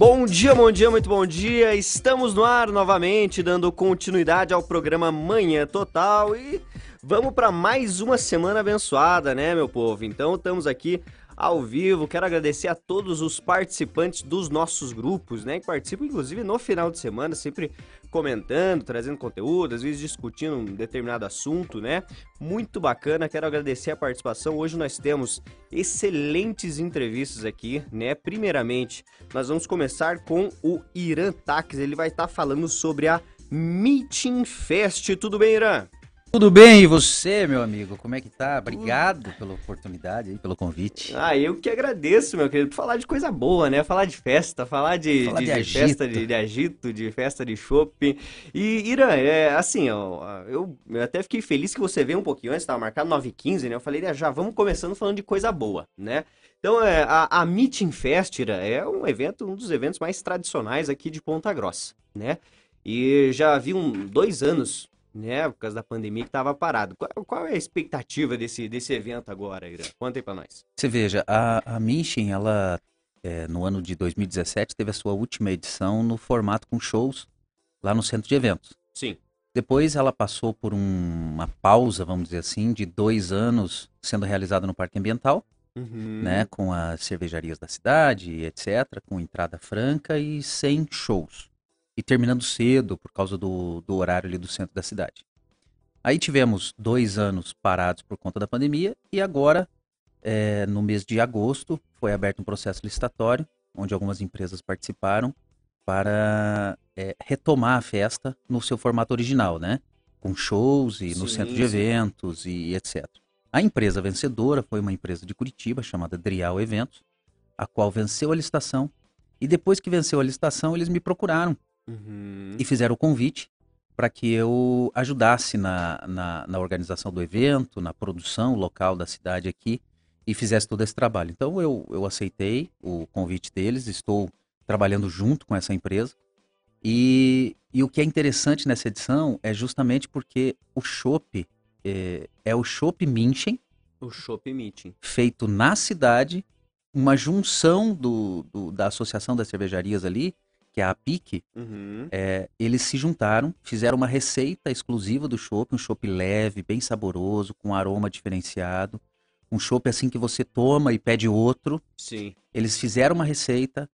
Bom dia, bom dia, muito bom dia. Estamos no ar novamente, dando continuidade ao programa Manhã Total e vamos para mais uma semana abençoada, né, meu povo? Então, estamos aqui ao vivo. Quero agradecer a todos os participantes dos nossos grupos, né? Que participam, inclusive, no final de semana, sempre comentando, trazendo conteúdo, às vezes discutindo um determinado assunto, né? Muito bacana. Quero agradecer a participação. Hoje nós temos excelentes entrevistas aqui, né? Primeiramente, nós vamos começar com o Irã Tax. Ele vai estar tá falando sobre a Meeting Fest. Tudo bem, Irã? Tudo bem, e você, meu amigo? Como é que tá? Obrigado pela oportunidade e pelo convite. Ah, eu que agradeço, meu querido, por falar de coisa boa, né? Falar de festa, falar de, falar de, de, de festa de, de, agito, de festa de shopping. E, Irã, é assim, ó, eu, eu, até fiquei feliz que você veio um pouquinho antes, tava marcado 9h15, né? Eu falei, já vamos começando falando de coisa boa, né? Então, é, a, a Meeting Fest, Irã, é um evento, um dos eventos mais tradicionais aqui de Ponta Grossa, né? E já havia um, dois anos né, por causa da pandemia que estava parado. Qual, qual, é a expectativa desse, desse evento agora, Ira? Conta aí para nós. Você veja, a, a Mission, ela, é, no ano de 2017, teve a sua última edição no formato com shows lá no centro de eventos. Sim. Depois ela passou por um, uma pausa, vamos dizer assim, de dois anos sendo realizada no Parque Ambiental, uhum. né, com as cervejarias da cidade, etc., com entrada franca e sem shows e terminando cedo por causa do, do horário ali do centro da cidade. Aí tivemos dois anos parados por conta da pandemia e agora, é, no mês de agosto, foi aberto um processo licitatório, onde algumas empresas participaram para é, retomar a festa no seu formato original, né? Com shows e sim, no centro de eventos e etc. A empresa vencedora foi uma empresa de Curitiba chamada Drial Eventos, a qual venceu a licitação e depois que venceu a licitação eles me procuraram uhum. e fizeram o convite para que eu ajudasse na, na, na, organização do evento, na produção local da cidade aqui e fizesse todo esse trabalho. Então eu, eu aceitei o convite deles, estou trabalhando junto com essa empresa. E, e o que é interessante nessa edição é justamente porque o Chopp é, é o Chopp München. O Chopp München. Feito na cidade, uma junção do, do, da Associação das Cervejarias ali que é a PIC, uhum. é, eles se juntaram, fizeram uma receita exclusiva do chopp, um chopp leve, bem saboroso, com aroma diferenciado. Um chopp assim que você toma e pede outro. Sim. Eles fizeram uma receita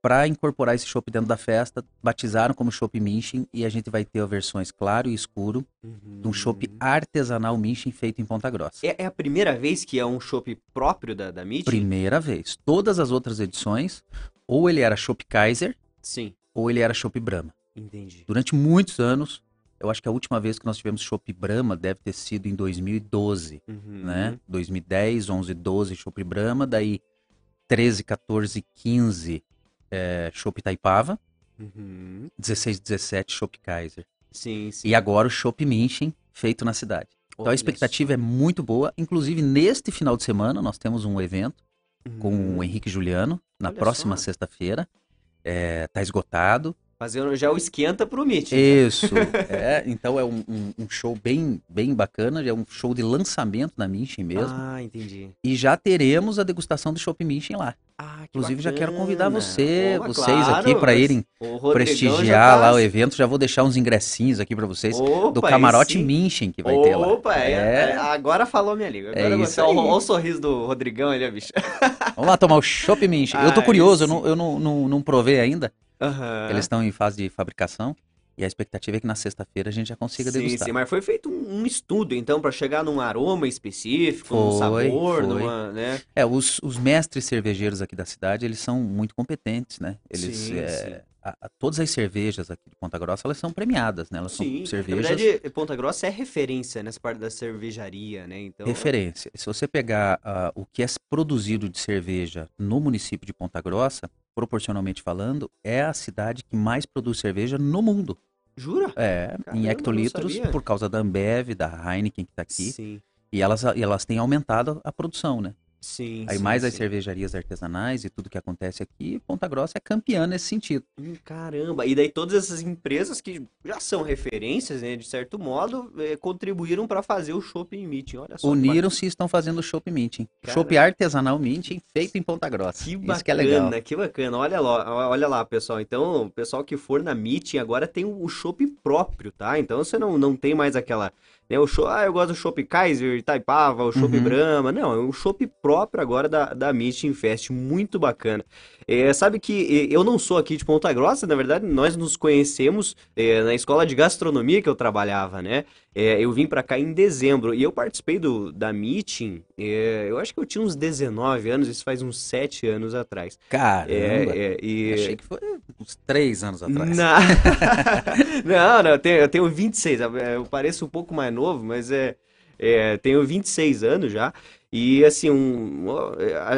para incorporar esse chopp dentro da festa, batizaram como chopp Minchin e a gente vai ter versões claro e escuro uhum. de um chopp artesanal Minchin feito em Ponta Grossa. É, é, a primeira vez que é um chopp próprio da, da Minchin? Primeira vez. Todas as outras edições, ou ele era chopp Kaiser, Sim. Ou ele era Chopp Brahma. Entendi. Durante muitos anos, eu acho que a última vez que nós tivemos Chopp Brahma deve ter sido em 2012, uhum. né? 2010, 11, 12 Chopp Brahma, daí 13, 14, 15 é, Chopp Taipava, uhum. 16, 17 Chopp Kaiser. Sim, sim. E agora o Chopp München, feito na cidade. Então a expectativa é muito boa. Inclusive, neste final de semana, nós temos um evento uhum. com o Henrique Juliano, na Olha próxima sexta-feira é, tá esgotado. Fazendo já o esquenta pro Meet. Isso. é, então é um, um, um, show bem, bem bacana, é um show de lançamento na Mission mesmo. Ah, entendi. E já teremos a degustação do Shopping Mission lá. Ah, Inclusive bacana. já quero convidar você, vocês claro, aqui para irem prestigiar lá o evento. Já vou deixar uns ingressinhos aqui para vocês Opa, do camarote Minchen que vai Opa, ter lá. Opa, é, é, agora falou minha língua. Agora é isso Olha o, sorriso do Rodrigão ali, bicho. Vamos lá tomar o Shopping Minchen. eu tô ah, curioso, eu, não, eu não, não, não provei ainda. Uhum. Eles estão em fase de fabricação. E a expectativa é que na sexta-feira a gente já consiga sim, degustar. Sim, mas foi feito um, estudo, então, para chegar num aroma específico, foi, num sabor, foi. numa, né? É, os, os mestres cervejeiros aqui da cidade, eles são muito competentes, né? Eles, sim, é, sim. A, a, todas as cervejas aqui de Ponta Grossa, elas são premiadas, né? Elas sim, são cervejas... Na verdade, Ponta Grossa é referência nessa parte da cervejaria, né? Então... Referência. Se você pegar uh, o que é produzido de cerveja no município de Ponta Grossa, proporcionalmente falando, é a cidade que mais produz cerveja no mundo. Jura? É, Caramba, em hectolitros, por causa da Ambev, da Heineken que está aqui. Sim. E elas, e elas têm aumentado a produção, né? Sim. Aí sim, mais sim. as cervejarias artesanais e tudo que acontece aqui, Ponta Grossa é campeã nesse sentido. Hum, caramba! E daí todas essas empresas que já são referências, né, de certo modo, eh, contribuíram para fazer o Shopping Meeting. Olha só. Uniram-se e estão fazendo o Shopping Meeting. Shopping artesanal Meeting feito em Ponta Grossa. Que bacana, Isso que é legal. que bacana. Olha lá, olha lá, pessoal. Então, o pessoal que for na Meeting agora tem o Shopping próprio, tá? Então você não, não tem mais aquela né, o show, ah, eu gosto do Chopp Kaiser, Itaipava, o Chopp uhum. Brahma. Não, é um chopp próprio agora da, da Meeting Fest, muito bacana. É, sabe que eu não sou aqui de Ponta Grossa, na verdade, nós nos conhecemos é, na escola de gastronomia que eu trabalhava, né? É, eu vim para cá em dezembro e eu participei do, da meeting. É, eu acho que eu tinha uns 19 anos, isso faz uns 7 anos atrás. Caramba! É, é, e... Achei que foi uns 3 anos atrás. Não, não, não eu, tenho, eu tenho 26. Eu pareço um pouco mais novo, mas é, é tenho 26 anos já. E assim, um,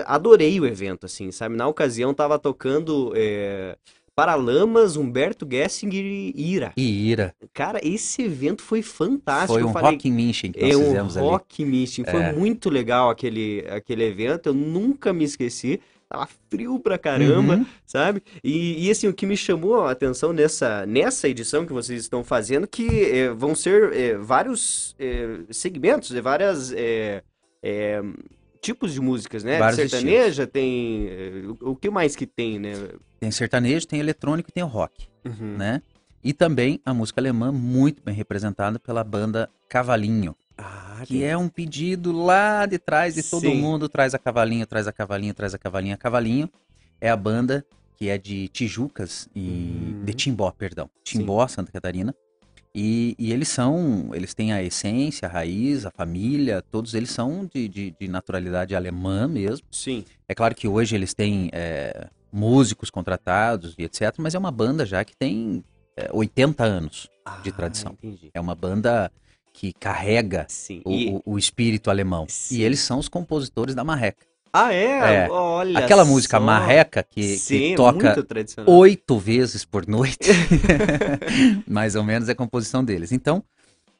adorei o evento, assim, sabe? Na ocasião tava tocando. É, Paralamas, Humberto Gessinger e Ira. E Ira. Cara, esse evento foi fantástico. Foi um falei, rock München que nós é fizemos um ali. rock München. Foi é. muito legal aquele, aquele evento. Eu nunca me esqueci. Tava frio pra caramba, uhum. sabe? E, e, assim, o que me chamou a atenção nessa, nessa edição que vocês estão fazendo, que é, vão ser é, vários é, segmentos, várias tipos de músicas, né? Vários Sertaneja estilos. tem. O que mais que tem, né? Tem sertanejo, tem eletrônico e tem o rock, uhum. né? E também a música alemã muito bem representada pela banda Cavalinho. Ah, que é um pedido lá de trás de todo Sim. mundo, traz a Cavalinho, traz a Cavalinho, traz a Cavalinho. A Cavalinho é a banda que é de Tijucas e uhum. de Timbó, perdão. Timbó, Sim. Santa Catarina. E, e, eles são, eles têm a essência, a raiz, a família, todos eles são de, de, de naturalidade alemã mesmo. Sim. É claro que hoje eles têm é, músicos contratados e etc, mas é uma banda já que tem é, 80 anos ah, de tradição. Entendi. É uma banda que carrega o, o, o, espírito alemão. Sim. E eles são os compositores da marreca. Ah, é? é. Olha Aquela música só. Marreca que, Sim, que toca oito vezes por noite, mais ou menos é a composição deles. Então,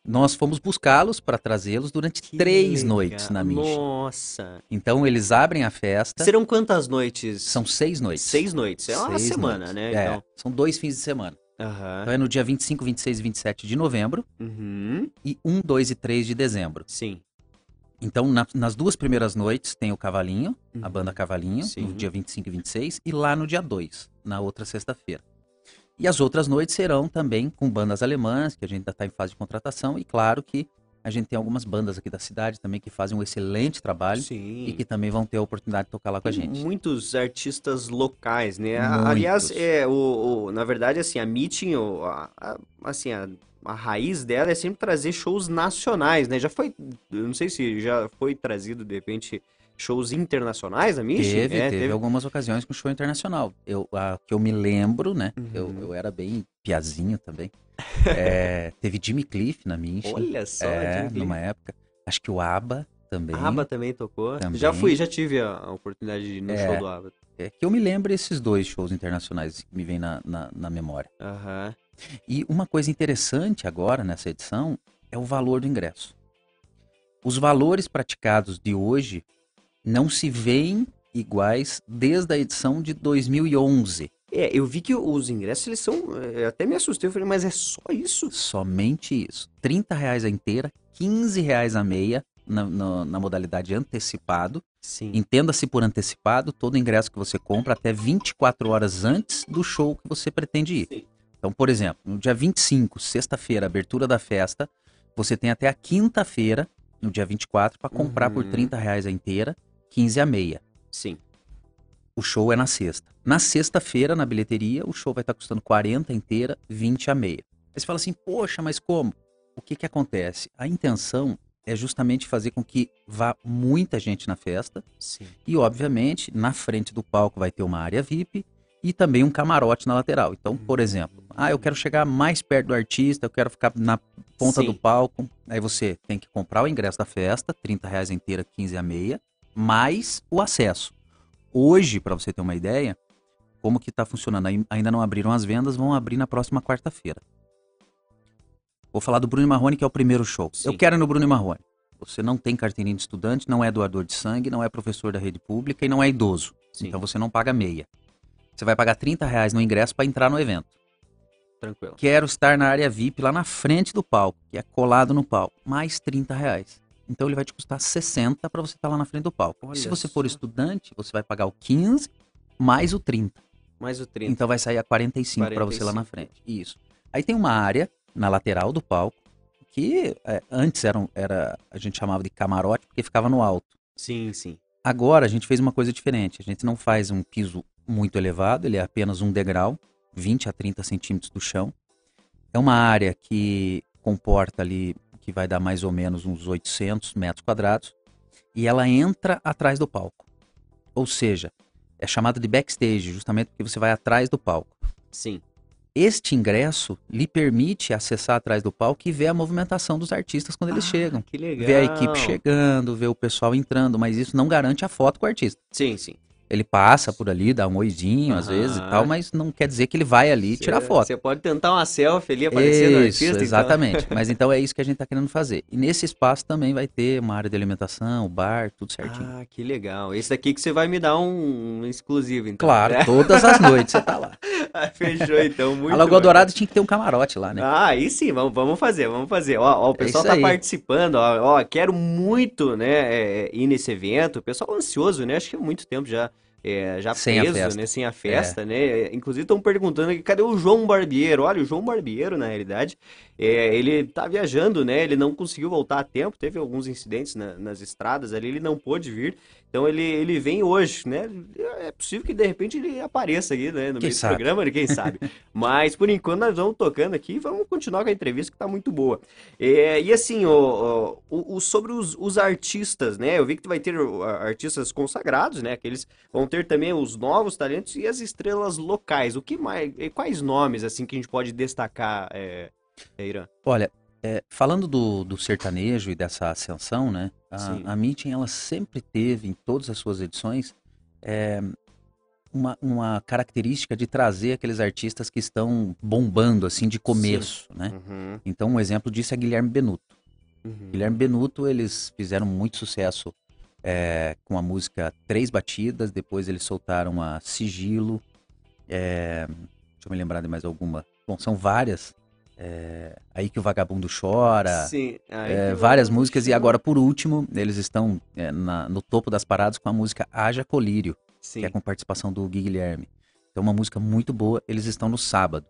nós fomos buscá-los para trazê-los durante que três legal. noites na Mission. Nossa! Então, eles abrem a festa. Serão quantas noites? São seis noites. Seis noites. É uma seis semana, noites. né? É, então. São dois fins de semana. Uhum. Então é no dia 25, 26 e 27 de novembro. Uhum. E 1, 2 e 3 de dezembro. Sim. Então, na, nas duas primeiras noites tem o Cavalinho, uhum. a banda Cavalinho, Sim. no dia 25 e 26, e lá no dia 2, na outra sexta-feira. E as outras noites serão também com bandas alemãs, que a gente ainda está em fase de contratação, e claro que a gente tem algumas bandas aqui da cidade também que fazem um excelente trabalho Sim. e que também vão ter a oportunidade de tocar lá com a gente. Muitos artistas locais, né? Muitos. Aliás, é, o, o, na verdade, assim, a Meeting, o, a, a, assim, a a raiz dela é sempre trazer shows nacionais, né? Já foi, eu não sei se já foi trazido de repente shows internacionais a Michi? Teve, é, teve, teve, algumas ocasiões com show internacional. Eu, a, que eu me lembro, né? Uhum. Eu, eu era bem piazinho também. é, teve Jimmy Cliff na Michi. Olha só, é, numa época. Acho que o ABBA também. A ABBA também tocou. Também. Já fui, já tive a, a oportunidade de ir no é, show do ABBA. É que eu me lembro esses dois shows internacionais que me vem na, na, na memória. Aham. Uhum. E uma coisa interessante agora nessa edição é o valor do ingresso. Os valores praticados de hoje não se veem iguais desde a edição de 2011. É, eu vi que os ingressos, eles são. Eu é, até me assustei, eu falei, mas é só isso? Somente isso. 30 reais a inteira, 15 reais a meia na, na, na modalidade antecipado. Sim. Entenda-se por antecipado todo ingresso que você compra até 24 horas antes do show que você pretende ir. Sim. Então, por exemplo, no dia 25, sexta-feira, abertura da festa, você tem até a quinta-feira, no dia 24, para comprar uhum. por 30 reais a inteira, 15 a meia. Sim. O show é na sexta. Na sexta-feira, na bilheteria, o show vai estar tá custando 40 inteira, 20 a meia. Aí você fala assim, poxa, mas como? O que que acontece? A intenção é justamente fazer com que vá muita gente na festa. Sim. E, obviamente, na frente do palco vai ter uma área VIP e também um camarote na lateral. Então, por exemplo, ah, eu quero chegar mais perto do artista, eu quero ficar na ponta Sim. do palco. Aí você tem que comprar o ingresso da festa, 30 reais inteira, 15 a meia, mais o acesso. Hoje, para você ter uma ideia, como que está funcionando? Ainda não abriram as vendas, vão abrir na próxima quarta-feira. Vou falar do Bruno Marrone, que é o primeiro show. Sim. Eu quero ir no Bruno Marrone. Você não tem carteirinha de estudante, não é doador de sangue, não é professor da rede pública e não é idoso. Sim. Então você não paga meia. Você vai pagar 30 reais no ingresso para entrar no evento. Tranquilo. Quero estar na área VIP lá na frente do palco, que é colado no palco. Mais 30 reais. Então ele vai te custar 60 para você estar tá lá na frente do palco. Olha Se você só. for estudante, você vai pagar o 15 mais o 30. Mais o 30. Então vai sair a 45, 45. para você lá na frente. Isso. Aí tem uma área na lateral do palco que é, antes era, era a gente chamava de camarote porque ficava no alto. Sim, sim. Agora a gente fez uma coisa diferente. A gente não faz um piso muito elevado, ele é apenas um degrau, 20 a 30 centímetros do chão. É uma área que comporta ali que vai dar mais ou menos uns 800 metros quadrados, e ela entra atrás do palco. Ou seja, é chamado de backstage, justamente porque você vai atrás do palco. Sim. Este ingresso lhe permite acessar atrás do palco e ver a movimentação dos artistas quando eles ah, chegam. Que legal. Ver a equipe chegando, ver o pessoal entrando, mas isso não garante a foto com o artista. Sim, sim. Ele passa por ali, dá um oizinho às vezes e tal, mas não quer dizer que ele vai ali cê, tirar foto. Você pode tentar uma selfie ali aparecendo isso, artista. Então. Exatamente. Então. mas então é isso que a gente está querendo fazer. E nesse espaço também vai ter uma área de alimentação, bar, tudo certinho. Ah, que legal. Esse daqui que você vai me dar um, um exclusivo, então. Claro, né? todas as noites você tá lá. fechou, então. Muito a Lagoa Dourada tinha que ter um camarote lá, né? Ah, aí sim, vamos, vamos fazer, vamos fazer. Ó, ó o é pessoal é tá aí. participando, ó, ó, quero muito, né, é, ir nesse evento. O pessoal ansioso, né? Acho que há muito tempo já é, já sem preso, né? Sem a festa, é. né? Inclusive estão perguntando aqui, cadê o João Barbeiro? Olha, o João Barbeiro, na realidade, é, ele tá viajando, né? Ele não conseguiu voltar a tempo, teve alguns incidentes na, nas estradas ali, ele não pôde vir. Então ele, ele vem hoje, né? É possível que de repente ele apareça aqui, né? No quem meio sabe? do programa, quem sabe. Mas por enquanto nós vamos tocando aqui e vamos continuar com a entrevista que tá muito boa. É, e assim, o, o, o sobre os, os, artistas, né? Eu vi que vai ter artistas consagrados, né? Que eles vão ter também os novos talentos e as estrelas locais. O que mais? Quais nomes assim que a gente pode destacar, é? Olha, é, falando do, do, sertanejo e dessa ascensão, né? A, a Meeting, ela sempre teve, em todas as suas edições, é, uma, uma, característica de trazer aqueles artistas que estão bombando, assim, de começo, Sim. né? Uhum. Então, um exemplo disso é Guilherme Benuto. Uhum. Guilherme Benuto, eles fizeram muito sucesso é, com a música Três Batidas, depois eles soltaram a Sigilo, é, deixa eu me lembrar de mais alguma. Bom, são várias, é, aí que o vagabundo chora, Sim, é, várias músicas e agora por último eles estão é, na, no topo das paradas com a música Haja Colírio, Sim. que é com participação do Gui Guilherme. Então uma música muito boa. Eles estão no sábado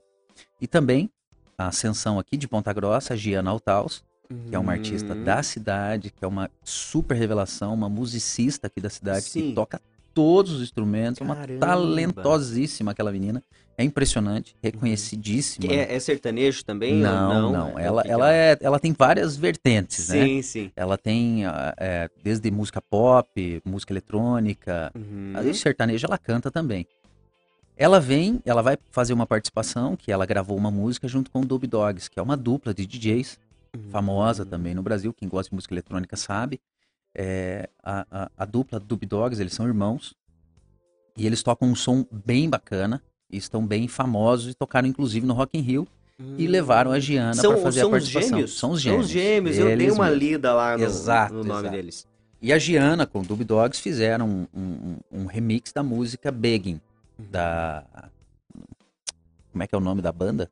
e também a ascensão aqui de Ponta Grossa, Giana Altaus, que é uma artista uhum. da cidade, que é uma super revelação, uma musicista aqui da cidade Sim. que toca todos os instrumentos, Caramba. uma talentosíssima aquela menina. É impressionante, reconhecidíssima. É, é, sertanejo também? Não, não, não. Ela, ela, é, ela tem várias vertentes, sim, né? Sim, sim. Ela tem ah, é, desde música pop, música eletrônica, uhum. aí sertanejo ela canta também. Ela vem, ela vai fazer uma participação, que ela gravou uma música junto com o Dub Dogs, que é uma dupla de DJs, uhum. famosa também no Brasil, quem gosta de música eletrônica sabe. É, a, a, a, dupla Dub Dogs, eles são irmãos. E eles tocam um som bem bacana. E estão bem famosos e tocaram inclusive no Rock in Rio. Hum. E levaram a Giana para fazer a participação. Gêmeos? São os gêmeos. São os gêmeos, eu dei uma lida lá no, exato, no nome exato. deles. E a Giana com o Dub Dogs fizeram um, um, um remix da música Begging, uhum. da... Como é que é o nome da banda?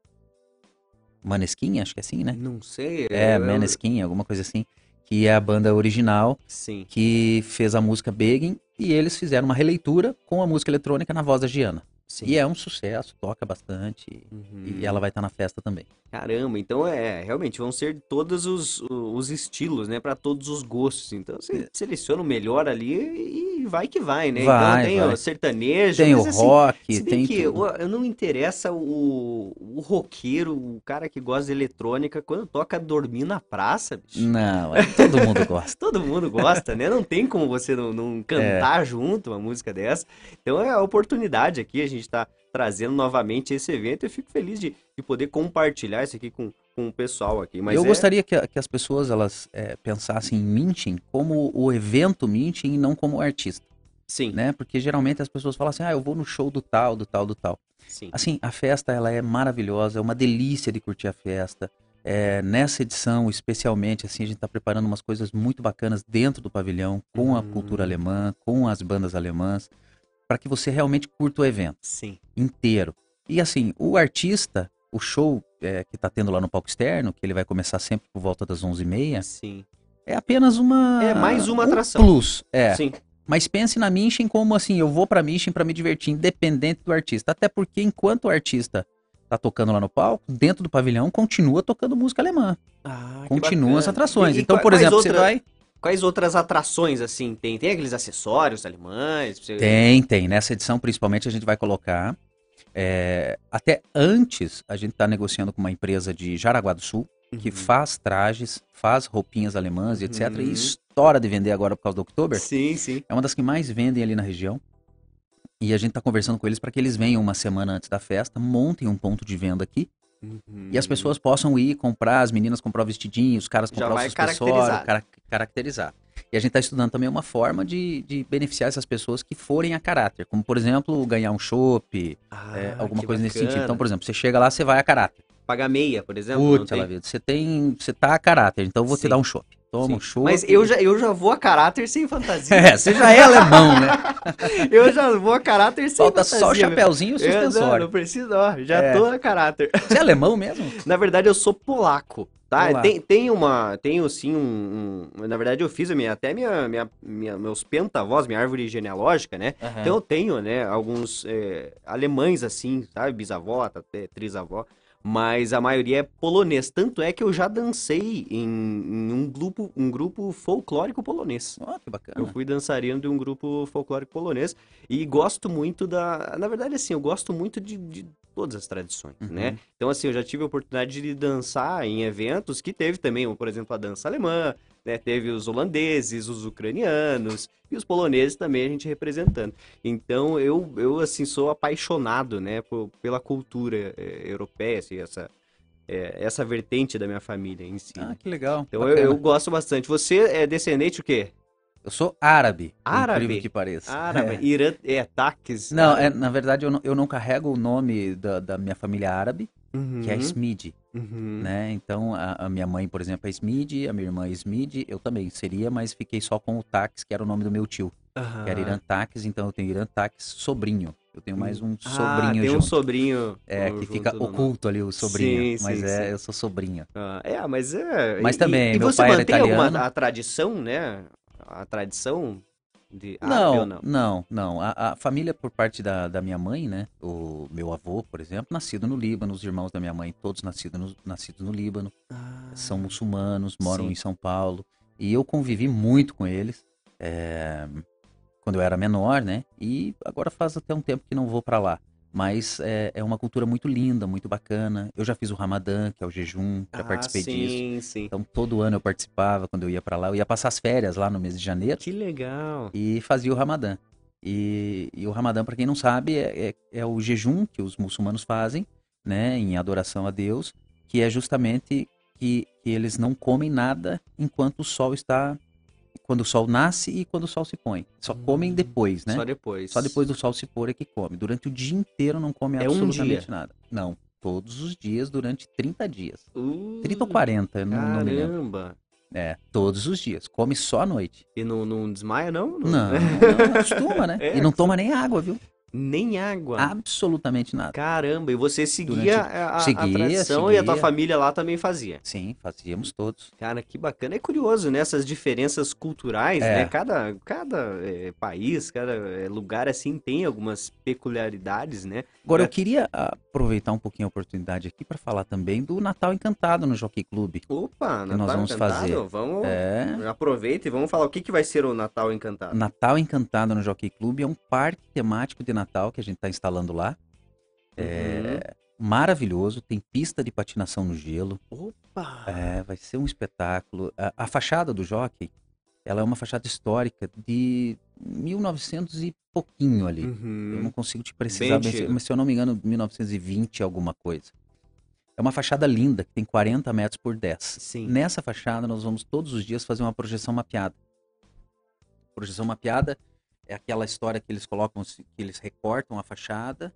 Maneskin, acho que é assim, né? Não sei. É, eu... Maneskin, alguma coisa assim que é a banda original, Sim. que fez a música Begging, e eles fizeram uma releitura com a música eletrônica na voz da Giana. Sim. E é um sucesso, toca bastante, uhum. e ela vai estar tá na festa também. Caramba, então é, realmente vão ser todos os, os estilos, né, para todos os gostos. Então você é. seleciona o melhor ali e vai que vai, né? Vai, então tem vai. o sertanejo, tem o assim, rock, tem que tudo. não interessa o, o roqueiro, o cara que gosta de eletrônica, quando toca dormir na praça, bicho. Não, é, todo mundo gosta. todo mundo gosta, né? Não tem como você não, não cantar é. junto uma música dessa. Então é a oportunidade aqui, a gente tá trazendo novamente esse evento. Eu fico feliz de, de poder compartilhar isso aqui com, com o pessoal aqui. Mas eu é... gostaria que, que, as pessoas elas é, pensassem em Minting como o evento Minting e não como artista. Sim. Né? Porque geralmente as pessoas falam assim, ah, eu vou no show do tal, do tal, do tal. Sim. Assim, a festa ela é maravilhosa, é uma delícia de curtir a festa. É, nessa edição, especialmente, assim, a gente está preparando umas coisas muito bacanas dentro do pavilhão, com a cultura Hum. alemã, com as bandas alemãs, para que você realmente curta o evento Sim. inteiro. E assim, o artista, o show é, que está tendo lá no palco externo, que ele vai começar sempre por volta das 11h30, Sim. é apenas uma... É mais uma um atração. plus, é. Sim. Mas pense na Minchin como assim, eu vou pra Minchin pra me divertir, independente do artista. Até porque enquanto o artista tá tocando lá no palco, dentro do pavilhão, continua tocando música alemã. Ah, que Continuam as atrações. E- então, por exemplo, outra- você vai... Quais outras atrações, assim, tem? Tem aqueles acessórios alemães? você- Tem, tem. Nessa edição, principalmente, a gente vai colocar... é, até antes, a gente tá negociando com uma empresa de Jaraguá do Sul, que Uhum. faz trajes, faz roupinhas alemãs e etc. Uhum. E estoura de vender agora por causa do Oktober. Sim, sim. É uma das que mais vendem ali na região. E a gente tá conversando com eles para que eles venham uma semana antes da festa, montem um ponto de venda aqui Uhum. e as pessoas possam ir comprar, as meninas comprar o vestidinho, os caras comprar os acessórios, caracterizar. cara- caracterizar. E a gente tá estudando também uma forma de, de beneficiar essas pessoas que forem a caráter, como por exemplo, ganhar um chopp, Ah, é, alguma coisa nesse bacana. sentido. Então, por exemplo, você chega lá, você vai a caráter. Pagar meia, por exemplo. Putz, tem? vida, você tem, você tá a caráter, então eu vou Sim. te dar um chopp. Toma um chopp. Mas eu já, eu já vou a caráter sem fantasia. É, você já é alemão, né? eu já vou a caráter sem Falta fantasia. só o chapéuzinho e o Eu, não, suspensório. não preciso, ó. Já É. tô a caráter. Você é alemão mesmo? Na verdade, eu sou polaco, tá? Tem, tem uma, tenho sim um, um- na verdade eu fiz a minha, até minha, minha, minha- meus pentavós, minha árvore genealógica, né? Então eu tenho, né, alguns é, alemães assim, sabe? Bisavó, até trisavó. Mas a maioria é polonês. Tanto é que eu já dancei em, em um grupo, um grupo folclórico polonês. Ó, que Eu bacana. fui dançarino de um grupo folclórico polonês e gosto muito da. Na verdade, assim, eu gosto muito de, de todas as tradições, Uhum. né? Então, assim, eu já tive a oportunidade de dançar em eventos que teve também, por exemplo, a dança alemã, né? Teve os holandeses, os ucranianos e os poloneses também a gente representando. Então, eu, eu assim, sou apaixonado, né, por- pela cultura eh, europeia, assim, essa, eh, essa vertente da minha família em si. Ah, que legal. então, eu, eu gosto bastante. Você é descendente o quê? Eu sou árabe. por Árabe? incrível que pareça. Árabe, É. Irã, é, taques. Não, é, na verdade eu não, eu não carrego o nome da, da minha família árabe, que é Uhum, Smid, uhum. né? Então a, a minha mãe, por exemplo, é Smid, a minha irmã é Smid, eu também seria, mas fiquei só com o Tax, que era o nome do meu tio, que era. Irã Tax, então eu tenho Irã Tax sobrinho. Eu tenho mais um Ah, sobrinho tem um junto. sobrinho. É, que fica nome. oculto ali o sobrinho, Sim, mas sim, é, sim. eu sou sobrinho. Ah, é, mas é. Mas também, E, meu você pai era mantém alguma italiano. a tradição, né? A tradição de árabe Não, não? não, não. A, a família por parte da, da minha mãe, né? O meu avô, por exemplo, nascido no Líbano, os irmãos da minha mãe, todos nascidos no, nascidos no Líbano, Ah, são muçulmanos, moram sim. em São Paulo. E eu convivi muito com eles é, quando eu era menor, né? E agora faz até um tempo que não vou para lá. Mas é, é uma cultura muito linda, muito bacana. Eu já fiz o Ramadã, que é o jejum, já ah, participei sim, disso. sim. Então todo ano eu participava quando eu ia para lá. Eu ia passar as férias lá no mês de janeiro Que legal. e fazia o Ramadã. E, e o Ramadã, para quem não sabe, é, é, é o jejum que os muçulmanos fazem, né, em adoração a Deus, que é justamente que, que eles não comem nada enquanto o sol está, quando o sol nasce e quando o sol se põe. Só comem Hum, depois, né? Só depois. Só depois do sol se pôr é que come. Durante o dia inteiro não come É um absolutamente dia? nada. Não, todos os dias durante 30 dias. Uh, 30 ou 40, eu não, não me lembro. Caramba. É, todos os dias. Come só à noite. E não, não desmaia, não? Não, não acostuma, né? É, e não toma nem água, viu? Nem água. Absolutamente nada. Caramba, e você seguia Durante- a, a Seguia, tradição e a tua seguia. família lá também fazia. Sim, fazíamos todos. Cara, que bacana. É curioso, né? Essas diferenças culturais, É. né? Cada, cada é, país, cada é, lugar, assim, tem algumas peculiaridades, né? Agora, É. eu queria aproveitar um pouquinho a oportunidade aqui para falar também do Natal Encantado no Jockey Club. Opa, nós Natal vamos Encantado? fazer. Vamos, É, aproveita e vamos falar o que, que vai ser o Natal Encantado. Natal Encantado no Jockey Club é um parque temático de Natal que a gente está instalando lá. É maravilhoso, tem pista de patinação no gelo. Opa! É, vai ser um espetáculo. A, a fachada do Jockey, ela é uma fachada histórica de 1900 e pouquinho ali. Uhum. Eu não consigo te precisar, Bem mas se eu não me engano, 1920 alguma coisa. É uma fachada linda, que tem 40 metros por 10. Sim. Nessa fachada, nós vamos todos os dias fazer uma projeção mapeada. Projeção mapeada é aquela história que eles colocam, que eles recortam a fachada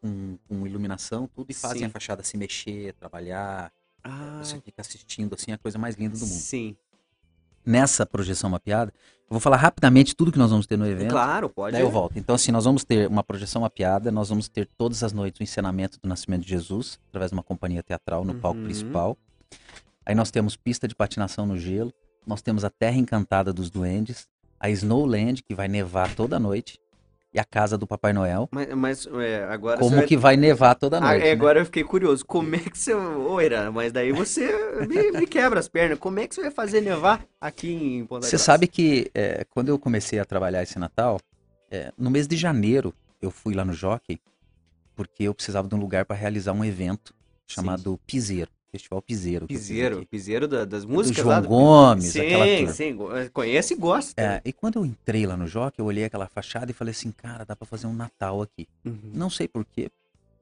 com, com iluminação, tudo, e fazem Sim. a fachada se mexer, trabalhar. Ah. Você fica assistindo assim a coisa mais linda do mundo. Sim. Nessa projeção mapeada, eu vou falar rapidamente tudo que nós vamos ter no evento. Claro, pode. Daí eu volto. Então, assim, nós vamos ter uma projeção mapeada, nós vamos ter todas as noites o ensinamento do nascimento de Jesus, através de uma companhia teatral no uhum. palco principal. Aí nós temos pista de patinação no gelo, nós temos a Terra Encantada dos Duendes, a Snowland, que vai nevar toda noite, e a casa do Papai Noel. Mas, mas é, agora. Como vai... que vai nevar toda ah, noite? Ah, né? Agora eu fiquei curioso. Como é que você. Ô, Ira, mas daí você me, me, quebra as pernas. Como é que você vai fazer nevar aqui em Ponta Você sabe que é, quando eu comecei a trabalhar esse Natal, é, no mês de janeiro, eu fui lá no Jockey, porque eu precisava de um lugar para realizar um evento chamado Sim. Piseiro. Festival Piseiro. Piseiro, Piseiro da, das músicas do João do... Gomes, sim, aquela turma. Sim, conhece e gosta. É, e quando eu entrei lá no Jockey, eu olhei aquela fachada e falei assim, cara, dá para fazer um Natal aqui. Uhum. Não sei porquê,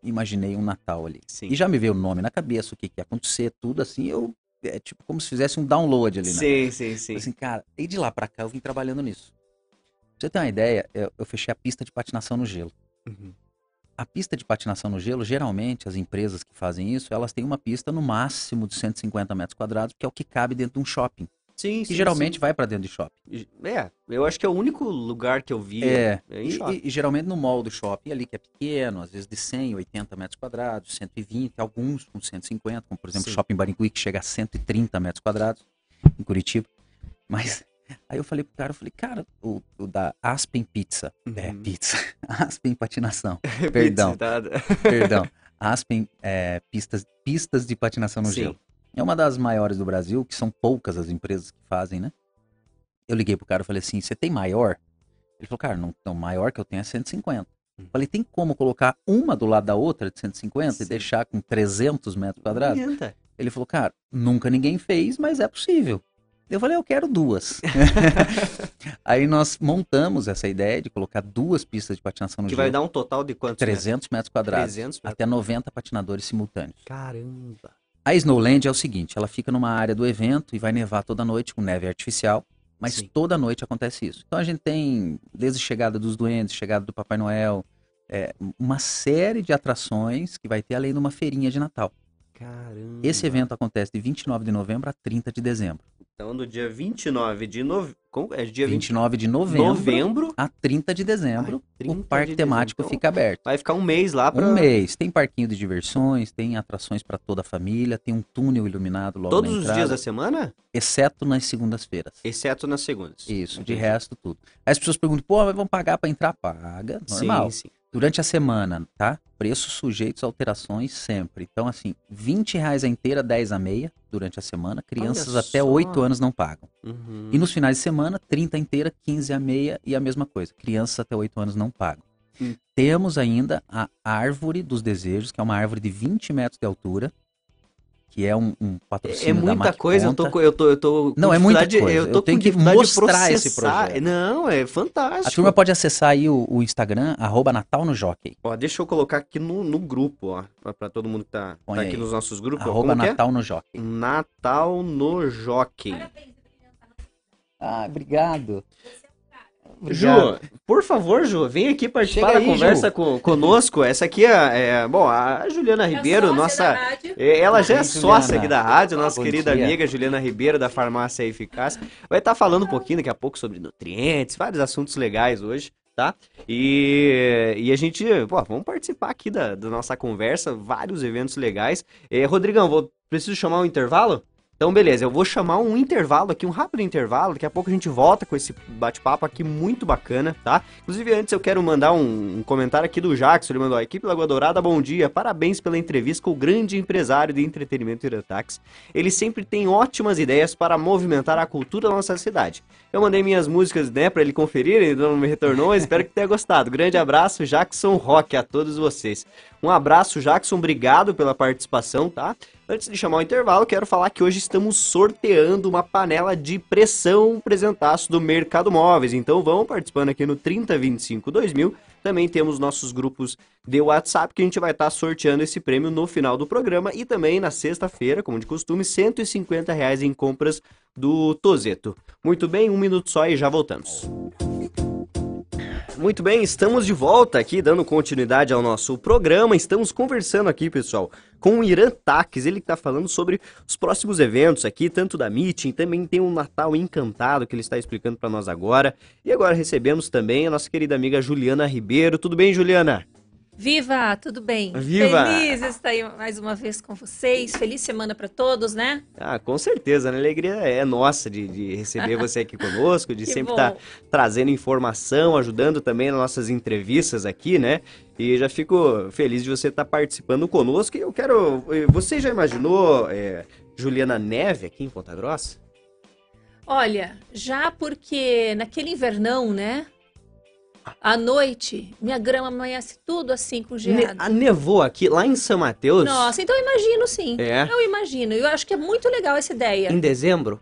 imaginei um Natal ali. Sim. E já me veio o nome na cabeça, o que, que ia acontecer, tudo assim, eu... É tipo como se fizesse um download ali, né? Sim, sim, sim. Assim, cara, e de lá para cá eu vim trabalhando nisso. Pra você ter uma ideia, eu, eu fechei a pista de patinação no gelo. Uhum a pista de patinação no gelo, geralmente, as empresas que fazem isso, elas têm uma pista no máximo de 150 metros quadrados, que é o que cabe dentro de um shopping. Sim, que sim, geralmente sim. vai para dentro de shopping. É, eu acho que é o único lugar que eu vi é, é e. E, e, geralmente no mall do shopping ali, que é pequeno, às vezes de 100, 80 metros quadrados, 120, alguns com 150, como por exemplo o Shopping Barigui, que chega a 130 metros quadrados, em Curitiba. Mas Aí eu falei pro cara, eu falei, cara, o, o da Aspen Pizza. É, uhum. É, pizza. Aspen Patinação. perdão. perdão. Aspen é, pistas, pistas de patinação no Sim. gelo. É uma das maiores do Brasil, que são poucas as empresas que fazem, né? Eu liguei pro cara e falei assim, você tem maior? Ele falou, cara, não, não maior que eu tenho é 150. Uhum. Falei, tem como colocar uma do lado da outra de 150 Sim. e deixar com 300 metros quadrados? Ele falou, cara, nunca ninguém fez, mas é possível. Eu falei, eu quero duas. Aí nós montamos essa ideia de colocar duas pistas de patinação no que gelo. Que vai dar um total de quantos 300 metros, quadrados. 300 metros. Até 90 patinadores simultâneos. Caramba! A Snowland é o seguinte, ela fica numa área do evento e vai nevar toda noite com neve artificial, mas Sim. toda noite acontece isso. Então a gente tem, desde chegada dos duendes, chegada do Papai Noel, é, uma série de atrações que vai ter além de uma feirinha de Natal. Caramba! Esse evento acontece de 29 de novembro a 30 de dezembro. Então, do dia 29 de novembro. É dia 29 de novembro, novembro a 30 de dezembro, Ai, 30 o parque de temático então, fica aberto. Vai ficar um mês lá para Um mês. Tem parquinho de diversões, tem atrações para toda a família, tem um túnel iluminado logo Todos os dias da semana? Exceto nas segundas-feiras. Exceto nas segundas. Isso, Entendi. de resto tudo. Aí as pessoas perguntam, pô, mas vão pagar para entrar? Paga, normal. Sim, sim. Durante a semana, tá? Preços sujeitos a alterações sempre. Então, assim, 20 reais a inteira, 10 a meia durante a semana. Crianças Olha até só. 8 anos não pagam. Uhum. E nos finais de semana, 30 a inteira, 15 a meia e a mesma coisa. Crianças até 8 anos não pagam. Hum. Temos ainda a Árvore dos Desejos, que é uma árvore de 20 metros de altura, que é um, um patrocínio É muita coisa, eu tô, eu tô, eu tô Não, é muita coisa. Eu, tô eu tenho que mostrar esse projeto. Não, é fantástico. A turma pode acessar aí o, o Instagram, arroba Natal no Jockey. Ó, deixa eu colocar aqui no, no grupo, ó, pra, pra todo mundo que tá, tá aqui nos nossos grupos. Arroba é? Natal é? no Jockey. Natal no Jockey. Ah, obrigado. Ju, por favor, Ju, vem aqui participar da conversa com, conosco. Essa aqui é, é bom, a Juliana Ribeiro, nossa, é, ela já é sócia aqui da rádio, nossa querida dia. amiga Juliana Ribeiro da Farmácia Eficaz. Vai estar falando um pouquinho daqui a pouco sobre nutrientes, vários assuntos legais hoje, tá? E, e a gente, pô, vamos participar aqui da, da nossa conversa, vários eventos legais. É, Rodrigão, vou preciso chamar um intervalo? Então, beleza, eu vou chamar um intervalo aqui, um rápido intervalo. Daqui a pouco a gente volta com esse bate-papo aqui muito bacana, tá? Inclusive, antes eu quero mandar um, um, comentário aqui do Jackson. Ele mandou: a equipe Lagoa Dourada, bom dia. Parabéns pela entrevista com o grande empresário de entretenimento Iratax. Ele sempre tem ótimas ideias para movimentar a cultura da nossa cidade. Eu mandei minhas músicas, né, para ele conferir, ele não me retornou. espero que tenha gostado. Grande abraço, Jackson Rock, a todos vocês. Um abraço, Jackson. Obrigado pela participação, tá? Antes de chamar o intervalo, quero falar que hoje estamos sorteando uma panela de pressão presentaço do Mercado Móveis. Então vão participando aqui no 3025 2000. Também temos nossos grupos de WhatsApp que a gente vai estar sorteando esse prêmio no final do programa e também na sexta-feira, como de costume, 150 reais em compras do Tozeto. Muito bem, um minuto só e já voltamos. Muito bem, estamos de volta aqui, dando continuidade ao nosso programa. Estamos conversando aqui, pessoal, com o Irã Taques. Ele está falando sobre os próximos eventos aqui, tanto da Meeting, também tem um Natal Encantado que ele está explicando para nós agora. E agora recebemos também a nossa querida amiga Juliana Ribeiro. Tudo bem, Juliana? Viva, tudo bem? Viva! Feliz estar aí mais uma vez com vocês. Feliz semana para todos, né? Ah, com certeza, né? A alegria é nossa de, de receber você aqui conosco, de sempre estar trazendo informação, ajudando também nas nossas entrevistas aqui, né? E já fico feliz de você estar participando conosco. E eu quero. Você já imaginou eh, Juliana Neve aqui em Ponta Grossa? Olha, já porque naquele invernão, né? À noite, minha grama amanhece tudo assim com Ne geada. a nevou aqui, lá em São Mateus. Nossa, então eu imagino sim. É. Eu imagino. Eu acho que é muito legal essa ideia. Em dezembro?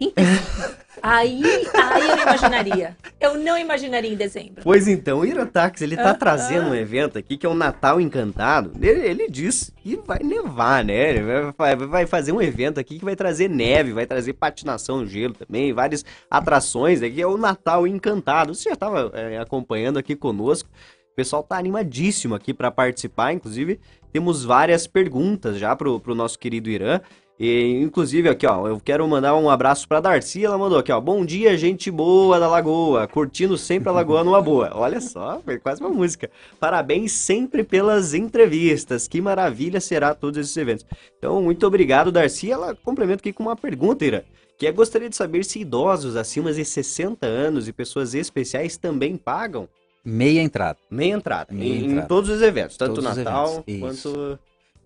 Aí, aí eu não imaginaria. Eu não imaginaria em dezembro. Pois então, o Iratax, ele tá Ah, trazendo um evento aqui que é o Natal Encantado. Ele, ele diz que vai nevar, né? Ele vai, vai- fazer um evento aqui que vai trazer neve, vai trazer patinação no gelo também, várias atrações aqui. É o Natal Encantado. Você já estava acompanhando aqui conosco. O pessoal tá animadíssimo aqui para participar. Inclusive, temos várias perguntas já pro, pro nosso querido Irã. E, inclusive, aqui, ó, eu quero mandar um abraço pra Darcy. Ela mandou aqui, ó. Bom dia, gente boa da Lagoa. Curtindo sempre a Lagoa numa boa. Olha só, foi quase uma música. Parabéns sempre pelas entrevistas. Que maravilha será todos esses eventos. Então, muito obrigado, Darcy. Ela complementa aqui com uma pergunta, Ira. Que é, gostaria de saber se idosos acima de 60 anos e pessoas especiais também pagam Meia entrada. meia entrada. Meia em, em entrada. todos os eventos. Tanto Todos os Natal eventos, quanto...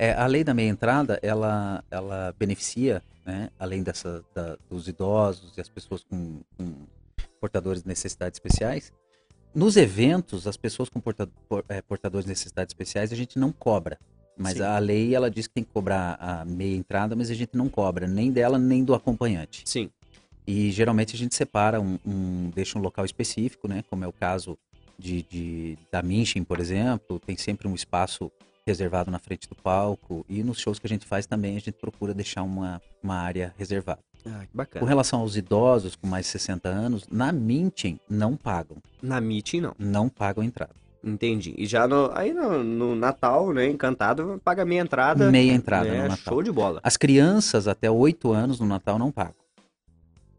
É, a lei da meia entrada, ela, ela beneficia, né, além dessa, da- dos idosos e as pessoas com, com portadores de necessidades especiais. Nos eventos, as pessoas com porta- por- é, portadores de necessidades especiais, a gente não cobra. Mas Sim. a lei, ela diz que tem que cobrar a meia entrada, mas a gente não cobra, nem dela, nem do acompanhante. Sim. E geralmente a gente separa um, um- deixa um local específico, né? Como é o caso de, de- da Minchin, por exemplo, tem sempre um espaço reservado na frente do palco. E nos shows que a gente faz também a gente procura deixar uma, uma área reservada. Ah, que Com bacana. relação aos idosos com mais de 60 anos, na Minchin não pagam, Na meeting, não. não pagam entrada. Entendi. E já no, aí no, no Natal, né, Encantado, paga meia entrada. Meia entrada né, no Natal. Show de bola. As crianças até 8 anos no Natal não pagam.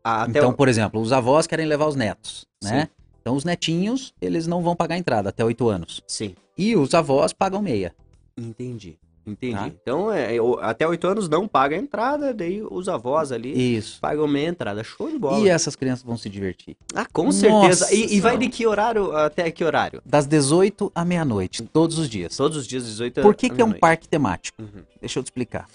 Ah, então, o- por exemplo, os avós querem levar os netos, né? Sim. Então os netinhos, eles não vão pagar entrada até 8 anos. Sim, E os avós pagam meia. Entendi. Entendi. Tá. Então, é, o- até oito anos não paga a entrada, daí os avós ali Isso. pagam meia entrada. Show de bola. E essas crianças vão se divertir. Ah, com Nossa certeza. E, e vai de que horário até que horário? Das 18 à meia-noite, todos os dias. Todos os dias, 18 Por que, que é um parque temático? Uhum. Deixa eu te explicar.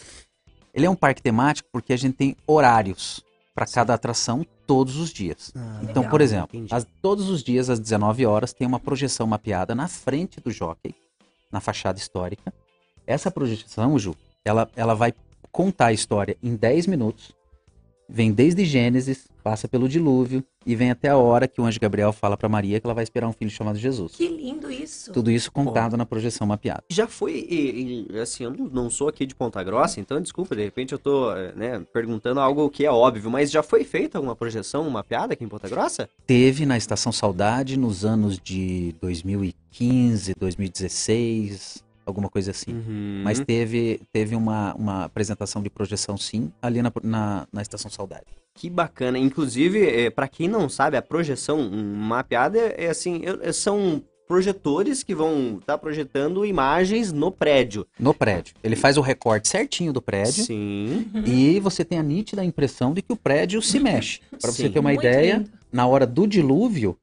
Ele é um parque temático porque a gente tem horários para cada atração todos os dias. Ah, Então, Legal. por exemplo, as- todos os dias às 19 horas tem uma projeção mapeada na frente do jockey, na fachada histórica. Essa projeção, Ju, ela, ela vai contar a história em 10 minutos. Vem desde Gênesis, passa pelo dilúvio e vem até a hora que o anjo Gabriel fala para Maria que ela vai esperar um filho chamado Jesus. Que lindo isso. Tudo isso contado na projeção mapeada. Já foi, e- e, assim, eu não, sou aqui de Ponta Grossa, então desculpa, de repente eu tô, eh, né, perguntando algo que é óbvio, mas já foi feita alguma projeção, uma piada aqui em Ponta Grossa? Teve na Estação Saudade nos anos de 2015, 2016, alguma coisa assim. Uhum. Mas teve, teve uma, uma apresentação de projeção, sim, ali na, na, na Estação Saudade. Que bacana. Inclusive, é, para quem não sabe, a projeção mapeada é, é assim, é- são projetores que vão estar projetando imagens no prédio. No prédio. Ele faz o recorte certinho do prédio Sim. e você tem a nítida impressão de que o prédio se mexe. Para você ter uma Muito ideia, lindo. na hora do dilúvio,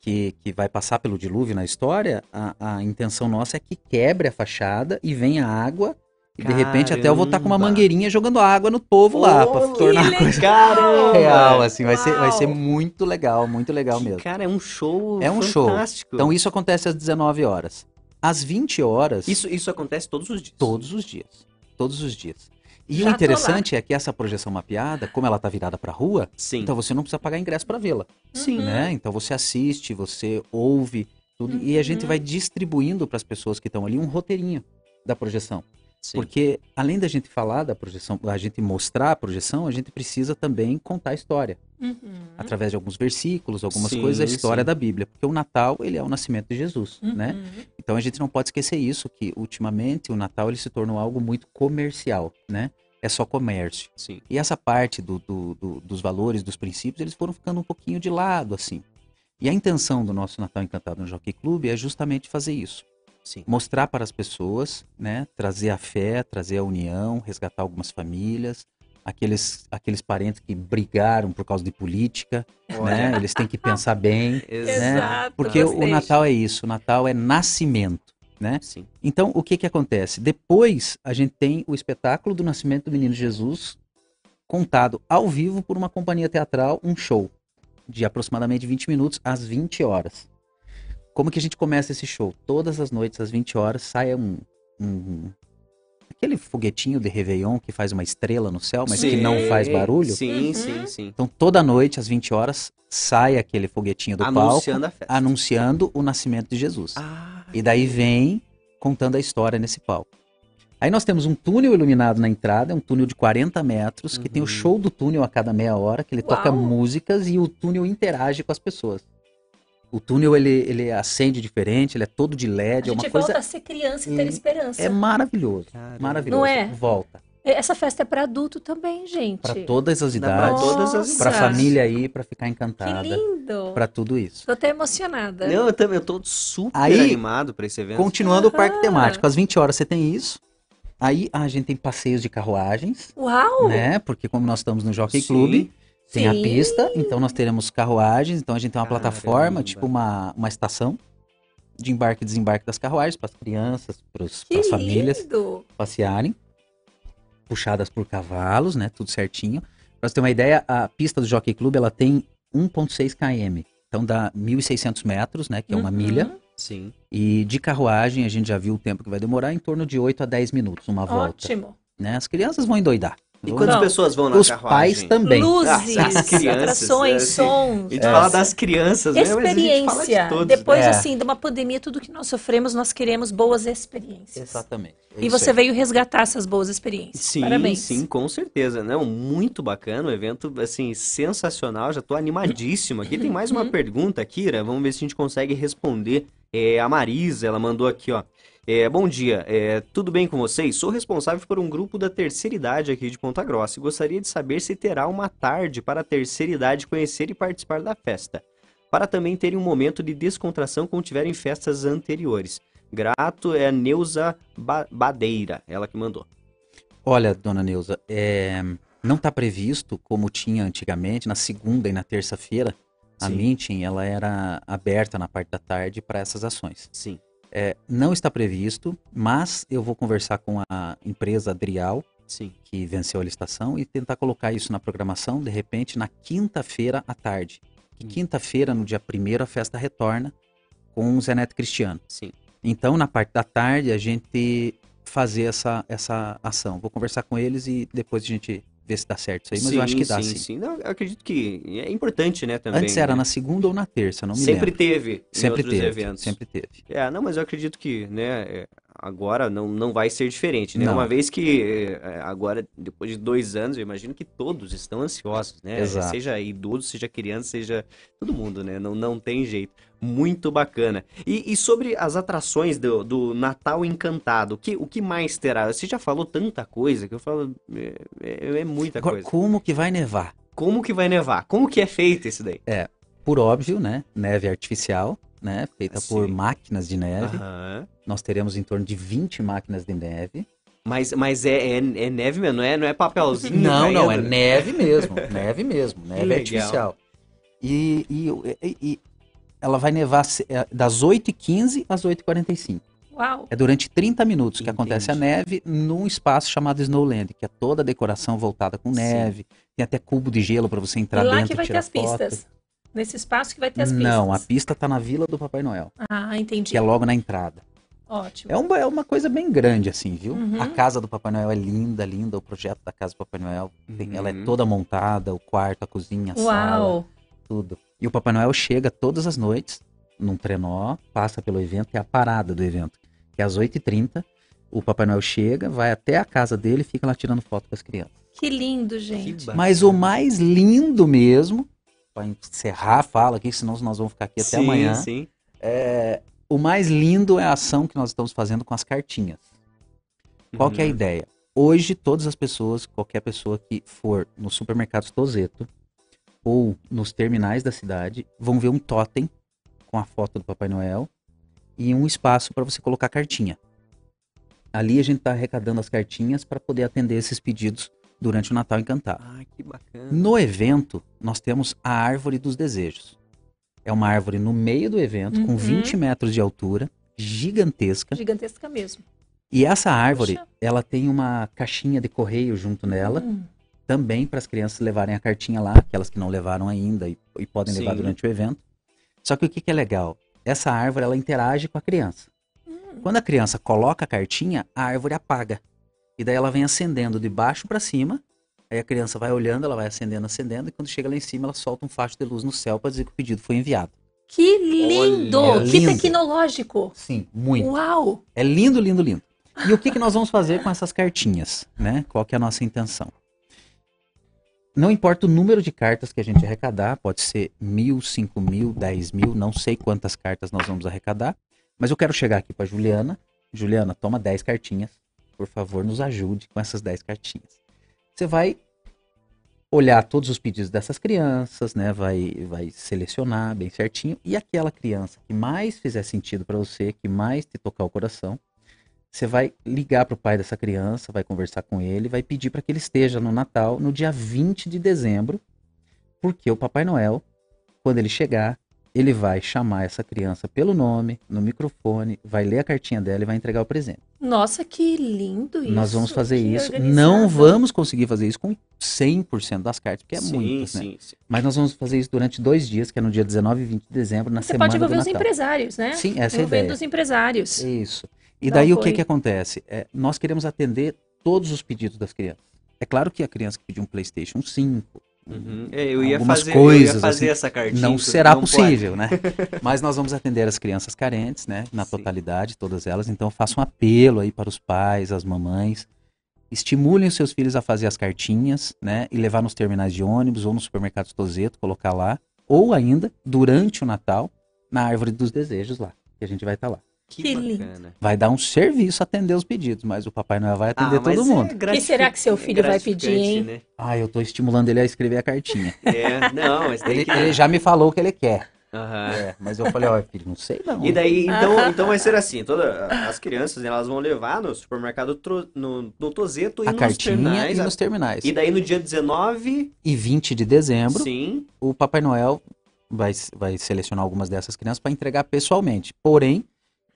que, que vai passar pelo dilúvio na história, a, a intenção nossa é que quebre a fachada e venha água. E de repente até eu vou estar com uma mangueirinha jogando água no povo lá, Oh, pra tornar a coisa Caramba! real, assim. Vai ser, vai ser muito legal, muito legal mesmo. Cara, é um show É um show. fantástico. Então isso acontece às 19 horas. Às 20 horas, Isso, isso acontece todos os dias. todos os dias. Todos os dias. E Já o interessante é que essa projeção mapeada, como ela tá virada pra rua, Sim. então você não precisa pagar ingresso pra vê-la. Sim. né? Então você assiste, você ouve tudo e a gente Uhum. vai distribuindo para as pessoas que estão ali um roteirinho da projeção. Sim. Porque além da gente falar da projeção, a gente mostrar a projeção, a gente precisa também contar a história. Uhum. Através de alguns versículos, algumas sim, coisas, a história sim. da Bíblia. Porque o Natal, ele é o nascimento de Jesus, uhum. né? Então a gente não pode esquecer isso, que ultimamente o Natal ele se tornou algo muito comercial, né? É só comércio. Sim. E essa parte do, do, do, dos valores, dos princípios, eles foram ficando um pouquinho de lado, assim. E a intenção do nosso Natal Encantado no Jockey Club é justamente fazer isso Sim. mostrar para as pessoas, né, trazer a fé, trazer a união, resgatar algumas famílias, aqueles, aqueles parentes que brigaram por causa de política, né, eles têm que pensar bem, né, porque o Natal é isso, o Natal é nascimento, né? Sim. Então, o que que acontece? Depois, a gente tem o espetáculo do nascimento do menino Jesus contado ao vivo por uma companhia teatral, um show de aproximadamente 20 minutos às 20 horas. Como que a gente começa esse show? Todas as noites, às 20 horas, sai um, um aquele foguetinho de Réveillon que faz uma estrela no céu, mas sim, que não faz barulho. Sim, uhum. sim, sim. Então toda noite, às 20 horas, sai aquele foguetinho do anunciando palco, anunciando o nascimento de Jesus. Ah, e daí vem contando a história nesse palco. Aí nós temos um túnel iluminado na entrada, é um túnel de 40 metros, uhum. que tem o uhum. show do túnel a cada meia hora, que ele Uau. toca músicas e o túnel interage com as pessoas. O túnel ele, ele acende diferente, ele é todo de LED. A gente é uma volta coisa... a ser criança e ter esperança. É maravilhoso. Caramba. Maravilhoso. Não é? Volta. Essa festa é para adulto também, gente. Para todas as idades. Para todas as Para família aí, para ficar encantada. Que lindo. Para tudo isso. Tô até emocionada. Não, eu também eu tô super aí, animado para esse evento. Continuando o parque temático, às 20 horas você tem isso. Aí a gente tem passeios de carruagens. Uau! Né? Porque como nós estamos no Jockey Club, tem a pista, então nós teremos carruagens, então a gente tem uma Caramba. plataforma, tipo uma, uma estação de embarque e desembarque das carruagens para as crianças, para as famílias passearem, puxadas por cavalos, né, tudo certinho. Para você ter uma ideia, a pista do Jockey Club ela tem 1.6 km, então dá 1.600 metros, né, que é uma uhum. milha. Sim. E de carruagem a gente já viu o tempo que vai demorar, em torno de 8 a 10 minutos, uma volta. Ótimo. Né? As crianças vão endoidar. E quantas não. pessoas vão na Os carruagem? pais também. Luzes, ah, as crianças, atrações, é, assim, sons. A gente é. fala das crianças, né? Experiência. De todos, Depois, né? assim, de uma pandemia, tudo que nós sofremos, nós queremos boas experiências. Exatamente. É e você veio resgatar essas boas experiências. Sim, Parabéns. sim, com certeza. Não, muito bacana, um evento, assim, sensacional. Já estou animadíssimo aqui. Tem mais uma uhum. pergunta, Kira. Vamos ver se a gente consegue responder. É, a Marisa, ela mandou aqui, ó. É, bom dia, é, tudo bem com vocês? Sou responsável por um grupo da terceira idade aqui de Ponta Grossa e gostaria de saber se terá uma tarde para a terceira idade conhecer e participar da festa, para também terem um momento de descontração como tiverem festas anteriores. Grato é a Neuza ba Badeira, ela que mandou. Olha, dona Neuza, é, não está previsto como tinha antigamente, na segunda e na terça-feira, a meeting ela era aberta na parte da tarde para essas ações. Sim. É, não está previsto, mas eu vou conversar com a empresa Adrial, Sim. que venceu a licitação, e tentar colocar isso na programação, de repente, na quinta-feira à tarde. Hum. Quinta-feira, no dia primeiro, a festa retorna com o Zé Neto Cristiano. Sim. Então, na parte da tarde, a gente fazer essa, essa ação. Vou conversar com eles e depois a gente ver se dá certo isso aí, mas sim, eu acho que dá sim. sim. sim. Não, eu acredito que é importante, né, também. Antes era né? na segunda ou na terça, não me sempre lembro. Teve sempre teve. eventos. Sempre teve. É, não, mas eu acredito que, né, é, agora não, não vai ser diferente, né? Não. Uma vez que é, agora, depois de dois anos, eu imagino que todos estão ansiosos, né? Exato. Seja idoso, seja criança, seja todo mundo, né? Não, não tem jeito. Muito bacana. E, e sobre as atrações do, do Natal Encantado, o que, o que mais terá? Você já falou tanta coisa que eu falo, é, é, é muita Agora, coisa. como que vai nevar? Como que vai nevar? Como que é feito isso daí? É, por óbvio, né? Neve artificial, né? Feita Sim. por máquinas de neve. Aham. Nós teremos em torno de 20 máquinas de neve. Mas, mas é, é, é neve mesmo, não é, não é papelzinho? Não, não, é neve mesmo. neve mesmo, neve artificial. E, e- e ela vai nevar é, das 8h15 às 8h45. Uau. É durante 30 minutos que acontece a neve num espaço chamado Snowland, que é toda a decoração voltada com Sim. neve. Tem até cubo de gelo para você entrar e lá dentro que vai ter as foto. pistas. Nesse espaço que vai ter as pistas. Não, a pista tá na Vila do Papai Noel, Ah, entendi. que é logo na entrada. Ótimo. É uma, é uma coisa bem grande, assim, viu? Uhum. A casa do Papai Noel é linda, linda. O projeto da casa do Papai Noel, tem- ela é Uhum. toda montada, o quarto, a cozinha, a sala, Uau. tudo. E o Papai Noel chega todas as noites num trenó, passa pelo evento, é a parada do evento, que é às 8h30. o Papai Noel chega, vai até a casa dele e fica lá tirando foto com as crianças. Que lindo, gente. Que Mas o mais lindo mesmo, para encerrar a fala aqui, senão nós vamos ficar aqui até sim, amanhã. Sim. É, o mais lindo é a ação que nós estamos fazendo com as cartinhas. Qual que é a Uhum. ideia? Hoje, todas as pessoas, qualquer pessoa que for no supermercado Tozeto ou nos terminais da cidade, vão ver um totem com a foto do Papai Noel e um espaço para você colocar cartinha. Ali a gente está arrecadando as cartinhas para poder atender esses pedidos durante o Natal Encantado. Ah, que bacana. No evento, nós temos a Árvore dos Desejos. É uma árvore no meio do evento, com Uhum. 20 metros de altura, gigantesca. Gigantesca mesmo. E essa árvore, Poxa. ela tem uma caixinha de correio junto nela, Hum, também para as crianças levarem a cartinha lá, aquelas que não levaram ainda e, e podem levar Sim. durante o evento. Só que o que, que é legal? Essa árvore, ela interage com a criança. hum. Quando a criança coloca a cartinha, a árvore apaga. E daí ela vem acendendo de baixo para cima. Aí a criança vai olhando, ela vai acendendo, acendendo. E quando chega lá em cima, ela solta um facho de luz no céu para dizer que o pedido foi enviado. Que lindo! Olha, que lindo. tecnológico! Sim, muito. Uau! É lindo, lindo, lindo. E o que, que nós vamos fazer com essas cartinhas, né? Qual que é a nossa intenção? Não importa o número de cartas que a gente arrecadar, pode ser mil, cinco mil, dez mil, não sei quantas cartas nós vamos arrecadar, mas eu quero chegar aqui para Juliana. Juliana, toma 10 cartinhas. Por favor, nos ajude com essas 10 cartinhas. Você vai olhar todos os pedidos dessas crianças, né? Vai, vai selecionar bem certinho. E aquela criança que mais fizer sentido para você, que mais te tocar o coração, você vai ligar para o pai dessa criança, vai conversar com ele, vai pedir para que ele esteja no Natal, no dia 20 de dezembro, porque o Papai Noel, quando ele chegar, ele vai chamar essa criança pelo nome, no microfone, vai ler a cartinha dela e vai entregar o presente. Nossa, que lindo isso! Nós vamos fazer que isso. organizado. Não vamos conseguir fazer isso com 100% das cartas, porque é sim, muitas, né? sim, sim. Mas nós vamos fazer isso durante dois dias, que é no dia 19 e 20 de dezembro, na Você semana pode envolver do os Natal. empresários, né? Sim, essa é a Envolvendo ideia. os empresários. Isso. E daí o que que acontece? É, nós queremos atender todos os pedidos das crianças. É claro que a criança que pediu um PlayStation 5 Uhum. É, eu ia Algumas fazer, eu ia coisas, fazer assim, essa cartinha. não será pode. possível, né? Mas nós vamos atender as crianças carentes, né? Na Sim. totalidade, todas elas. Então eu faço um apelo aí para os pais, as mamães. Estimulem os seus filhos a fazer as cartinhas, né? E levar nos terminais de ônibus ou no supermercado Tozeto, colocar lá. Ou ainda, durante o Natal, na árvore dos desejos lá. Que a gente vai estar lá. Que, Que lindo. bacana. Vai dar um serviço atender os pedidos, mas o Papai Noel vai atender Ah, todo é mundo. gratifi- Que será que seu filho vai pedir, hein? né? Ah, eu tô estimulando ele a escrever a cartinha. É, não, mas tem Ele, que... ele já me falou o que ele quer. Aham. É, mas eu falei, ó, filho, não sei não. E daí, então, então vai ser assim, toda, as crianças, né, elas vão levar no supermercado tro- no, no Tozeto e a nos cartinha terminais. e nos terminais. E daí no dia 19, E 20 de dezembro, sim, o Papai Noel vai, vai selecionar algumas dessas crianças para entregar pessoalmente. Porém,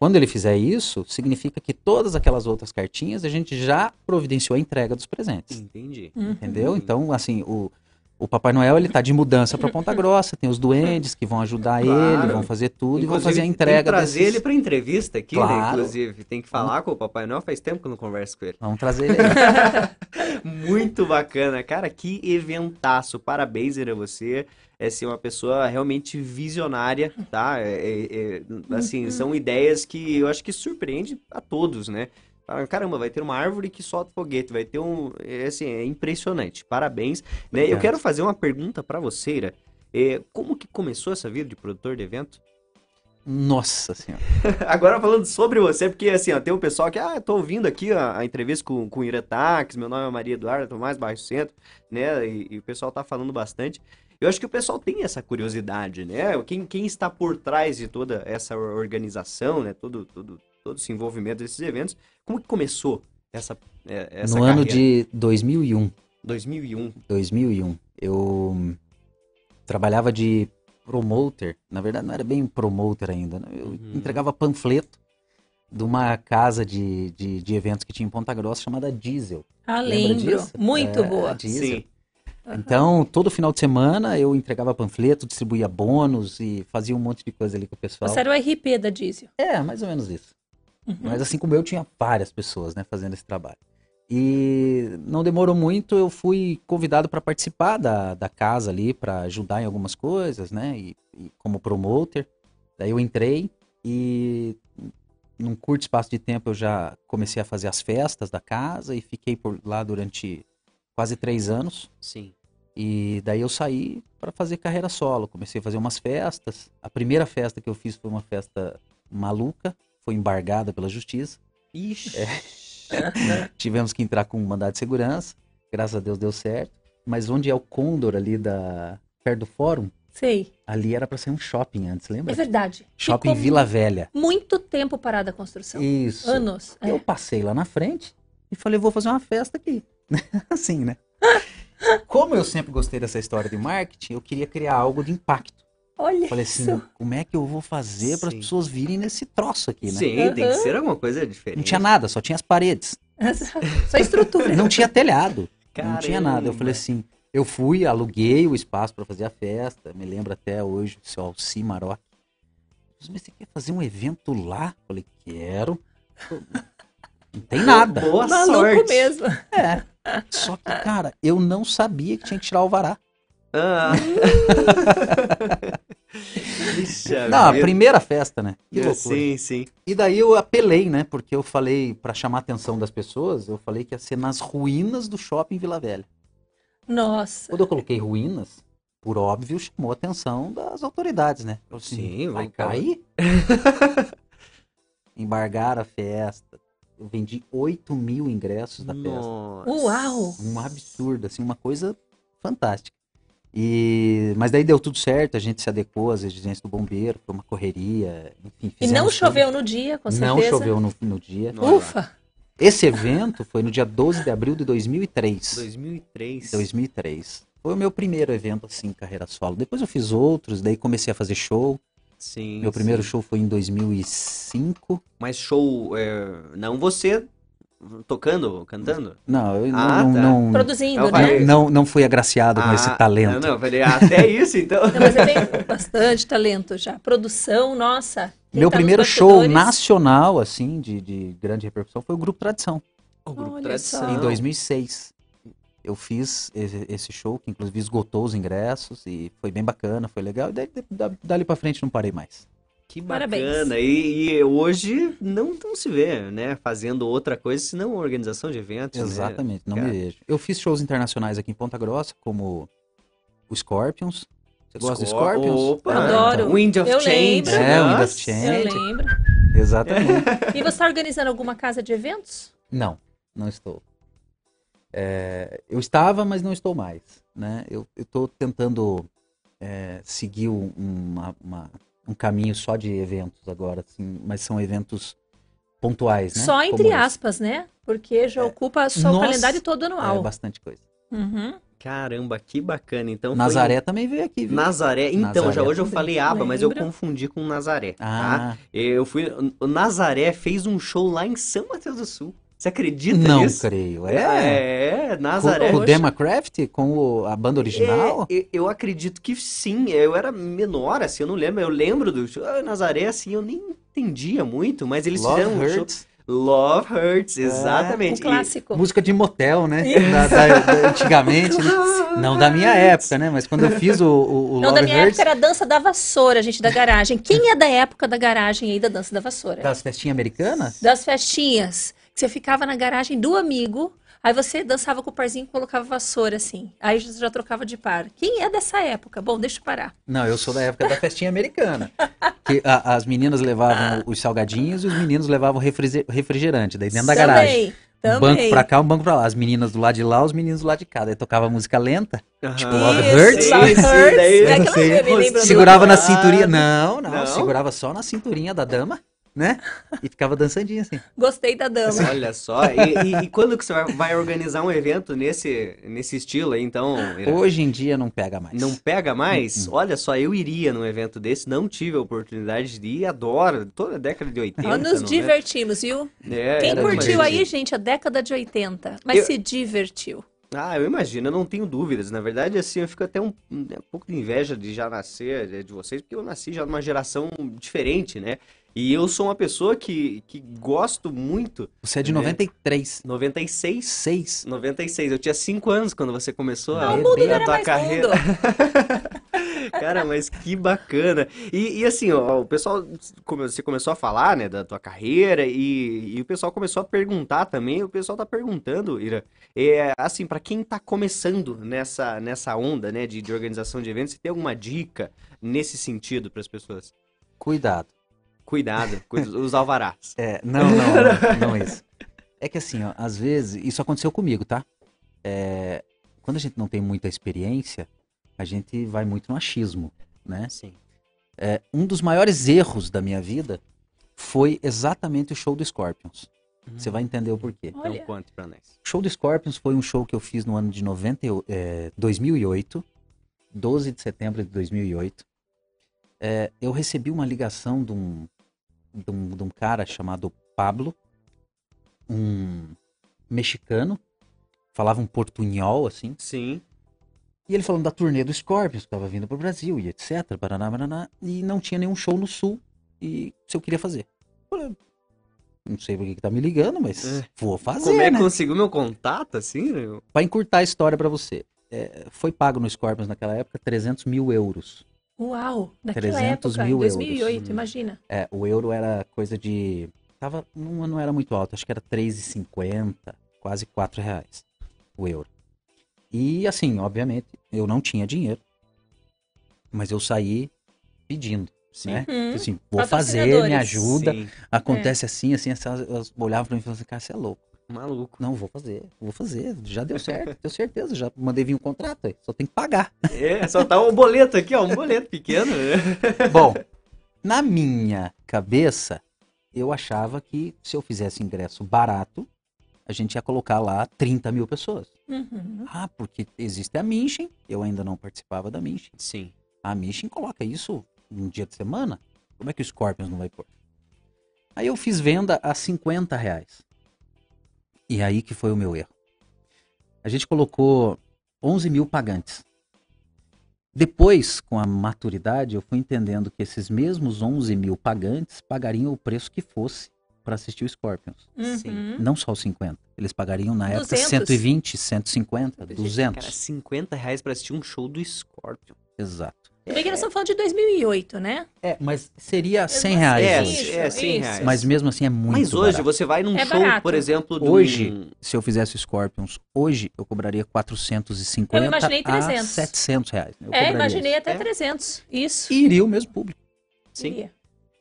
quando ele fizer isso, significa que todas aquelas outras cartinhas a gente já providenciou a entrega dos presentes. entendi. Uhum. Entendeu? Então, assim, o, o Papai Noel ele tá de mudança para Ponta Grossa, tem os duendes que vão ajudar Claro. ele, vão fazer tudo e vão Inclusive, fazer a Tem entrega que trazer desses... ele pra entrevista aqui, né, Claro. inclusive. Tem que falar com o Papai Noel, faz tempo que eu não converso com ele. Vamos trazer ele. Muito bacana, cara, que eventaço. Parabéns a você. É ser uma pessoa realmente visionária, tá? É, é, é, assim, são ideias que eu acho que surpreende a todos, né? Caramba, vai ter uma árvore que solta foguete, vai ter um. É, assim, é impressionante. Parabéns. Né? Eu quero fazer uma pergunta pra você, Ira. É, como que começou essa vida de produtor de evento? Nossa senhora. Agora falando sobre você, porque assim, ó, tem um pessoal que, ah, tô ouvindo aqui a, a entrevista com, com o Ira Taques, meu nome é Maria Eduarda, Tomás Baixo Centro, né, e, e o pessoal tá falando bastante. Eu acho que o pessoal tem essa curiosidade, né, quem, quem está por trás de toda essa organização, né, todo, todo, todo esse envolvimento desses eventos, como que começou essa, é, essa no ano carreira? de 2001, 2001. 2001, eu trabalhava de promoter, na verdade não era bem promoter ainda, né? eu Uhum. entregava panfleto de uma casa de, de, de eventos que tinha em Ponta Grossa chamada Diesel. Ah, lembro. disso? Muito É, boa. Diesel. Sim. Então, todo final de semana eu entregava panfleto, distribuía bônus e fazia um monte de coisa ali com o pessoal. Você era o RP da Diesel. É, mais ou menos isso. Uhum. Mas assim como eu, tinha várias pessoas, né, fazendo esse trabalho. E não demorou muito, eu fui convidado para participar da, da casa ali, para ajudar em algumas coisas, né, e, e como promoter. Daí eu entrei e num curto espaço de tempo, eu já comecei a fazer as festas da casa e fiquei por lá durante quase três anos. Sim. E daí eu saí para fazer carreira solo. Comecei a fazer umas festas. A primeira festa que eu fiz foi uma festa maluca, foi embargada pela justiça. Ixi. É. Tivemos que entrar com um mandado de segurança. Graças a Deus deu certo. Mas onde é o Condor ali da perto do fórum, Sei. ali era para ser um shopping antes, É lembra? verdade. shopping Ficou Vila Velha. Muito tempo parada a construção. Isso. Anos. é. Eu passei lá na frente e falei, vou fazer uma festa aqui. assim, né? Como eu sempre gostei dessa história de marketing, eu queria criar algo de impacto. Olha Falei assim, isso. como é que eu vou fazer para as pessoas virem nesse troço aqui, né? Sim, tem que ser alguma coisa diferente. Não tinha nada, só tinha as paredes. Só estrutura. Não tinha telhado. Não tinha nada. Eu Caramba. falei assim, eu fui, aluguei o espaço para fazer a festa. Me lembro até hoje o seu Alci Maroc. Mas você quer fazer um evento lá? Eu falei, quero. Não tem nada. Boa Maluco sorte. mesmo. É. Só que, cara, eu não sabia que tinha que tirar o vará. Ah. Não, a primeira festa, né? Que É, loucura. Sim, sim. E daí eu apelei, né? Porque eu falei, pra chamar a atenção das pessoas, eu falei que ia ser nas ruínas do shopping Vila Velha. Nossa. Quando eu coloquei ruínas, por óbvio, chamou a atenção das autoridades, né? Eu assim, Sim, vai cair? Embargaram a festa. Eu vendi 8 mil ingressos da. Nossa. Uau. Um absurdo, assim, uma coisa fantástica. E... Mas daí deu tudo certo, a gente se adequou às exigências do bombeiro, foi uma correria, enfim. E não fizemos tudo. choveu no dia, com certeza. Não choveu no, no dia. Não. Ufa. Esse evento foi no dia 12 de abril de 2003. 2003. 2003. Foi o meu primeiro evento, assim, carreira solo. Depois eu fiz outros, daí comecei a fazer show. Sim. Meu primeiro sim. show foi em 2005. Mas show, é, não você tocando, cantando? Não, eu Ah, não, tá. não, Produzindo, né? não, não, fui agraciado com esse Ah, talento. Não, não, eu falei, ah, até isso então. Não, mas você tem bastante talento já. Produção, nossa. Meu tá primeiro show nacional, assim, de, de grande repercussão, foi o Grupo Tradição, O grupo Olha tradição. só. em 2006. Eu fiz esse, show, que inclusive esgotou os ingressos, e foi bem bacana, foi legal. E daí, da- dali pra frente não parei mais. Que Parabéns. bacana. E, e hoje não, não se vê, né? Fazendo outra coisa, senão organização de eventos. né? Exatamente, não cara? me vejo. Eu fiz shows internacionais aqui em Ponta Grossa, como o Scorpions. Você gosta de Scor- Scorpions? Opa, Adoro. Wind of Eu Change. lembro. É, Wind of. Change. Eu lembro. Exatamente. E você está organizando alguma casa de eventos? Não, não estou. É, eu estava, mas não estou mais. Né? Eu estou tentando é, seguir um, uma- uma- um caminho só de eventos agora, assim, mas são eventos pontuais, né? Só Como entre esse. aspas, né? Porque já ocupa só o Nossa. calendário todo É anual. bastante coisa. Uhum. Caramba, que bacana. Então foi- Nazaré também veio aqui, viu? Nazaré. Então, Nazaré já hoje eu falei aba, mas eu confundi com Nazaré, tá? Ah, Eu fui. O Nazaré fez um show lá em São Mateus do Sul. Você acredita não nisso? creio. É? É, Nazaré. Com, com o. Demacraft? Com o- a banda original? É, eu, acredito que sim. Eu era menor, assim, eu não lembro. Eu lembro do show. Ah, Nazaré, assim, eu nem entendia muito, mas eles Love fizeram um show. Hurts. Love Hurts, Um exatamente. E- clássico. Música de motel, né? Da- da- da- antigamente, né? Não da minha época, né? Mas quando eu fiz o, o, o Não, Love da minha Hurts, época era a dança da vassoura, gente, da garagem. Quem é da época da garagem aí, da dança da vassoura? das festinhas americanas, Das festinhas. Que Você ficava na garagem do amigo, aí você dançava com o parzinho e colocava vassoura, assim. Aí você já trocava de par. Quem é dessa época? Bom, deixa eu parar. não, eu sou da época da festinha americana. Que a- as meninas levavam os salgadinhos e os meninos levavam refrigerante, daí dentro da garagem. Também, Um banco também. pra cá, um banco pra lá. As meninas do lado de lá, os meninos do lado de cá. Daí tocava música lenta, Aham. Tipo, Love Hurts? Love Hurts. É aquela você- que eu me lembro do- segurava na Ah, cinturinha. Não, não, não? segurava só na cinturinha da dama, né? E ficava dançandinho assim. Gostei da dama. Olha só, e, e- e quando que você vai, organizar um evento nesse, nesse estilo aí, então? Ira? Hoje em dia não pega mais. Não pega mais? Olha só, eu iria num evento desse, não tive a oportunidade de ir, adoro, toda a década de 80. Nós nos não é? divertimos, viu? É, Quem era curtiu demais. aí, gente, a década de 80, mas Eu- se divertiu. Ah, eu imagino, eu não tenho dúvidas. Na verdade, assim, eu fico até um, um pouco de inveja de já nascer de, de vocês, porque eu nasci já numa geração diferente, né? E eu sou uma pessoa que, que gosto muito. Você é de É. 93. 96. 6. 96. Eu tinha 5 anos quando você começou a, O O mundo não a tua mais carreira. Cara, mas que bacana. E, e assim, ó, o pessoal, como você começou a falar, né, da tua carreira e, e o pessoal começou a perguntar também, o pessoal tá perguntando, Ira, é, assim, para quem tá começando nessa, nessa onda, né, de, de organização de eventos, você tem alguma dica nesse sentido para as pessoas? Cuidado. Cuidado, os alvarás. É, não, não, não, não é isso. É que assim, ó, às vezes, isso aconteceu comigo, tá? É, quando a gente não tem muita experiência, a gente vai muito no achismo, né? Sim. É, um dos maiores erros da minha vida foi exatamente o show do Scorpions. Você vai entender o porquê. Olha. Então conte pra nós. O show do Scorpions foi um show que eu fiz no ano de 90, e- é, 2008, 12 de setembro de 2008. É, eu recebi uma ligação de um, de, um, de um cara chamado Pablo, um mexicano, falava um portunhol, assim, Sim. e ele falando da turnê do Scorpions, que estava vindo pro Brasil e etc, paraná, paraná, e não tinha nenhum show no Sul, e se eu queria fazer. Eu não sei por que tá me ligando, mas É. vou fazer, Como é que né? conseguiu meu contato, assim? né? Pra encurtar a história pra você, é, foi pago no Scorpions naquela época 300 mil euros. Uau, naquela 300 época, mil em 2008, euros. imagina. É, o euro era coisa de. Tava, não, não era muito alto, acho que era 3,50, quase 4 reais o euro. E assim, obviamente, eu não tinha dinheiro, mas eu saí pedindo, Sim. né? Uhum. Assim, vou fazer, me ajuda. Sim. Acontece assim, assim, assim, elas olhavam pra mim e falavam assim, cara, você é louco. Maluco. Não, vou fazer, vou fazer, já deu certo, tenho certeza, já mandei vir um contrato aí, só tem que pagar. É, só tá um boleto aqui, ó, um boleto pequeno. Bom, na minha cabeça, eu achava que se eu fizesse ingresso barato, a gente ia colocar lá 30 mil pessoas. Uhum. Ah, porque existe a Minchin, eu ainda não participava da Minchin. Sim. A Minchin coloca isso num dia de semana. Como é que o Scorpions não vai pôr? Aí eu fiz venda a 50 reais. E aí que foi o meu erro. A gente colocou 11 mil pagantes. Depois, com a maturidade, eu fui entendendo que esses mesmos 11 mil pagantes pagariam o preço que fosse para assistir o Scorpions. Sim. Uhum. Não só os 50. Eles pagariam na época 200. 120, 150, 200. Cara, 50 reais pra assistir um show do Scorpion. Exato. Se bem que nós estamos falando de 2008, né? É, mas seria 100 Mesmo reais É. Isso, é, 100 isso. reais. Mas mesmo assim é muito Mas hoje barato. você vai num É show, barato. por exemplo, de Hoje, um... se eu fizesse Scorpions, hoje eu cobraria 450 Eu imaginei 300. a 700 reais. Eu é, imaginei isso. até É. 300. Isso. E iria o mesmo público. Sim. Iria.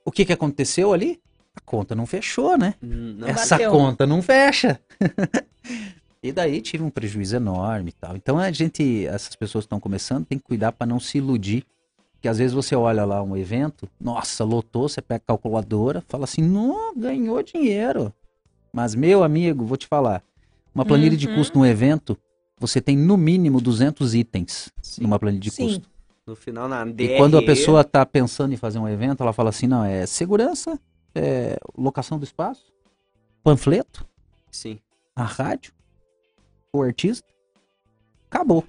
O que que aconteceu ali? A conta não fechou, né? Hum, Não, Essa bateu. conta não fecha. e daí tive um prejuízo enorme e tal. Então a gente, essas pessoas que estão começando, tem que cuidar para não se iludir. Porque às vezes você olha lá um evento, nossa, lotou, você pega a calculadora, fala assim, não, ganhou dinheiro. Mas, meu amigo, vou te falar, uma planilha de Uhum. custo num evento, você tem no mínimo 200 itens Sim. numa planilha de Sim. custo. No final, na E DRE... quando a pessoa está pensando em fazer um evento, ela fala assim, não, é segurança, é locação do espaço, panfleto, Sim, a rádio, o artista, acabou.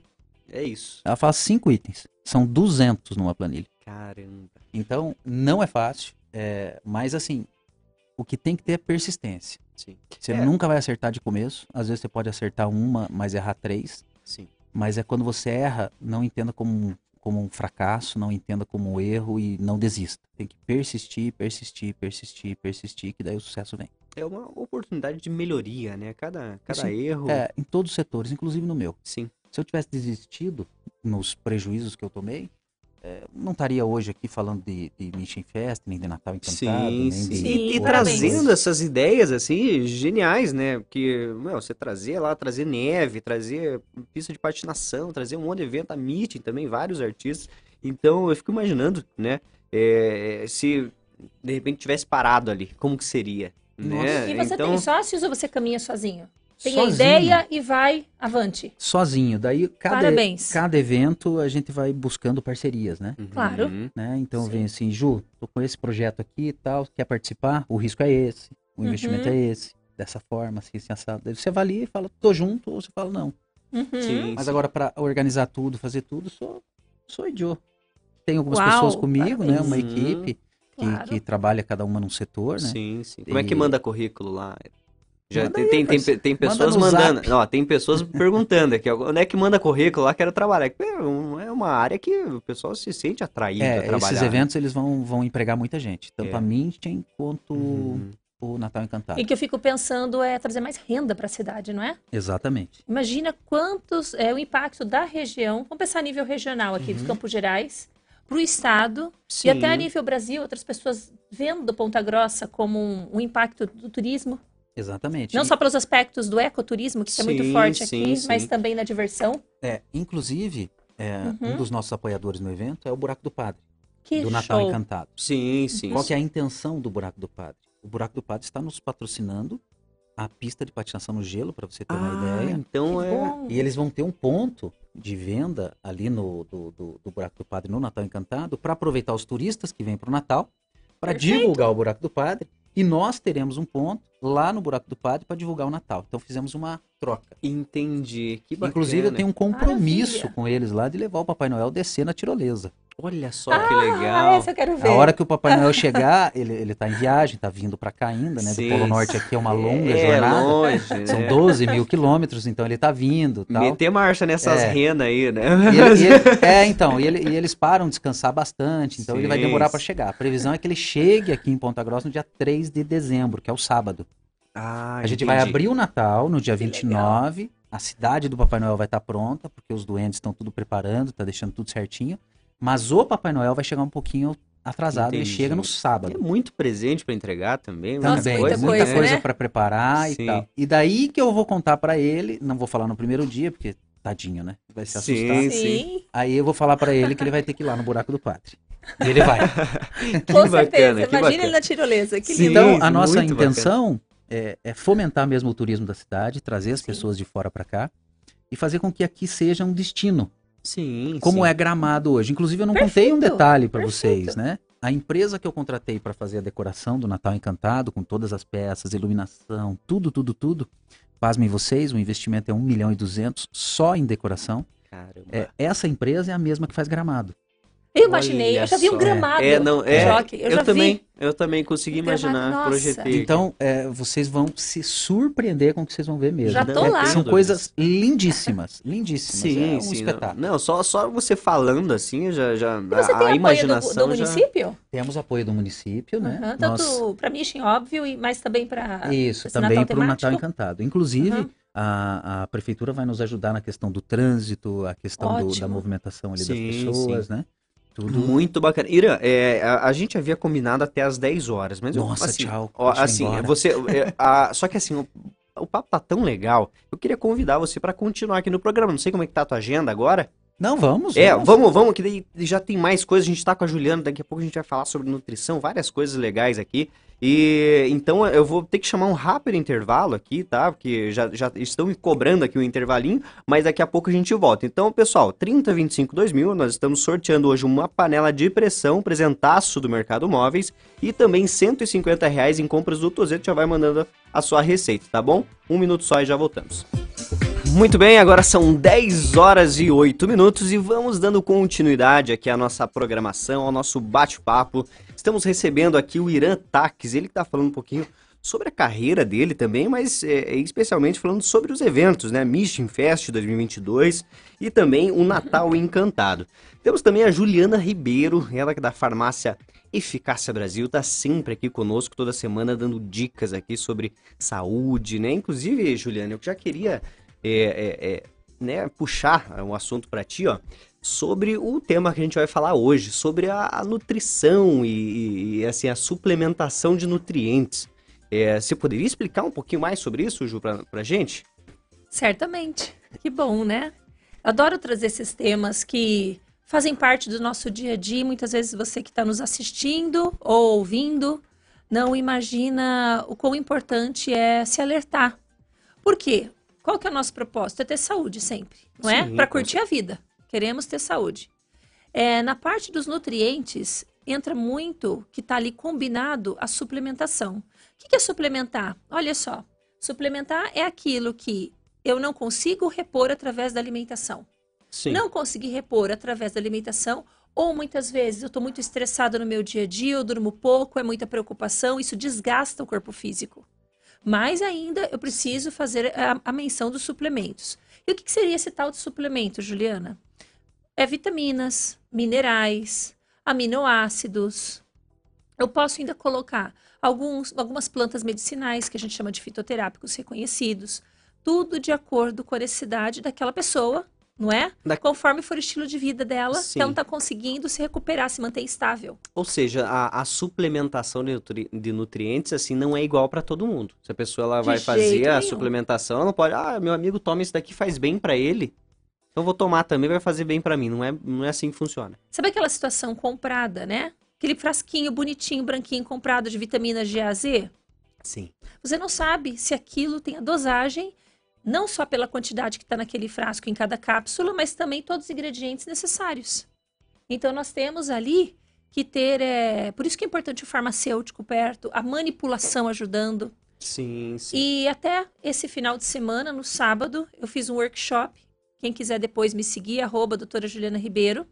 é isso. Ela fala cinco itens, são 200 numa planilha. Caramba. Então, não é fácil, é, mas assim, o que tem que ter é persistência. Sim, Você É. nunca vai acertar de começo, às vezes você pode acertar uma, mas errar três, sim. mas é quando você erra, não entenda como como um fracasso, não entenda como um erro e não desista. Tem que persistir, persistir, persistir, persistir, que daí o sucesso vem. É uma oportunidade de melhoria, né? Cada, cada Sim. erro... É, em todos os setores, inclusive no meu. Sim. Se eu tivesse desistido nos prejuízos que eu tomei, é, não estaria hoje aqui falando de, de Mission Fest, nem de Natal Encantado, Sim, nem sim. de E, e trazendo essas ideias, assim, geniais, né? Porque, meu, você trazer lá, trazer neve, trazer pista de patinação, trazer um monte de evento, a meeting também, vários artistas. Então, eu fico imaginando, né? é, se, de repente, tivesse parado ali, como que seria, né? E você então, tem sócios ou você caminha sozinho? Tem a Sozinho. ideia e vai avante. Sozinho. Daí, cada, Parabéns. cada evento, a gente vai buscando parcerias, né? Uhum. Claro. né? Então Sim. vem assim, Ju, tô com esse projeto aqui e tal, quer participar? O risco é esse, o Uhum. investimento é esse, dessa forma, assim, assim, assado. Daí você avalia e fala, tô junto, ou você fala, não. Uhum. Sim, Mas sim. agora, para organizar tudo, fazer tudo, sou, sou idiota. Tem algumas Uau, pessoas comigo, né? Uma parabéns. equipe Claro. que trabalha cada uma num setor, né? Sim, sim. Como é que E- manda currículo lá? Já tem, tem, tem, tem, pessoas manda mandando. Ó, tem pessoas perguntando aqui, onde é que manda currículo lá, quero trabalhar. É uma área que o pessoal se sente atraído é, a trabalhar. Esses né? eventos eles vão, vão empregar muita gente, tanto é. a Minchen quanto uhum. o Natal Encantado. E que eu fico pensando é trazer mais renda para a cidade, não é? Exatamente. Imagina quantos é o impacto da região, vamos pensar a nível regional aqui, uhum. dos Campos Gerais, para o Estado Sim. e até a nível Brasil, outras pessoas vendo Ponta Grossa como um, um impacto do turismo. Exatamente. Não só pelos aspectos do ecoturismo, que sim, é muito forte aqui, sim, mas também na diversão. É, inclusive, é, uhum. um dos nossos apoiadores no evento é o Buraco do Padre. Que do show. Natal Encantado. Sim, sim. Qual que é a intenção do Buraco do Padre? O Buraco do Padre está nos patrocinando a pista de patinação no gelo, para você ter ah, uma ideia. Então é. Bom. E eles vão ter um ponto de venda ali no do, do, do Buraco do Padre no Natal Encantado para aproveitar os turistas que vêm para o Natal, para divulgar o Buraco do Padre e nós teremos um ponto lá no Buraco do Padre para divulgar o Natal. Então fizemos uma troca. Entendi. Que bacana. Inclusive eu tenho um compromisso Maravilha. com eles lá de levar o Papai Noel descer na tirolesa. Olha só ah, que legal. Essa eu quero ver. A hora que o Papai Noel chegar, ele, ele tá em viagem, tá vindo para cá ainda, né? Sim. Do Polo Norte aqui é uma longa é, jornada. Longe, São né? 12 mil quilômetros, então ele tá vindo. Tal. Meter marcha nessas é. renas aí, né? E ele, e ele, é, então, e, ele, e, eles param descansar bastante, então Sim. ele vai demorar para chegar. A previsão é que ele chegue aqui em Ponta Grossa no dia 3 de dezembro, que é o sábado. Ah, a gente entendi. vai abrir o Natal no dia que 29. Legal. A cidade do Papai Noel vai estar tá pronta, porque os doentes estão tudo preparando, tá deixando tudo certinho. Mas o Papai Noel vai chegar um pouquinho atrasado, Entendi. ele chega no sábado. É muito presente para entregar também. Também, muita coisa, muita coisa né? para preparar Sim. e tal. E daí que eu vou contar para ele, não vou falar no primeiro dia, porque tadinho, né? Vai se assustar. Sim, sim. Aí eu vou falar para ele que ele vai ter que ir lá no buraco do padre. E ele vai. Com certeza. Imagina ele na tirolesa. Que sim, então, a nossa intenção é, é, fomentar mesmo o turismo da cidade, trazer as sim. pessoas de fora para cá e fazer com que aqui seja um destino Sim. Como sim. é gramado hoje. Inclusive, eu não perfeito, contei um detalhe para vocês, né? A empresa que eu contratei para fazer a decoração do Natal Encantado, com todas as peças, iluminação, tudo, tudo, tudo. Pasmem vocês, o investimento é 1 milhão e 200 só em decoração. Caramba. É, essa empresa é a mesma que faz gramado. Eu imaginei, Olha eu já vi um gramado. É, não, é, eu, eu também, vi. eu também consegui imaginar, projetei. Então, é, vocês vão se surpreender com o que vocês vão ver mesmo. Já tô é, lá. São coisas lindíssimas, lindíssimas. Sim, é um sim. espetáculo. Não, não, só, só você falando assim, já, já e você a, tem a imaginação do, do município? Temos apoio do município, né? Uhum, tanto Nós... para Mission, óbvio, mas também para Isso, também para o Natal Encantado. Inclusive, uhum. a, a prefeitura vai nos ajudar na questão do trânsito, a questão do, da movimentação ali sim, das pessoas, sim. né? Tudo. Muito bacana. Ira, é, a, a, gente havia combinado até as 10 horas, mas Nossa, eu, assim, tchau. Ó, assim, você. É, a, só que assim, o, o, papo tá tão legal. Eu queria convidar você para continuar aqui no programa. Não sei como é que tá a tua agenda agora. Não, vamos. É, vamos, vamos, vamos que daí já tem mais coisas. A gente tá com a Juliana, daqui a pouco a gente vai falar sobre nutrição, várias coisas legais aqui. E então eu vou ter que chamar um rápido intervalo aqui, tá? Porque já, já estão me cobrando aqui o um intervalinho, mas daqui a pouco a gente volta. Então, pessoal, 3025 2000, nós estamos sorteando hoje uma panela de pressão, presentaço do Mercado Móveis e também 150 reais em compras do Tozeto. Já vai mandando a sua receita, tá bom? Um minuto só e já voltamos. Muito bem, agora são 10 horas e 8 minutos e vamos dando continuidade aqui à nossa programação, ao nosso bate-papo. Estamos recebendo aqui o Irã Taques, ele está falando um pouquinho sobre a carreira dele também, mas é, especialmente falando sobre os eventos, né? Mission Fest 2022 e também o Natal Encantado. Temos também a Juliana Ribeiro, ela que é da farmácia Eficácia Brasil, está sempre aqui conosco toda semana dando dicas aqui sobre saúde, né? Inclusive, Juliana, eu já queria é, é, é, né, puxar um assunto para ti, ó, sobre o tema que a gente vai falar hoje, sobre a, a nutrição e, e, assim, a suplementação de nutrientes. É, você poderia explicar um pouquinho mais sobre isso, Ju, para a gente? Certamente. Que bom, né? Adoro trazer esses temas que fazem parte do nosso dia a dia. Muitas vezes você que está nos assistindo ou ouvindo não imagina o quão importante é se alertar. Por quê? Qual que é o nosso propósito? É ter saúde sempre, não é? Para curtir a vida. Queremos ter saúde. É, na parte dos nutrientes, entra muito que está ali combinado a suplementação. O que, que é suplementar? Olha só, suplementar é aquilo que eu não consigo repor através da alimentação. Sim. Não consegui repor através da alimentação, ou muitas vezes eu estou muito estressado no meu dia a dia, eu durmo pouco, é muita preocupação, isso desgasta o corpo físico. Mais ainda, eu preciso fazer a, a menção dos suplementos. E o que, que seria esse tal de suplemento, Juliana? É vitaminas, minerais, aminoácidos. Eu posso ainda colocar alguns, algumas plantas medicinais que a gente chama de fitoterápicos reconhecidos. Tudo de acordo com a necessidade daquela pessoa não é? Da... Conforme for o estilo de vida dela, Sim. ela não está conseguindo se recuperar, se manter estável. Ou seja, a, a suplementação de, nutri... de, nutrientes, assim, não é igual para todo mundo. Se a pessoa ela vai fazer a nenhum. suplementação, ela não pode, ah, meu amigo toma isso daqui, faz bem para ele. Então eu vou tomar também, vai fazer bem para mim. Não é, não é assim que funciona. Sabe aquela situação comprada, né? Aquele frasquinho bonitinho, branquinho, comprado de vitaminas G a Z? Sim. Você não sabe se aquilo tem a dosagem não só pela quantidade que está naquele frasco em cada cápsula, mas também todos os ingredientes necessários. Então, nós temos ali que ter. É... Por isso que é importante o farmacêutico perto, a manipulação ajudando. Sim, sim. E até esse final de semana, no sábado, eu fiz um workshop. Quem quiser depois me seguir, arroba doutora Juliana Ribeiro,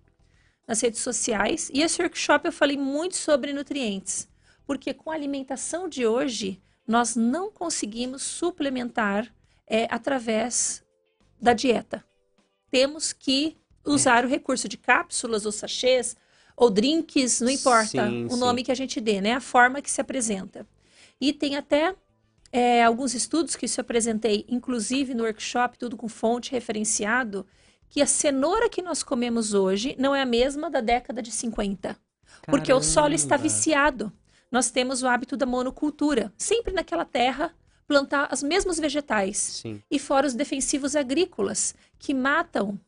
nas redes sociais. E esse workshop eu falei muito sobre nutrientes. Porque com a alimentação de hoje, nós não conseguimos suplementar é através da dieta. Temos que usar é. o recurso de cápsulas ou sachês ou drinks, não importa sim, o sim. nome que a gente dê, né? A forma que se apresenta. E tem até é, alguns estudos que isso eu apresentei, inclusive no workshop, tudo com fonte referenciado, que a cenoura que nós comemos hoje não é a mesma da década de 50. Caramba. Porque o solo está viciado. Nós temos o hábito da monocultura, sempre naquela terra plantar os mesmos vegetais. Sim. E fora os defensivos agrícolas, que matam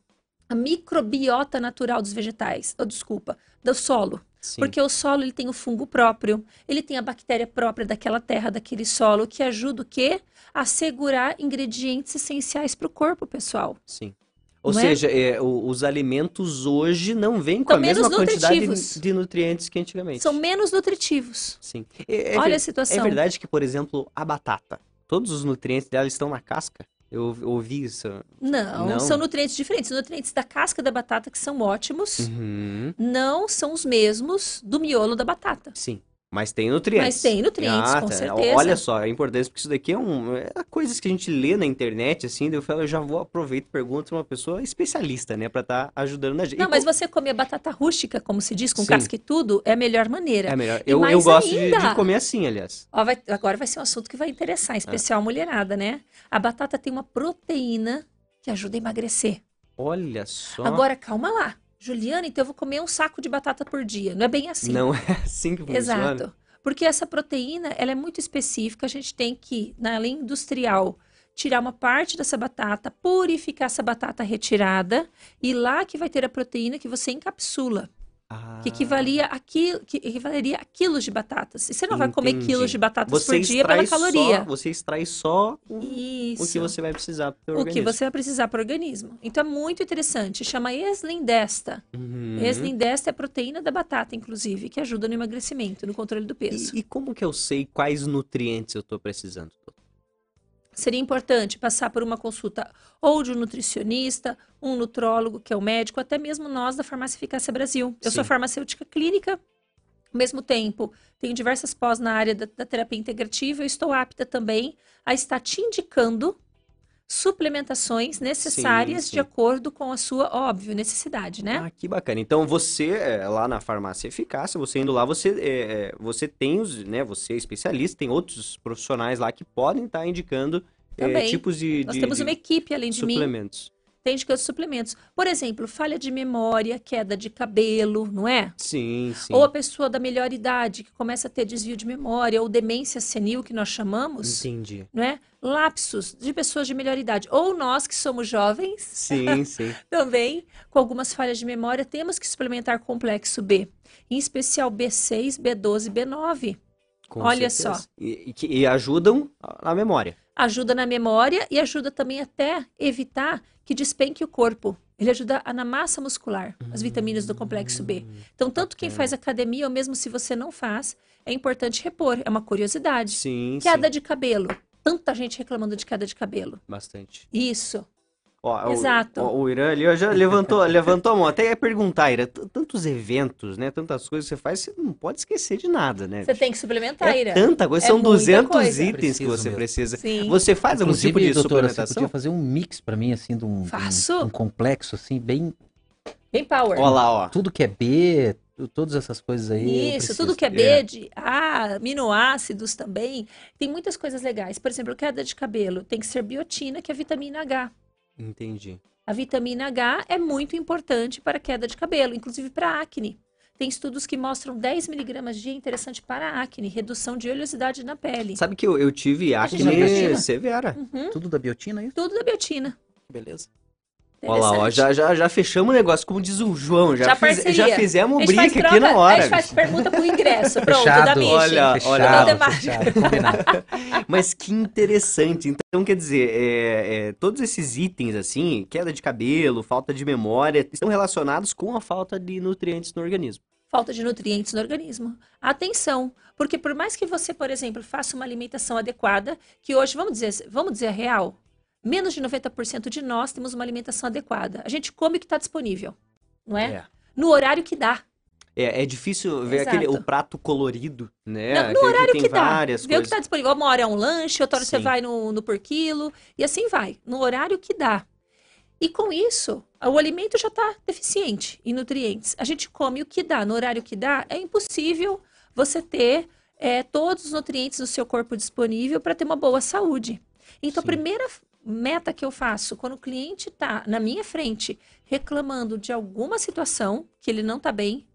a microbiota natural dos vegetais, ou desculpa, do solo. Sim. Porque o solo ele tem o fungo próprio, ele tem a bactéria própria daquela terra, daquele solo, que ajuda o quê? A segurar ingredientes essenciais para o corpo, pessoal. Sim. Ou não é? seja, é? É, os alimentos hoje não vêm com São a mesma quantidade de nutrientes que antigamente. São menos nutritivos. Sim. É, é Olha a situação. É verdade que, por exemplo, a batata, todos os nutrientes dela estão na casca? Eu ouvi isso. Não, não, são nutrientes diferentes. Os nutrientes da casca da batata, que são ótimos, uhum. não são os mesmos do miolo da batata. Sim. Mas tem nutrientes. Mas tem nutrientes, ah, com tá. certeza. Olha só, é importante, porque isso daqui é, um, é coisas que a gente lê na internet, assim, daí eu falo, eu já vou aproveitar e pergunto pra uma pessoa especialista, né, pra estar tá ajudando a gente. Não, e, mas você comer batata rústica, como se diz, com Sim. casca e tudo, é a melhor maneira. É melhor. Eu, eu gosto ainda, de, de, comer assim, aliás. Ó, vai, agora vai ser um assunto que vai interessar, em especial a mulherada, né? A batata tem uma proteína que ajuda a emagrecer. Olha só. Agora, calma lá. Juliana, então eu vou comer um saco de batata por dia. Não é bem assim. Não é assim que funciona. Exato. Porque essa proteína, ela é muito específica, a gente tem que, na linha industrial, tirar uma parte dessa batata, purificar essa batata retirada, e lá que vai ter a proteína que você encapsula. Ah. Que, equivalia a que equivaleria a quilos de batatas. E você não Entendi. vai comer quilos de batatas você por dia pela caloria. Só, você extrai só o, o que você vai precisar para o organismo. O que você vai precisar para o organismo. Então é muito interessante. Chama eslindesta. Uhum. Eslindesta é a proteína da batata, inclusive, que ajuda no emagrecimento, no controle do peso. E, e como que eu sei quais nutrientes eu estou precisando? Seria importante passar por uma consulta ou de um nutricionista, um nutrólogo, que é o médico, até mesmo nós da Farmácia Eficácia Brasil. Eu Sim. sou farmacêutica clínica, ao mesmo tempo, tenho diversas pós na área da, da terapia integrativa, eu estou apta também a estar te indicando suplementações necessárias sim, sim. de acordo com a sua, óbvio, necessidade, né? Ah, que bacana. Então, você, é, lá na farmácia eficácia, você indo lá, você, é, é, você tem os, né, você é especialista, tem outros profissionais lá que podem estar tá indicando é, tipos de Nós de, temos de uma equipe, além de suplementos. mim. Tem de suplementos. Por exemplo, falha de memória, queda de cabelo, não é? Sim, sim. Ou a pessoa da melhor idade que começa a ter desvio de memória, ou demência senil, que nós chamamos. Entendi. Não é? Lapsos de pessoas de melhor idade. Ou nós que somos jovens. Sim, sim. também, com algumas falhas de memória, temos que suplementar complexo B. Em especial B6, B12 B9. Com Olha certeza. só. E, e, e ajudam a memória ajuda na memória e ajuda também até evitar que despenque o corpo. Ele ajuda na massa muscular, as vitaminas do complexo B. Então, tanto quem faz academia, ou mesmo se você não faz, é importante repor. É uma curiosidade. Sim, queda sim. de cabelo. Tanta gente reclamando de queda de cabelo. Bastante. Isso. Ó, Exato. O, o Irã ali já levantou, levantou a mão. Até ia perguntar, Ira, tantos eventos, né? Tantas coisas que você faz, você não pode esquecer de nada, né? Você tem que suplementar, é Ira. tanta coisa, É são muita 200 coisa. itens que você mesmo. precisa. Sim. Você faz algum tipo de doutora, você suplementação? podia fazer um mix pra mim, assim, de um, um- Faço. um complexo, assim, bem... Bem power. Olha lá, ó. Tudo que é B, todas essas coisas aí. Isso, tudo que é B É. de A, aminoácidos também. Tem muitas coisas legais. Por exemplo, queda de cabelo. Tem que ser biotina, que é vitamina H. Entendi. A vitamina H é muito importante para a queda de cabelo, inclusive para acne. Tem estudos que mostram 10 miligramas dia interessante para acne, redução de oleosidade na pele. Sabe que eu, eu tive acne severa. Uhum, Tudo da biotina, isso? tudo da biotina. Beleza. Olha lá, ó, já, já, já fechamos o negócio, como diz o João, já, Já fiz- já fizemos um faz brinque aqui na hora. A gente faz pergunta pro ingresso. Pronto, Fechado. da Mission. Olha, Fechado, olha. Fechado, combinado. Mas que interessante. Então, quer dizer, é, é, todos esses itens, assim, queda de cabelo, falta de memória, estão relacionados com a falta de nutrientes no organismo. falta de nutrientes no organismo. Atenção, porque por mais que você, por exemplo, faça uma alimentação adequada, que hoje, vamos dizer, vamos dizer a real, menos de 90% de nós temos uma alimentação adequada. A gente come o que está disponível, não é? No horário que dá. É, é difícil ver Exato. aquele, o prato colorido, né? Não, no Aquele horário tem que dá. Vê o que coisas. está disponível. Uma hora é um lanche, outra hora você Sim. vai no, no por quilo, e assim vai. No horário que dá. E com isso, o alimento já está deficiente em nutrientes. A gente come o que dá, no horário que dá, é impossível você ter é, todos os nutrientes no seu corpo disponível para ter uma boa saúde. Então, Sim. a primeira meta que eu faço quando o cliente está na minha frente reclamando de alguma situação que ele não está bem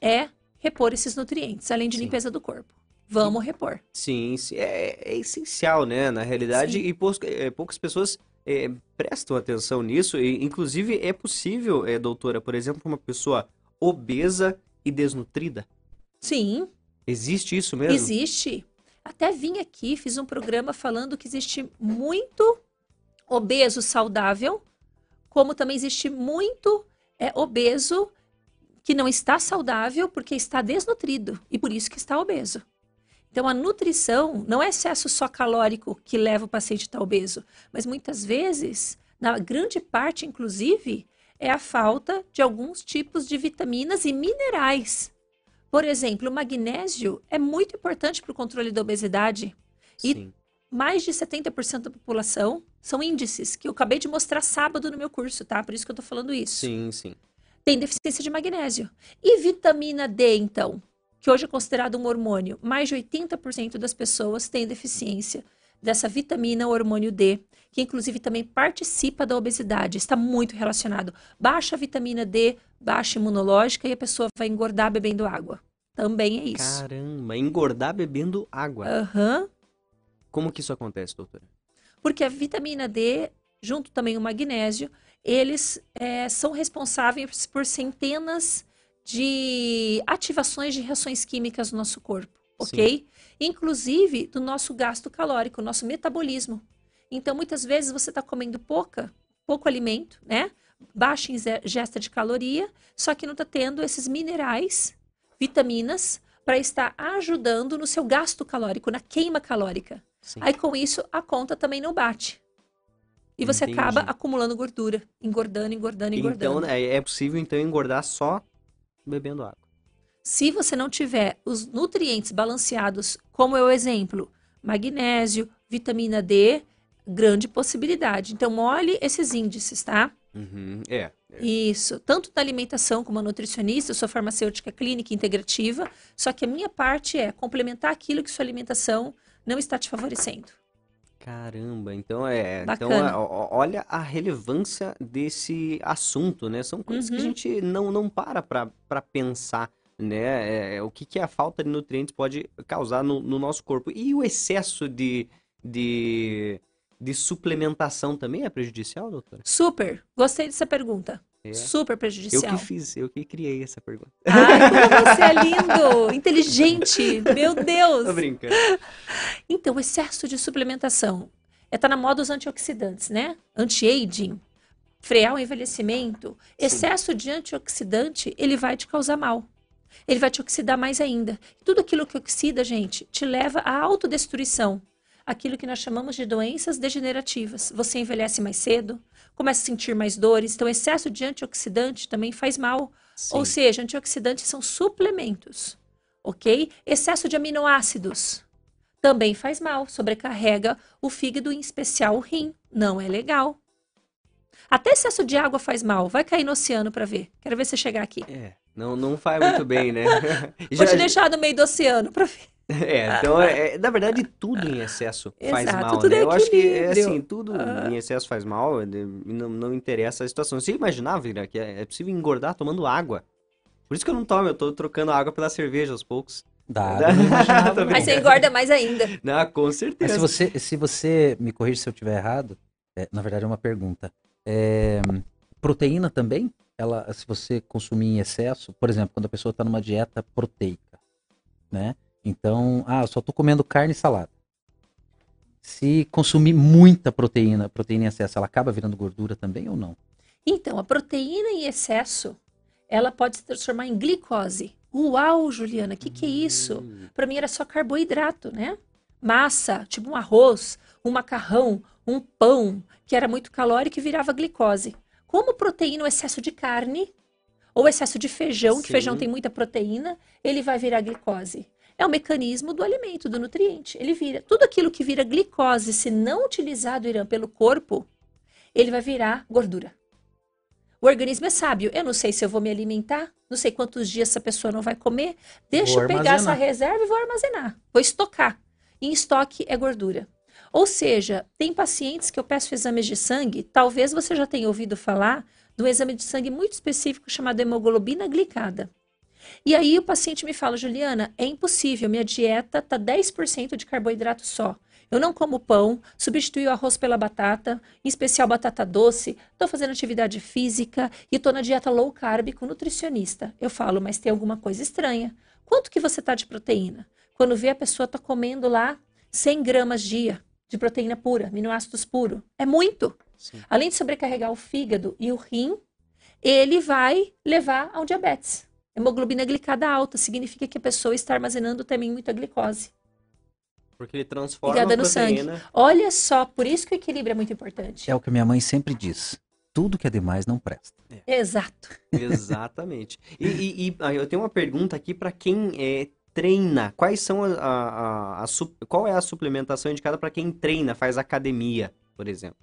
é repor esses nutrientes, além de Sim. limpeza do corpo. Vamos repor. Sim, é, é essencial, né? Na realidade, Sim. e é, poucas pessoas é, prestam atenção nisso. E, inclusive, é possível, é, doutora, por exemplo, uma pessoa obesa e desnutrida. Sim, Existe isso mesmo? existe. Até vim aqui, fiz um programa falando que existe muito obeso saudável, como também existe muito é, obeso que não está saudável porque está desnutrido e por isso que está obeso. Então, a nutrição não é excesso só calórico que leva o paciente a estar obeso, mas muitas vezes, na grande parte, inclusive, é a falta de alguns tipos de vitaminas e minerais. Por exemplo, o magnésio é muito importante para o controle da obesidade. E- Sim. Mais de 70% da população são índices, que eu acabei de mostrar sábado no meu curso, tá? Por isso que eu tô falando isso. Sim, sim. Tem deficiência de magnésio. E vitamina D, então? Que hoje é considerado um hormônio. Mais de 80% das pessoas têm deficiência dessa vitamina hormônio D, que inclusive também participa da obesidade. Está muito relacionado. Baixa vitamina D, baixa imunológica e a pessoa vai engordar bebendo água. Também é isso. Caramba, engordar bebendo água. Aham. Como que isso acontece, doutora? Porque a vitamina D, junto também o magnésio, eles é, são responsáveis por centenas de ativações de reações químicas no nosso corpo, ok? Inclusive do nosso gasto calórico, nosso metabolismo. Então, muitas vezes você está comendo pouca, pouco alimento, né? Baixa ingesta de caloria, só que não está tendo esses minerais, vitaminas, para estar ajudando no seu gasto calórico, na queima calórica. Sim. Aí com isso a conta também não bate. E você Entendi. acaba acumulando gordura, engordando, engordando, engordando. Então, é, é possível, então, engordar só bebendo água. Se você não tiver os nutrientes balanceados, como é o exemplo, magnésio, vitamina D, grande possibilidade. Então olhe esses índices, tá? Uhum, É. Isso, tanto da alimentação como a nutricionista, eu sou farmacêutica clínica integrativa, só que a minha parte é complementar aquilo que sua alimentação não está te favorecendo. Caramba, então é. Então, Bacana. é, ó- olha a relevância desse assunto, né? São coisas que a Uhum. gente não, não para pra, pra pensar, né? É, o que, que a falta de nutrientes pode causar no, no nosso corpo. E o excesso de, de, de suplementação também é prejudicial, doutora? Super, gostei dessa pergunta. É. Super Eu prejudicial. que fiz, eu que criei essa pergunta. Ai, como você é lindo, inteligente, meu Deus. Tô brincando. Então, o excesso de suplementação. É, tá na moda os antioxidantes, né? Anti-aging, frear o envelhecimento. Excesso de antioxidante, ele vai te causar mal. Ele vai te oxidar mais ainda. Tudo aquilo que oxida, gente, te leva à autodestruição. aquilo que nós chamamos de doenças degenerativas. Você envelhece mais cedo, começa a sentir mais dores, então excesso de antioxidante também faz mal. Sim. Ou seja, antioxidantes são suplementos, ok? Excesso de aminoácidos também faz mal, sobrecarrega o fígado, em especial o rim. Não é legal. Até excesso de água faz mal. Vai cair no oceano para ver. Quero ver você chegar aqui. É, não, não faz muito bem, né? Vou te deixar no meio do oceano para ver. É, então, é, é, na verdade, tudo em excesso faz Exato, mal, tudo né? É Eu acho que, é assim, tudo em excesso faz mal, não, não interessa a situação. Você imaginava, Vira, que é, é possível engordar tomando água? Por isso que eu não tomo, eu tô trocando água pela cerveja aos poucos. Dá, Mas você engorda mais ainda. Não, com certeza. Mas se você, se você me corrige se eu estiver errado, é, na verdade é uma pergunta. É, proteína também? Ela, se você consumir em excesso, por exemplo, quando a pessoa está numa dieta proteica, né? Então, ah, só estou comendo carne e salada. Se consumir muita proteína, proteína em excesso, ela acaba virando gordura também ou não? Então, a proteína em excesso, ela pode se transformar em glicose. Uau, Juliana, o que, que é isso? Hum. Para mim era só carboidrato, né? Massa, tipo um arroz, um macarrão, um pão, que era muito calórico e virava glicose. Como proteína, o excesso de carne ou excesso de feijão, Sim. que feijão tem muita proteína, ele vai virar glicose. É o mecanismo do alimento, do nutriente. Ele vira. Tudo aquilo que vira glicose, se não utilizado Irã, pelo corpo, ele vai virar gordura. O organismo é sábio. Eu não sei se eu vou me alimentar, não sei quantos dias essa pessoa não vai comer. Deixa vou eu pegar armazenar. essa reserva e vou armazenar. Vou estocar. E em estoque é gordura. Ou seja, tem pacientes que eu peço exames de sangue, talvez você já tenha ouvido falar de um exame de sangue muito específico chamado hemoglobina glicada. E aí o paciente me fala, Juliana, é impossível, minha dieta tá 10% de carboidrato só. Eu não como pão, substituí o arroz pela batata, em especial batata doce, estou fazendo atividade física e estou na dieta low carb com nutricionista. Eu falo, mas tem alguma coisa estranha. Quanto que você está de proteína? Quando vê a pessoa está comendo lá 100 gramas dia de proteína pura, aminoácidos puro. É muito. Sim. Além de sobrecarregar o fígado e o rim, ele vai levar ao diabetes. Hemoglobina glicada alta significa que a pessoa está armazenando também muita glicose. Porque ele transforma Ligada a proteína. no sangue. Olha só, por isso que o equilíbrio é muito importante. É o que minha mãe sempre diz. Tudo que é demais não presta. É. Exato. Exatamente. E, e, e, eu tenho uma pergunta aqui para quem é, treina. Quais são a, a, a, a qual é a suplementação indicada para quem treina, faz academia, por exemplo?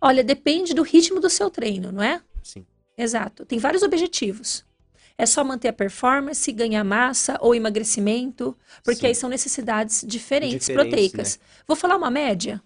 Olha, depende do ritmo do seu treino, não é? Sim. Exato. Tem vários objetivos. É só manter a performance, ganhar massa ou emagrecimento, porque Sim. aí são necessidades diferentes, diferentes proteicas. Né? Vou falar uma média?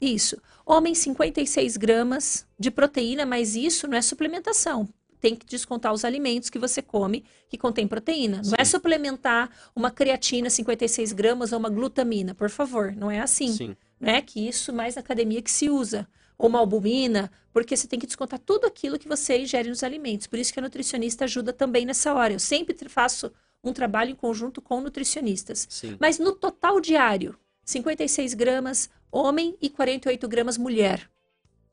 Isso. Homem, 56 gramas de proteína, mas isso não é suplementação. Tem que descontar os alimentos que você come que contém proteína. Sim. Não é suplementar uma creatina 56 gramas ou uma glutamina, por favor. Não é assim. Sim. Não é que isso mais na academia que se usa ou uma albumina, porque você tem que descontar tudo aquilo que você ingere nos alimentos. Por isso que a nutricionista ajuda também nessa hora. Eu sempre faço um trabalho em conjunto com nutricionistas. Sim. Mas no total diário, 56 gramas homem e 48 gramas mulher.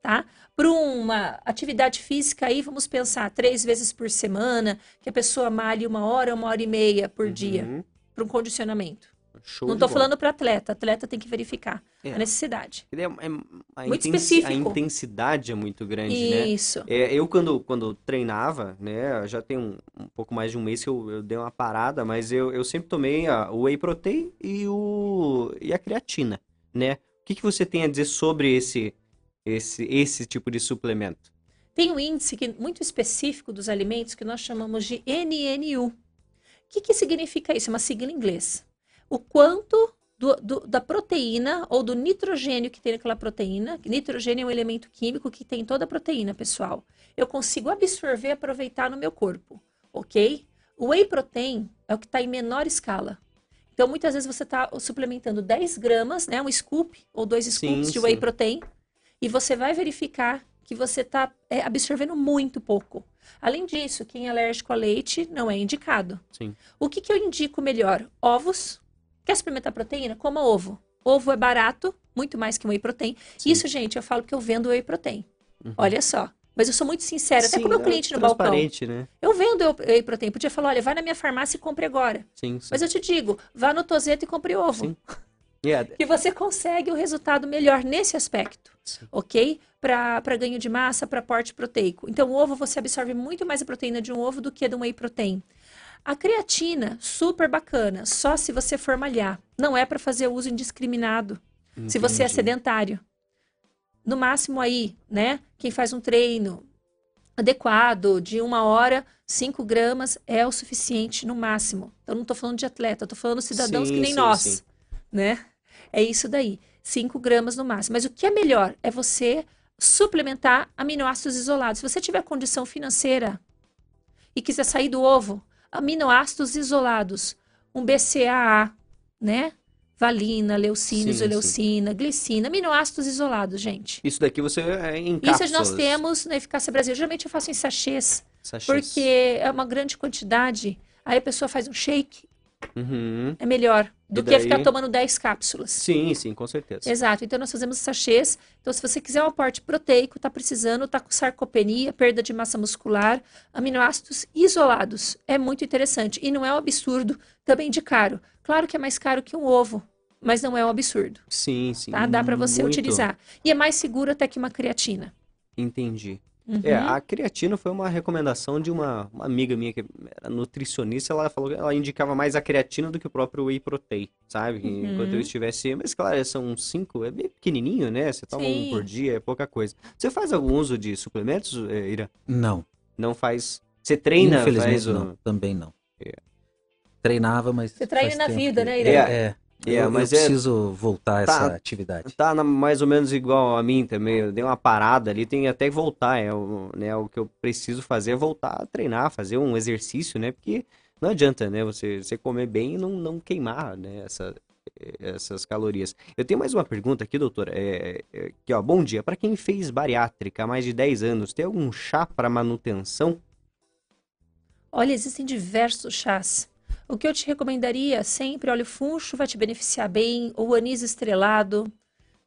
Tá? Para uma atividade física aí, vamos pensar três vezes por semana, que a pessoa malhe uma hora, uma hora e meia por uhum. dia, para um condicionamento. Show não estou falando para atleta, atleta tem que verificar é. a necessidade. É, é, a muito específico. A intensidade é muito grande, Isso. né? Isso. É, eu, quando, quando treinava, né, já tem um, um pouco mais de um mês que eu, eu dei uma parada, mas eu, eu sempre tomei a, o whey protein e, o, e a creatina, né? O que, que você tem a dizer sobre esse, esse, esse tipo de suplemento? Tem um índice que, muito específico dos alimentos que nós chamamos de NNU. O que, que significa isso? É uma sigla em inglês o quanto do, do, da proteína ou do nitrogênio que tem naquela proteína. Nitrogênio é um elemento químico que tem toda a proteína, pessoal. Eu consigo absorver e aproveitar no meu corpo, ok? O whey protein é o que está em menor escala. Então, muitas vezes você está suplementando 10 gramas, né? Um scoop ou dois scoops sim, de whey sim. protein. E você vai verificar que você está é, absorvendo muito pouco. Além disso, quem é alérgico a leite não é indicado. Sim. O que, que eu indico melhor? Ovos, Quer suplementar proteína? Coma ovo. Ovo é barato, muito mais que um whey protein. Sim. Isso, gente, eu falo que eu vendo whey protein. Uhum. Olha só. Mas eu sou muito sincera, sim, até com o meu é cliente é no balcão. Né? Eu vendo whey protein. Podia falar, olha, vai na minha farmácia e compre agora. Sim, Mas eu te digo, vá no Tozeto e compre ovo. Yeah. Que você consegue o um resultado melhor nesse aspecto, Sim. ok? Para ganho de massa, para porte proteico. Então, o ovo você absorve muito mais a proteína de um ovo do que de um whey protein. A creatina, super bacana, só se você for malhar. Não é para fazer uso indiscriminado. Entendi. Se você é sedentário. No máximo aí, né? Quem faz um treino adequado de uma hora, 5 gramas é o suficiente no máximo. Eu não estou falando de atleta, estou falando cidadãos sim, que nem sim, nós, sim. né? É isso daí, 5 gramas no máximo. Mas o que é melhor é você suplementar aminoácidos isolados. Se você tiver condição financeira e quiser sair do ovo, aminoácidos isolados, um BCAA, né? Valina, leucina, isoleucina, glicina, aminoácidos isolados, gente. Isso daqui você é em cápsulas. Isso nós temos na Eficácia Brasil. Geralmente eu faço em sachês, sachês. porque é uma grande quantidade. Aí a pessoa faz um shake Uhum. É melhor do que ficar tomando 10 cápsulas. Sim, sim, com certeza. Exato. Então nós fazemos sachês. Então, se você quiser um aporte proteico, está precisando, está com sarcopenia, perda de massa muscular, aminoácidos isolados. É muito interessante. E não é um absurdo também de caro. Claro que é mais caro que um ovo, mas não é um absurdo. Sim, sim. Tá? Dá para você muito. utilizar. E é mais seguro até que uma creatina. Entendi. Uhum. É, a creatina foi uma recomendação de uma, uma, amiga minha que era nutricionista, ela falou que ela indicava mais a creatina do que o próprio whey protein, sabe? Uhum. Enquanto eu estivesse, mas claro, são cinco, é bem pequenininho, né? Você toma Sim. um por dia, é pouca coisa. Você faz algum uso de suplementos, eh, Ira? Não. Não faz? Você treina? Infelizmente não, também não. É. Treinava, mas Você treina na vida, que... né, Ira? É, é. É, eu, mas eu é preciso voltar tá, essa atividade. Tá na, mais ou menos igual a mim também. Eu dei uma parada ali, tem até que voltar. É o, né, o que eu preciso fazer é voltar a treinar, fazer um exercício, né? Porque não adianta, né? Você, você comer bem e não, não queimar, né? Essa, essas calorias. Eu tenho mais uma pergunta aqui, doutora. É, é, que, ó, bom dia. Para quem fez bariátrica há mais de 10 anos, tem algum chá para manutenção? Olha, existem diversos chás. O que eu te recomendaria sempre, olha, o funcho vai te beneficiar bem, ou o anis estrelado,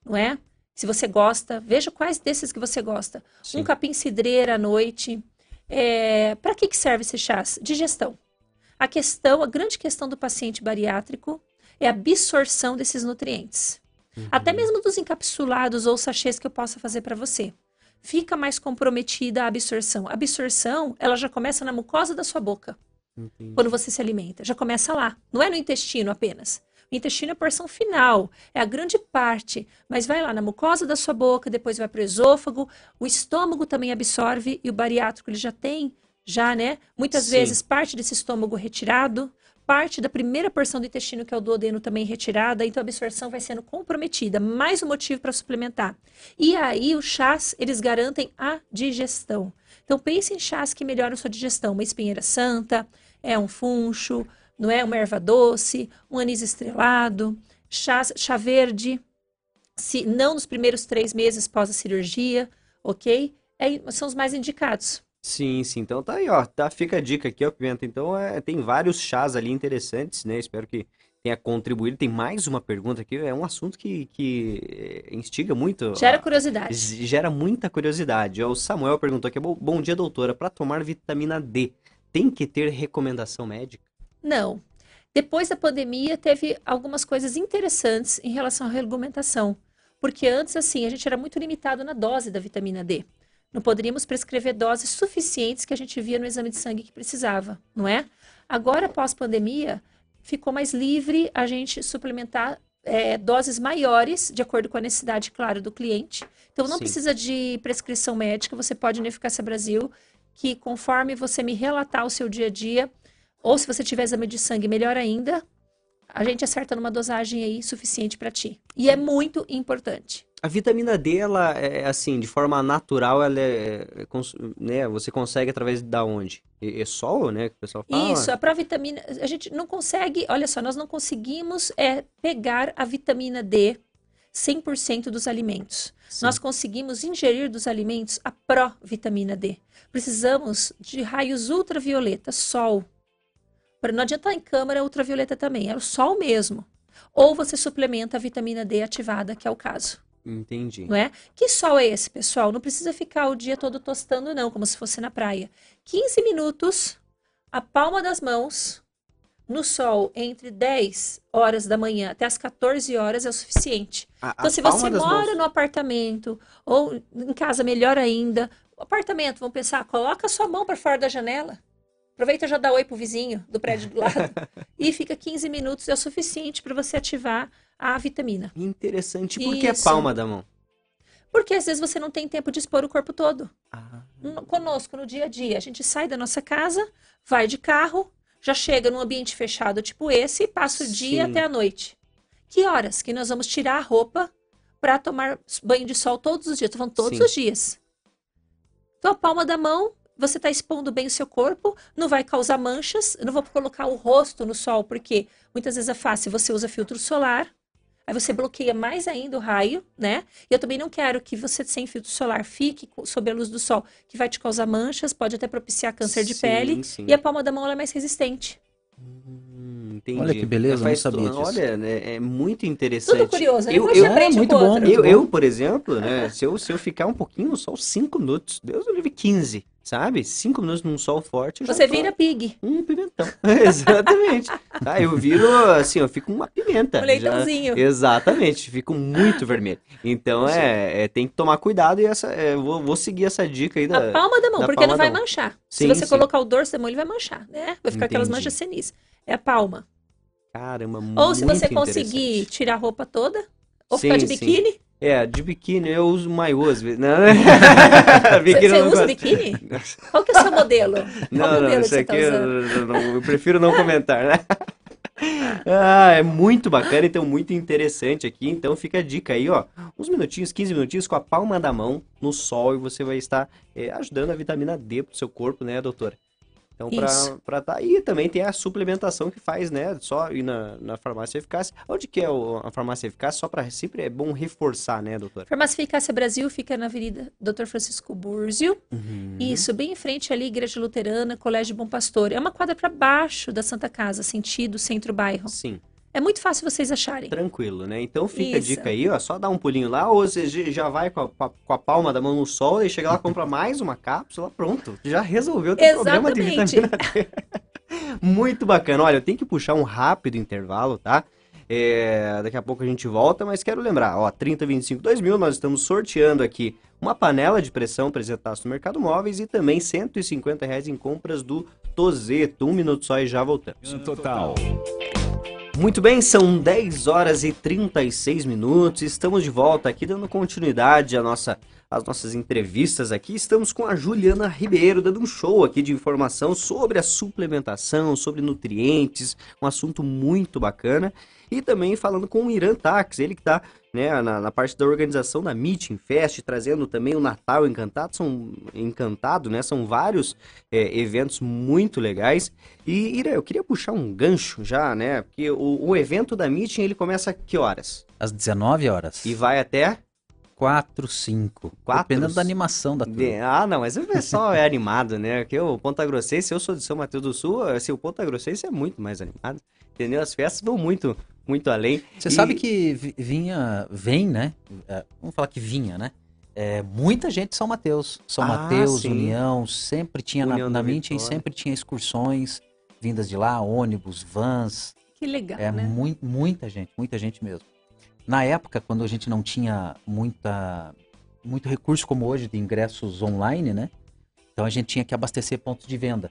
não é? Se você gosta, veja quais desses que você gosta. Sim. Um capim cidreira à noite. É, Para que, que serve esse chás? Digestão. A questão, a grande questão do paciente bariátrico é a absorção desses nutrientes. Uhum. Até mesmo dos encapsulados ou sachês que eu possa fazer para você. Fica mais comprometida a absorção. A absorção, ela já começa na mucosa da sua boca. Entendi. quando você se alimenta. Já começa lá. Não é no intestino apenas. O intestino é a porção final, é a grande parte, mas vai lá na mucosa da sua boca, depois vai para o esôfago, o estômago também absorve e o bariátrico ele já tem, já, né? Muitas Sim. vezes parte desse estômago retirado, parte da primeira porção do intestino, que é o duodeno, também retirada, então a absorção vai sendo comprometida. Mais um motivo para suplementar. E aí, os chás, eles garantem a digestão. Então, pense em chás que melhoram sua digestão. Uma espinheira santa, é um funcho, não é uma erva doce, um anis estrelado, chá, chá verde, se não nos primeiros três meses pós a cirurgia, ok? É, são os mais indicados. Sim, sim. Então tá aí, ó. Tá, fica a dica aqui, ó, Pimenta. Então é, tem vários chás ali interessantes, né? Espero que tenha contribuído. Tem mais uma pergunta aqui. É um assunto que, que eh, instiga muito. Gera curiosidade. Gera muita curiosidade. O Samuel perguntou aqui: Bom dia, doutora. Para tomar vitamina D, tem que ter recomendação médica? Não. Depois da pandemia, teve algumas coisas interessantes em relação à regulamentação. Porque antes, assim, a gente era muito limitado na dose da vitamina D. Não poderíamos prescrever doses suficientes que a gente via no exame de sangue que precisava, não é? Agora, pós-pandemia, ficou mais livre a gente suplementar é, doses maiores, de acordo com a necessidade, claro, do cliente. Então, não Sim. precisa de prescrição médica, você pode no Eficácia Brasil que conforme você me relatar o seu dia a dia, ou se você tiver exame de sangue, melhor ainda, a gente acerta numa dosagem aí suficiente para ti. E é muito importante. A vitamina D, ela é assim, de forma natural, ela é, é né, você consegue através da onde? É, sol, né, que o pessoal fala? Isso, a provitamina, a gente não consegue, olha só, nós não conseguimos é, pegar a vitamina D 100% dos alimentos. Sim. Nós conseguimos ingerir dos alimentos a pró-vitamina D. Precisamos de raios ultravioleta, sol. Não adianta estar em câmara ultravioleta também, é o sol mesmo. Ou você suplementa a vitamina D ativada, que é o caso. Entendi. Não é? Que sol é esse, pessoal? Não precisa ficar o dia todo tostando, não, como se fosse na praia. 15 minutos, a palma das mãos, no sol entre 10 horas da manhã até as 14 horas é o suficiente. A- Então, a se você mora mãos. no apartamento ou em casa, melhor ainda, o apartamento, vamos pensar, coloca a sua mão para fora da janela. Aproveita e já dá oi pro vizinho do prédio do lado. e fica 15 minutos, é o suficiente para você ativar a vitamina. Interessante. Por que a palma da mão? Porque às vezes você não tem tempo de expor o corpo todo. Ah, No- Conosco, no dia a dia, a gente sai da nossa casa, vai de carro, já chega num ambiente fechado tipo esse e passa o dia Sim. até a noite. Que horas que nós vamos tirar a roupa para tomar banho de sol todos os dias? Tô falando todos Sim. os dias. Então, a palma da mão, você está expondo bem o seu corpo, não vai causar manchas. Eu não vou colocar o rosto no sol, porque muitas vezes é fácil. Você usa filtro solar, aí você bloqueia mais ainda o raio, né? E eu também não quero que você, sem filtro solar, fique sob a luz do sol, que vai te causar manchas, pode até propiciar câncer de sim, pele. sim. E a palma da mão é mais resistente. Hum, entendi. Olha que beleza, eu não Faz sabia disso. Olha, né, é muito interessante. Tudo curioso, né? Eu- Depois eu- aprende É, muito bom, muito Eu, bom. eu, por exemplo, né, se eu, se eu ficar um pouquinho no sol, 5 minutos, Deus eu livre 15, sabe? 5 minutos num sol forte, eu já Você vira pig, um pimentão. Exatamente. Tá, eu viro assim, eu fico uma pimenta. um já- leitãozinho. Exatamente, fico muito vermelho. Então é, é, tem que tomar cuidado e essa, é, eu vou, vou seguir essa dica aí da. A palma da mão, da porque não vai manchar. Sim, Se você sim. colocar o dorso da mão, ele vai manchar, né? Vai ficar aquelas Entendi. manchas senis. É a palma. Caramba, Ou se muito você conseguir tirar a roupa toda, ou Sim, ficar de sim. biquíni. É, de biquíni eu uso maior às vezes. Não, Você, biquíni você eu não usa gosto. biquíni? Qual que é o seu modelo? Qual Não, não, modelo que isso aqui tá eu, eu não- eu prefiro não comentar, né? Ah, é muito bacana, então muito interessante aqui. Então fica a dica aí, ó. Uns minutinhos, 15 minutinhos com a palma da mão no sol e você vai estar eh, ajudando a vitamina D pro seu corpo, né, doutora? Então, Isso. pra tá. E também tem a suplementação que faz, né? Só ir na, na farmácia eficácia. Onde que é o- a farmácia eficácia? Só pra sempre é bom reforçar, né, doutora? Farmácia Eficácia Brasil fica na Avenida Dr. Francisco Búrzio. Uhum. Isso, bem em frente ali, Igreja Luterana, Colégio Bom Pastor. É uma quadra para baixo da Santa Casa, sentido centro-bairro. Sim. É muito fácil vocês acharem. Tranquilo, né? Então fica Isso. a dica aí, ó. Só dá um pulinho lá, ou você já vai com a, com a palma da mão no sol, e chega lá, compra mais uma cápsula, pronto. Já resolveu o teu problema de Exatamente. vitamina D. Muito bacana. Olha, eu tenho que puxar um rápido intervalo, tá? É, daqui a pouco a gente volta, mas quero lembrar, ó, 3025 2000, nós estamos sorteando aqui uma panela de pressão presentaço no Mercado Móveis e também 150 reais em compras do Tozeto. Um minuto só e já voltamos. Total. Muito bem, são 10 horas e 36 minutos. Estamos de volta aqui dando continuidade à nossa, às nossas entrevistas aqui. Estamos com a Juliana Ribeiro dando um show aqui de informação sobre a suplementação, sobre nutrientes, um assunto muito bacana. E também falando com o Irã Tax, ele que está né, na, na parte da organização da Meeting Fest, trazendo também o Natal Encantado, são encantado, né? São vários é, eventos muito legais. E Ira, eu queria puxar um gancho já, né? Porque o, o evento da Meeting ele começa a que horas? Às 19 horas. E vai até 4, 5. Quatro? Dependendo da animação da turma. Ah, não, mas o pessoal é animado, né? Porque o Ponta Grossense, eu sou de São Mateus do Sul, assim, o Ponta Grossense é muito mais animado, entendeu? As festas vão muito, muito além. Você E- sabe que vi- vinha, vem, né? É, vamos falar que vinha, né? É, muita gente de São Mateus. São Ah, Mateus, sim. União, sempre tinha União na, na Mintin, Vitória. sempre tinha excursões vindas de lá, ônibus, vans. Que legal, É né? mui- muita gente, muita gente mesmo. Na época, quando a gente não tinha muita, muito recurso como hoje de ingressos online, né? Então a gente tinha que abastecer pontos de venda.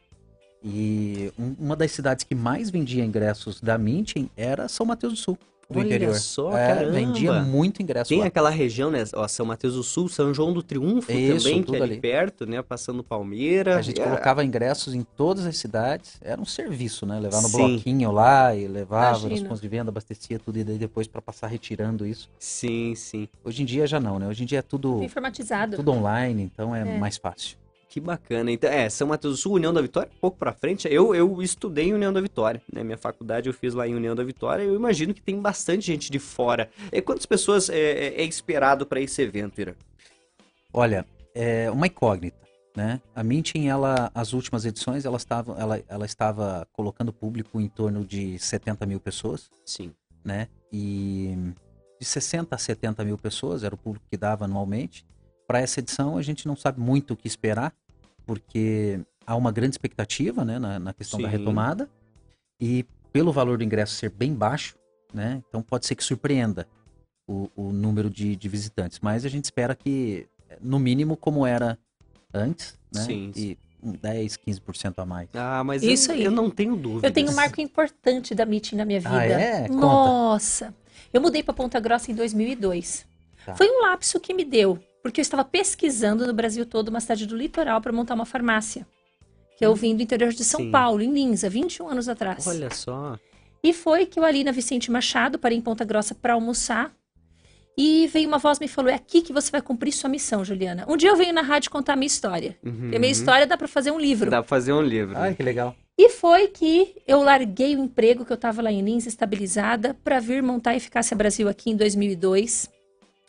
E um- uma das cidades que mais vendia ingressos da Mintin era São Mateus do Sul, do Olha interior. só, É, caramba. vendia muito ingresso Tem lá. aquela região, né? Ó, São Mateus do Sul, São João do Triunfo Isso, também, que é ali ali. perto, né? Passando Palmeira. A gente É, colocava ingressos em todas as cidades. Era um serviço, né? Levar no Sim. bloquinho lá e levava nos Imagino. pontos de venda, abastecia tudo e daí depois para passar retirando isso. Sim, sim. Hoje em dia já não, né? Hoje em dia é tudo, Informatizado. tudo online, então é, É. mais fácil. Que bacana. Então, é, São Mateus do Sul, União da Vitória, pouco pra frente. Eu, eu estudei em União da Vitória, né? Minha faculdade eu fiz lá em União da Vitória. Eu imagino que tem bastante gente de fora. E quantas pessoas é, é- é esperado para esse evento, Ira? Olha, é uma incógnita, né? A Mintin, ela, as últimas edições, ela estava, ela, ela estava colocando público em torno de 70 mil pessoas, Sim. né? E de 60 a 70 mil pessoas era o público que dava anualmente. Para essa edição, a gente não sabe muito o que esperar, porque há uma grande expectativa, né, na, na questão da Sim. retomada. E pelo valor do ingresso ser bem baixo, né? Então pode ser que surpreenda o, o número de, de, visitantes. Mas a gente espera que, no mínimo, como era antes, né? Sim. E 10, 15% a mais. Ah, mas Isso eu, aí. eu não tenho dúvida. Eu tenho um marco importante da Meeting na minha vida. Ah, é? Conta. Nossa! Eu mudei para Ponta Grossa em 2002. Tá. Foi um lapso que me deu, porque eu estava pesquisando no Brasil todo uma cidade do litoral para montar uma farmácia. Que eu vim do interior de São Sim. Paulo, em Linza, 21 anos atrás. Olha só. E foi que eu ali na Vicente Machado parei em Ponta Grossa para almoçar. E veio uma voz e me falou: É aqui que você vai cumprir sua missão, Juliana. Um dia eu venho na rádio contar a minha história. Uhum. E a minha história dá para fazer um livro. Dá pra fazer um livro. Ai, que legal. E foi que eu larguei o emprego que eu estava lá em Lins, estabilizada, para vir montar a Eficácia Brasil aqui em 2002.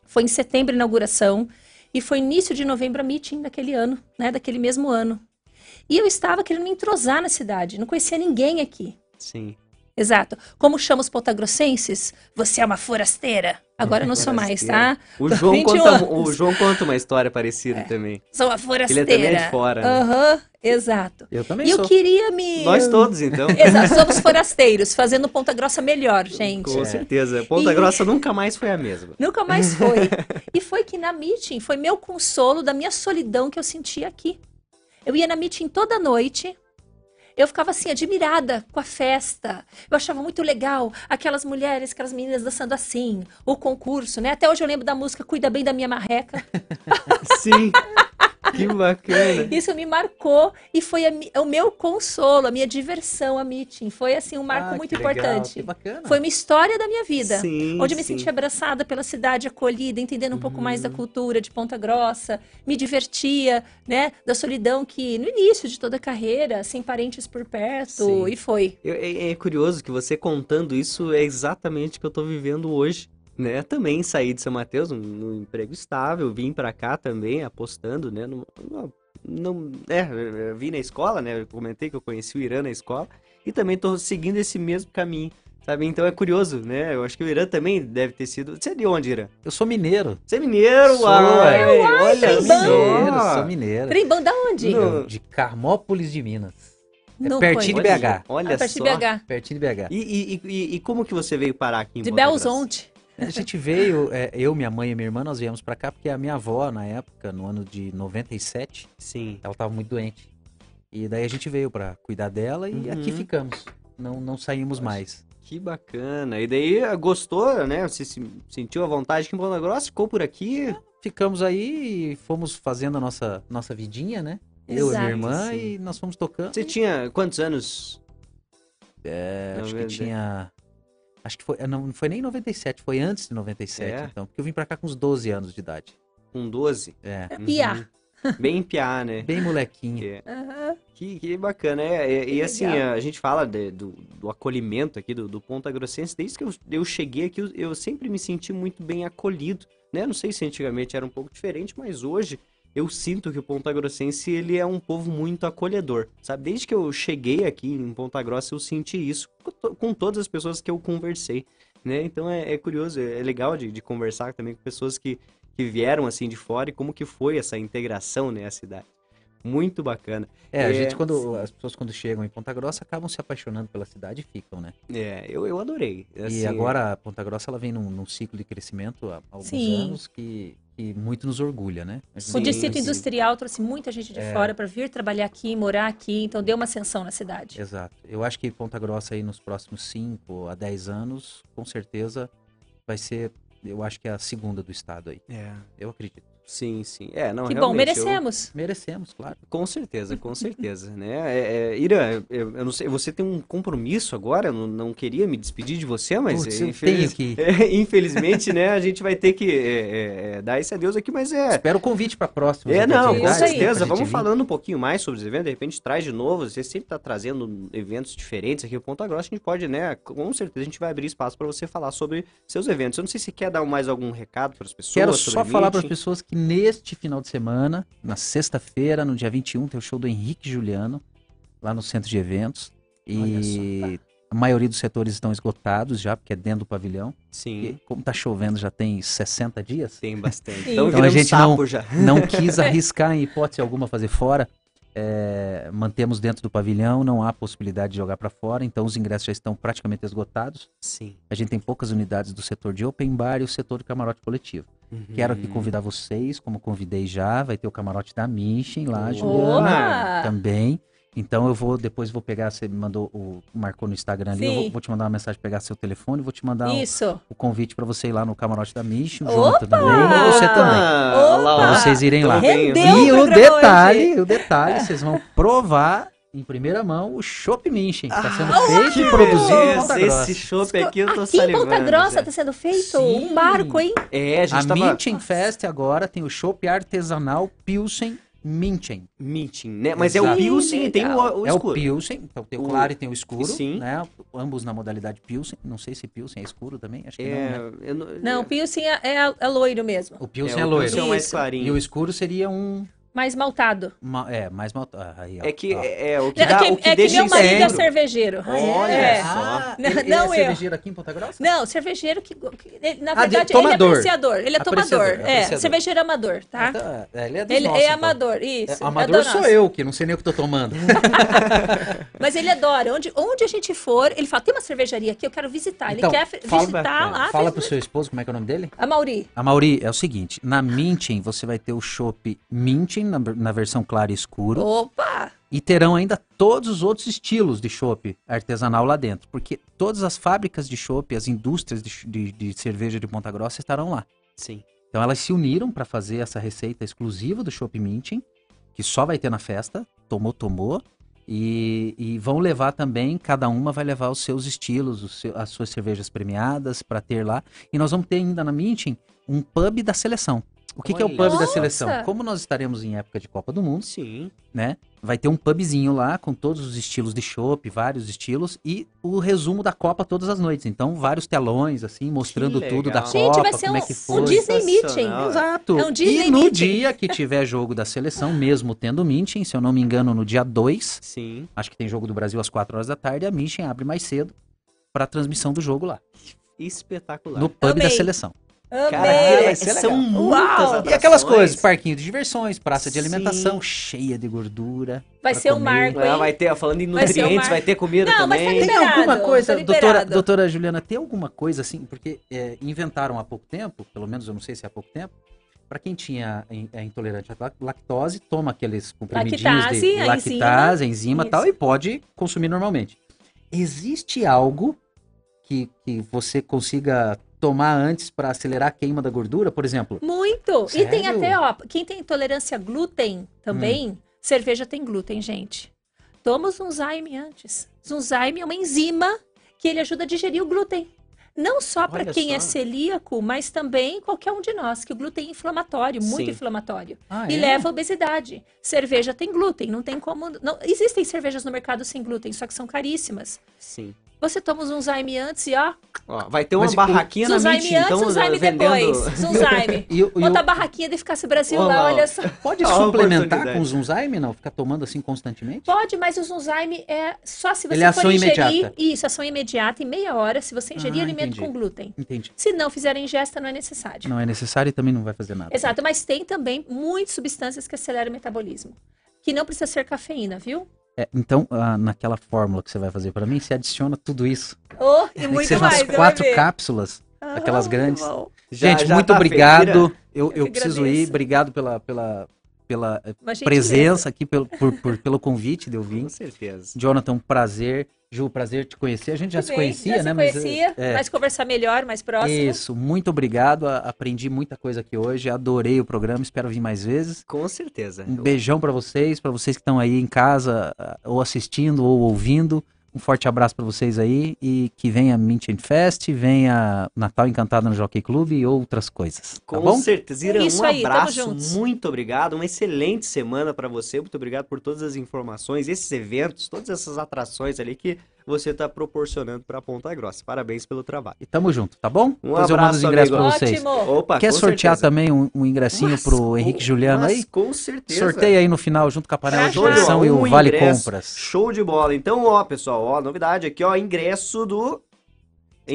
Foi em setembro a inauguração e foi início de novembro a meeting daquele ano, né, daquele mesmo ano. E eu estava querendo me entrosar na cidade, não conhecia ninguém aqui. Sim. Exato. Como chama os pontagrossenses? Você é uma forasteira. Agora eu não sou mais, tá? O João, 21 conta, o João conta uma história parecida também. Sou uma Ele forasteira. também é de fora. né? Aham, exato. Eu também E eu sou. queria me. Nós todos, então. Exato, somos forasteiros, fazendo Ponta Grossa melhor, gente. Com É. certeza. Ponta E- Grossa nunca mais foi a mesma. Nunca mais foi. e foi que na meeting foi meu consolo da minha solidão que eu sentia aqui. Eu ia na meeting toda noite. Eu ficava assim, admirada com a festa. Eu achava muito legal aquelas mulheres, aquelas meninas dançando assim, o concurso, né? Até hoje eu lembro da música Cuida Bem da Minha Marreca. Sim. Que bacana. Isso me marcou e foi a o meu consolo, a minha diversão, a meeting. Foi assim um marco Ah, muito legal, importante. Que bacana. Foi uma história da minha vida. Sim, onde eu me sim. senti abraçada pela cidade, acolhida, entendendo um pouco mais da cultura de Ponta Grossa, me divertia, né, da solidão que no início de toda a carreira, sem parentes por perto, Sim. e foi. Eu- é, é curioso que você contando isso é exatamente o que eu tô vivendo hoje. Né? Também saí de São Mateus num, num emprego estável, vim pra cá também apostando, né? Numa- numa- não, é, vim na escola, né? Eu comentei que eu conheci o Irã na escola e também tô seguindo esse mesmo caminho, sabe? Então é curioso, né? Eu acho que o Irã também deve ter sido. Você é de onde, Irã? Eu sou mineiro. Você é mineiro, Sou, uai! é. olha só! Mineiro, sou mineiro. Trembão da onde? No- De Carmópolis de Minas. É pertinho de. BH. Olha A partir só. de BH. Pertinho de BH. E, e, e, e como que você veio parar aqui em De? Belzonte. A gente veio, é, eu, minha mãe e minha irmã, nós viemos pra cá porque a minha avó, na época, no ano de 97, Sim. ela tava muito doente. E daí a gente veio pra cuidar dela e Uhum. aqui ficamos. Não, não saímos mais. Que bacana. E daí gostou, né? Você se sentiu à vontade aqui em Ponta Grossa? Ficou por aqui? Ficamos aí e fomos fazendo a nossa, nossa vidinha, né? Eu e Exato, minha irmã sim. e nós fomos tocando. Você tinha quantos anos? É, acho que Noventa- tinha. Acho que foi. Não, não foi nem em 97, foi antes de 97, É? então. Porque eu vim pra cá com uns 12 anos de idade. Com 12? É. É piá. Uhum. Bem piá, né? Bem molequinho. É. Aham. Que, que bacana. É, é, e Que assim, legal. a gente fala de- do, do acolhimento aqui do, do Ponta Grossense. Desde que eu, eu cheguei aqui, eu, eu sempre me senti muito bem acolhido. Né? Não sei se antigamente era um pouco diferente, mas hoje eu sinto que o Ponta Grossense ele é um povo muito acolhedor. Sabe? Desde que eu cheguei aqui em Ponta Grossa, eu senti isso com, to- com todas as pessoas que eu conversei. Né? Então é, é curioso, é legal de, de conversar também com pessoas que, que vieram assim de fora e como que foi essa integração né, cidade. Muito bacana. É, a É. gente, quando. As pessoas quando chegam em Ponta Grossa acabam se apaixonando pela cidade e ficam, né? É, eu, eu adorei. e Assim, agora a Ponta Grossa ela vem num, num ciclo de crescimento há, alguns Sim. anos que, que muito nos orgulha, né? A Sim, O distrito sim. industrial trouxe muita gente de É. fora para vir trabalhar aqui, morar aqui, então deu uma ascensão na cidade. Exato. Eu acho que Ponta Grossa aí nos próximos 5 a 10 anos, com certeza, vai ser, eu acho que é a segunda do estado aí. É, Eu acredito. Sim, sim. É, não, que bom, realmente, eu- merecemos. Merecemos, claro. Com certeza, com certeza, né? É, é, Ira, eu, eu não sei, você tem um compromisso agora, eu não, não queria me despedir de você, mas Putz, é, eu infeliz- é, infelizmente, né, a gente vai ter que é, é, é, dar esse adeus aqui, mas é... Espero o convite para próxima. É, não, com certeza. Vamos vir. falando um pouquinho mais sobre os eventos, de repente traz de novo. Você sempre está trazendo eventos diferentes aqui no Ponta Grossa. A gente pode, né? Com certeza a gente vai abrir espaço para você falar sobre seus eventos. Eu não sei se quer dar mais algum recado para as pessoas. Quero sobre só falar para as pessoas que neste final de semana, na sexta-feira, no dia 21, tem o show do Henrique Juliano, lá no centro de eventos. E a maioria dos setores estão esgotados já, porque é dentro do pavilhão. Sim, E como tá chovendo já tem 60 dias, tem bastante. Sim. Então, Então a gente sapo não- já. não quis arriscar em hipótese alguma fazer fora. é, mantemos dentro do pavilhão, não há possibilidade de jogar para fora, então os ingressos já estão praticamente esgotados. Sim. A gente tem poucas unidades do setor de open bar e o setor de camarote coletivo. Uhum. Quero aqui convidar vocês, como convidei já, vai ter o camarote da Michelin lá, Opa! Juliana, também. Então eu vou, depois vou pegar, você me mandou, o, marcou no Instagram ali, eu vou, vou te mandar uma mensagem, pegar seu telefone, vou te mandar o, Isso. o convite para você ir lá no camarote da Michelin, o Opa! Jonathan também, e você também. Lá, Pra vocês irem lá. Rendeu E o detalhe, hoje. o detalhe, vocês vão provar em primeira mão o Chopp Michelin, que está sendo Ah, feito e produzido em Ponta Grossa. Esse chopp aqui eu tô Aqui em salivando. Ponta Grossa já. tá sendo feito Sim. um marco, hein? É, a gente A tava... Minchen Fest agora tem o chopp artesanal Pilsen Minchen. Minting, né? Mas é o Exato. Pilsen e tem o, o é o escuro. Pilsen, então tem o O- claro e tem o escuro, Sim. né? Ambos na modalidade Pilsen. Não sei se Pilsen é escuro também, acho que não, É, né? eu não... Não, Pilsen é, é, é loiro mesmo. O Pilsen é, é, o loiro. Pilsen é o mais clarinho. E o escuro seria um... Mais maltado. uma- é, mais mal... ah, aí, ó, É que ó. é, é o que É dá, que, o que é que deixa meu marido é cervejeiro. Olha É. só. Ah, Não, ele, ele não é eu. cervejeiro aqui em Ponta Grossa? Não, cervejeiro que. que- ele- na Ah, de- verdade, ele é apreciador. Ele é Apreciador, tomador. É, apreciador. cervejeiro amador, tá? Ah. É, Ele é dos Ele nossos, é então. amador, É, isso. amador é sou nosso. eu, que não sei nem o que tô tomando. Mas ele adora. Onde, onde a gente for, ele fala: tem uma cervejaria aqui, eu quero visitar. Então, ele quer f- fala- visitar lá. Fala pro seu esposo como é que é o nome dele? A Mauri. A Mauri, é o seguinte, na Minchen você vai ter o chopp Na, na versão clara e escuro Opa! e terão ainda todos os outros estilos de chopp artesanal lá dentro, porque todas as fábricas de chopp, as indústrias de, de- de cerveja de Ponta Grossa estarão lá. Sim. Então elas se uniram para fazer essa receita exclusiva do chopp Minchen, que só vai ter na festa, tomou, tomou, e, e vão levar também, cada uma vai levar os seus estilos, os seu- as suas cervejas premiadas para ter lá. E nós vamos ter ainda na Minchen um pub da seleção. O que, que é o pub da Nossa! seleção? Como nós estaremos em época de Copa do Mundo, Sim. né? Vai ter um pubzinho lá com todos os estilos de chopp, vários estilos, e o resumo da Copa todas as noites. Então, vários telões, assim, mostrando Que tudo da. Gente, Copa, vai ser como é um- que um foi. Disney Meeting. Exato. É um Disney e no Meeting. dia que tiver jogo da seleção, mesmo tendo Minchen, se eu não me engano, no dia 2, Sim. acho que tem jogo do Brasil às 4 horas da tarde, a Minchen abre mais cedo para transmissão do jogo lá, Espetacular. no pub da Amei. seleção. Amei. Cara, é- vai ser são muitas. E aquelas coisas, parquinho de diversões, praça de Sim. alimentação cheia de gordura. Vai ser um comer. marco, Ah, hein? vai ter, falando em Vai nutrientes, mar- vai ter comida Não, mas tá também. Tem liberado, alguma coisa, tá doutora, liberado. doutora Juliana, tem alguma coisa assim, porque é, inventaram há pouco tempo, pelo menos eu não sei se é há pouco tempo, para quem tinha in- é intolerante à lac- lactose, toma aqueles comprimidinhos Lactase, de a lactase, enzima e Isso. tal, e pode consumir normalmente. Existe algo que, que você consiga tomar antes para acelerar a queima da gordura, por exemplo? Muito. E tem Sério? até, ó, quem tem intolerância a glúten também, Hum. cerveja tem glúten, gente. Toma o Zunzyme antes. Zunzyme é uma enzima que ele ajuda a digerir o glúten. Não só para quem só. é celíaco, mas também qualquer um de nós, que o glúten é inflamatório, muito Sim. inflamatório. Ah, E é? leva à obesidade. Cerveja tem glúten, não tem como. Não, existem cervejas no mercado sem glúten, só que são caríssimas. Sim. Você toma o Zunzyme antes e ó, Ó, vai ter uma Mas o- barraquinha na Mint, antes, então, Zunzyme vendendo... depois. Zunzyme. E, o- e o- Outra barraquinha de ficar Brasil Olha lá, olha só. pode a suplementar com Zunzyme, não? Ficar tomando assim constantemente? Pode, mas o Zunzyme é só se você Ele é for ação ingerir. imediata. Isso, ação imediata, em meia hora, se você ingerir Ah, alimento entendi. com glúten. Entendi. Se não fizer a ingesta, não é necessário. Não é necessário e também não vai fazer nada. Exato, mas tem também muitas substâncias que aceleram o metabolismo. Que não precisa ser cafeína, viu? É, então, ah, naquela fórmula que você vai fazer pra mim, você adiciona tudo isso. Oh, e que muito sejam mais. quatro cápsulas, Ah, aquelas grandes. Já- Gente, já muito tá obrigado. Eu, Eu eu que preciso ir. Obrigado pela, pela, pela eh, presença aqui, pelo, por, por- pelo convite de eu vir. Com certeza. Jonathan, um prazer. Ju, prazer te conhecer. A gente já Tudo se bem, conhecia, já né? Se Mas, conhecia, é, mas conversar melhor, mais próximo. Isso, muito obrigado. Aprendi muita coisa aqui hoje. Adorei o programa. Espero vir mais vezes. Com certeza. Um beijão pra vocês, pra vocês que estão aí em casa, ah, ou assistindo ou ouvindo. Um forte abraço pra vocês aí e que venha Minchen Fest, venha Natal Encantado no Jockey Club e outras coisas. Tá Com bom? certeza. Irã, É isso um aí, abraço, muito obrigado. Uma excelente semana pra você. Muito obrigado por todas as informações, esses eventos, todas essas atrações ali que você está proporcionando pra Ponta Grossa. Parabéns pelo trabalho. E tamo junto, tá bom? Um Depois eu mando os abraço, ingressos pra amigo. vocês. Opa, Quer com sortear certeza. também um, um ingressinho Mas pro com- Henrique Juliano mas aí? Com certeza. Sorteia aí no final, junto com a panela de bola. e o Um Vale ingresso. Compras. Show de bola. Então, ó, pessoal, ó, novidade aqui, ó, ingresso do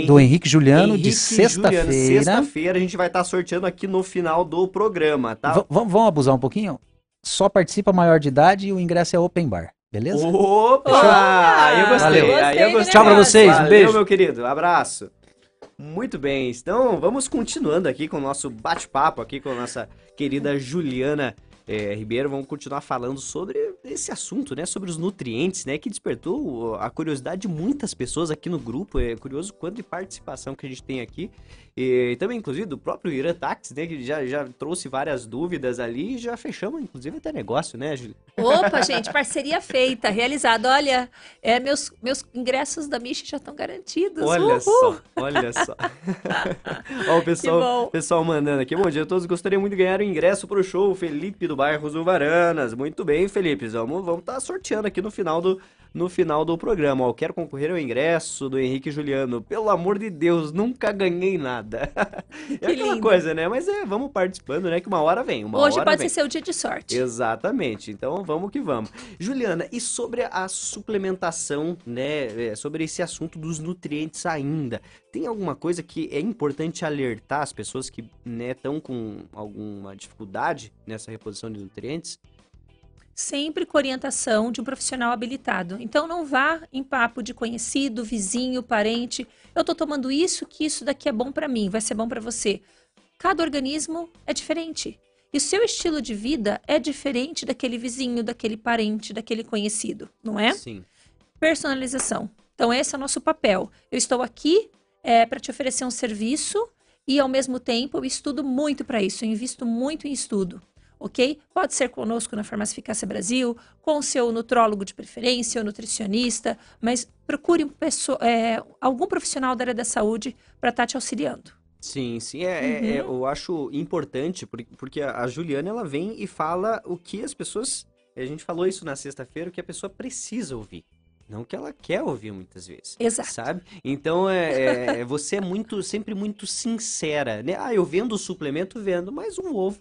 Do Henrique Juliano, Henrique de sexta-feira. Sexta-feira a gente vai estar sorteando aqui no final do programa, tá? V- vamos abusar um pouquinho? só participa maior de idade e o ingresso é open bar. Beleza? Opa! Oh, eu gostei. Valeu. Aí eu gostei. Tchau pra vocês. Valeu, um beijo. meu querido. Abraço. Muito bem, então vamos continuando aqui com o nosso bate-papo aqui com a nossa querida Juliana é, Ribeiro, vamos continuar falando sobre esse assunto, né? Sobre os nutrientes, né? Que despertou a curiosidade de muitas pessoas aqui no grupo. É curioso quanto de participação que a gente tem aqui. E também, inclusive, do próprio Irã Taxi, né? Que já, já trouxe várias dúvidas ali e já fechamos, inclusive, até negócio, né, Júlia? Opa, gente, parceria feita, realizada. Olha, é, meus, meus ingressos da Michi já estão garantidos. Olha Uhul. só, olha só. Ó, o pessoal, pessoal mandando aqui. Bom dia a todos. Gostaria muito de ganhar o ingresso pro show Felipe do bairro Zuvaranas. Muito bem, Felipe. Vamos estar vamos tá sorteando aqui no final do, no final do programa. Ó, quero concorrer ao ingresso do Henrique Juliano. Pelo amor de Deus, nunca ganhei nada. é aquela lindo. coisa, né? Mas é, vamos participando, né? Que uma hora vem. Uma Hoje hora pode vem. ser seu dia de sorte. Exatamente. Então vamos que vamos. Juliana, e sobre a suplementação, né? é, Sobre esse assunto dos nutrientes ainda. Tem alguma coisa que é importante alertar as pessoas que estão com alguma dificuldade nessa reposição de nutrientes? Sempre com orientação de um profissional habilitado. Então não vá em papo de conhecido, vizinho, parente. Eu tô tomando isso, que isso daqui é bom para mim, vai ser bom para você. Cada organismo é diferente. E o seu estilo de vida é diferente daquele vizinho, daquele parente, daquele conhecido, não é? Sim. Personalização. Então, esse é o nosso papel. Eu estou aqui é, para te oferecer um serviço e, ao mesmo tempo, eu estudo muito para isso. Eu invisto muito em estudo. Ok? Pode ser conosco na Farmácia Eficácia Brasil, com o seu nutrólogo de preferência ou nutricionista, mas procure um pesso- é, algum profissional da área da saúde para estar te auxiliando. Sim, sim, é, é- é- eu acho importante, por- porque a Juliana, ela vem e fala o que as pessoas, a gente falou isso na sexta-feira, o que a pessoa precisa ouvir, não que ela quer ouvir muitas vezes. Exato. Sabe? Então, é, é- você é muito, sempre muito sincera, né? Ah, eu vendo o suplemento, vendo, mas o ovo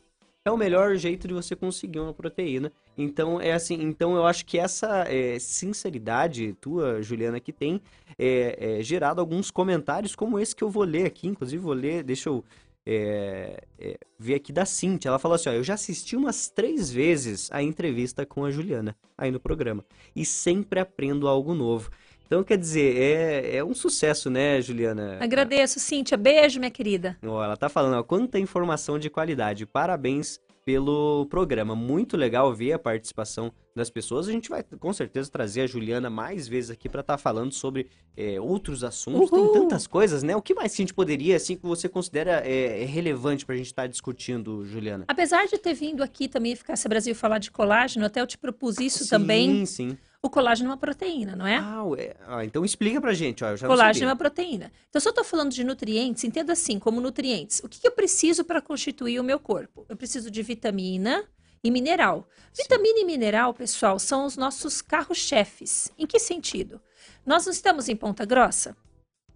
é o melhor jeito de você conseguir uma proteína. Então, é assim, então eu acho que essa é, sinceridade tua, Juliana, que tem é, é, gerado alguns comentários como esse que eu vou ler aqui, inclusive vou ler, deixa eu é, é, ver aqui da Cintia. Ela falou assim: ó, eu já assisti umas três vezes a entrevista com a Juliana aí no programa e sempre aprendo algo novo. Então, quer dizer, é, é um sucesso, né, Juliana? Agradeço, Cíntia. Beijo, minha querida. Ó, ela tá falando, ó, quanta informação de qualidade. Parabéns pelo programa. Muito legal ver a participação das pessoas. A gente vai com certeza trazer a Juliana mais vezes aqui para estar falando sobre é, outros assuntos. Uhul. Tem tantas coisas, né? O que mais que a gente poderia, assim, que você considera é, relevante pra gente estar discutindo, Juliana? Apesar de ter vindo aqui também Eficácia Brasil falar de colágeno, até eu te propus isso sim, também. Sim, O colágeno é uma proteína, não é? Ah, ué. Ah, então explica pra gente, ó. Colágeno é uma proteína. Então, se eu estou falando de nutrientes, entenda assim, como nutrientes. O que, que eu preciso para constituir o meu corpo? Eu preciso de vitamina e mineral. Sim. Vitamina e mineral, pessoal, são os nossos carros-chefes. Em que sentido? Nós não estamos em Ponta Grossa,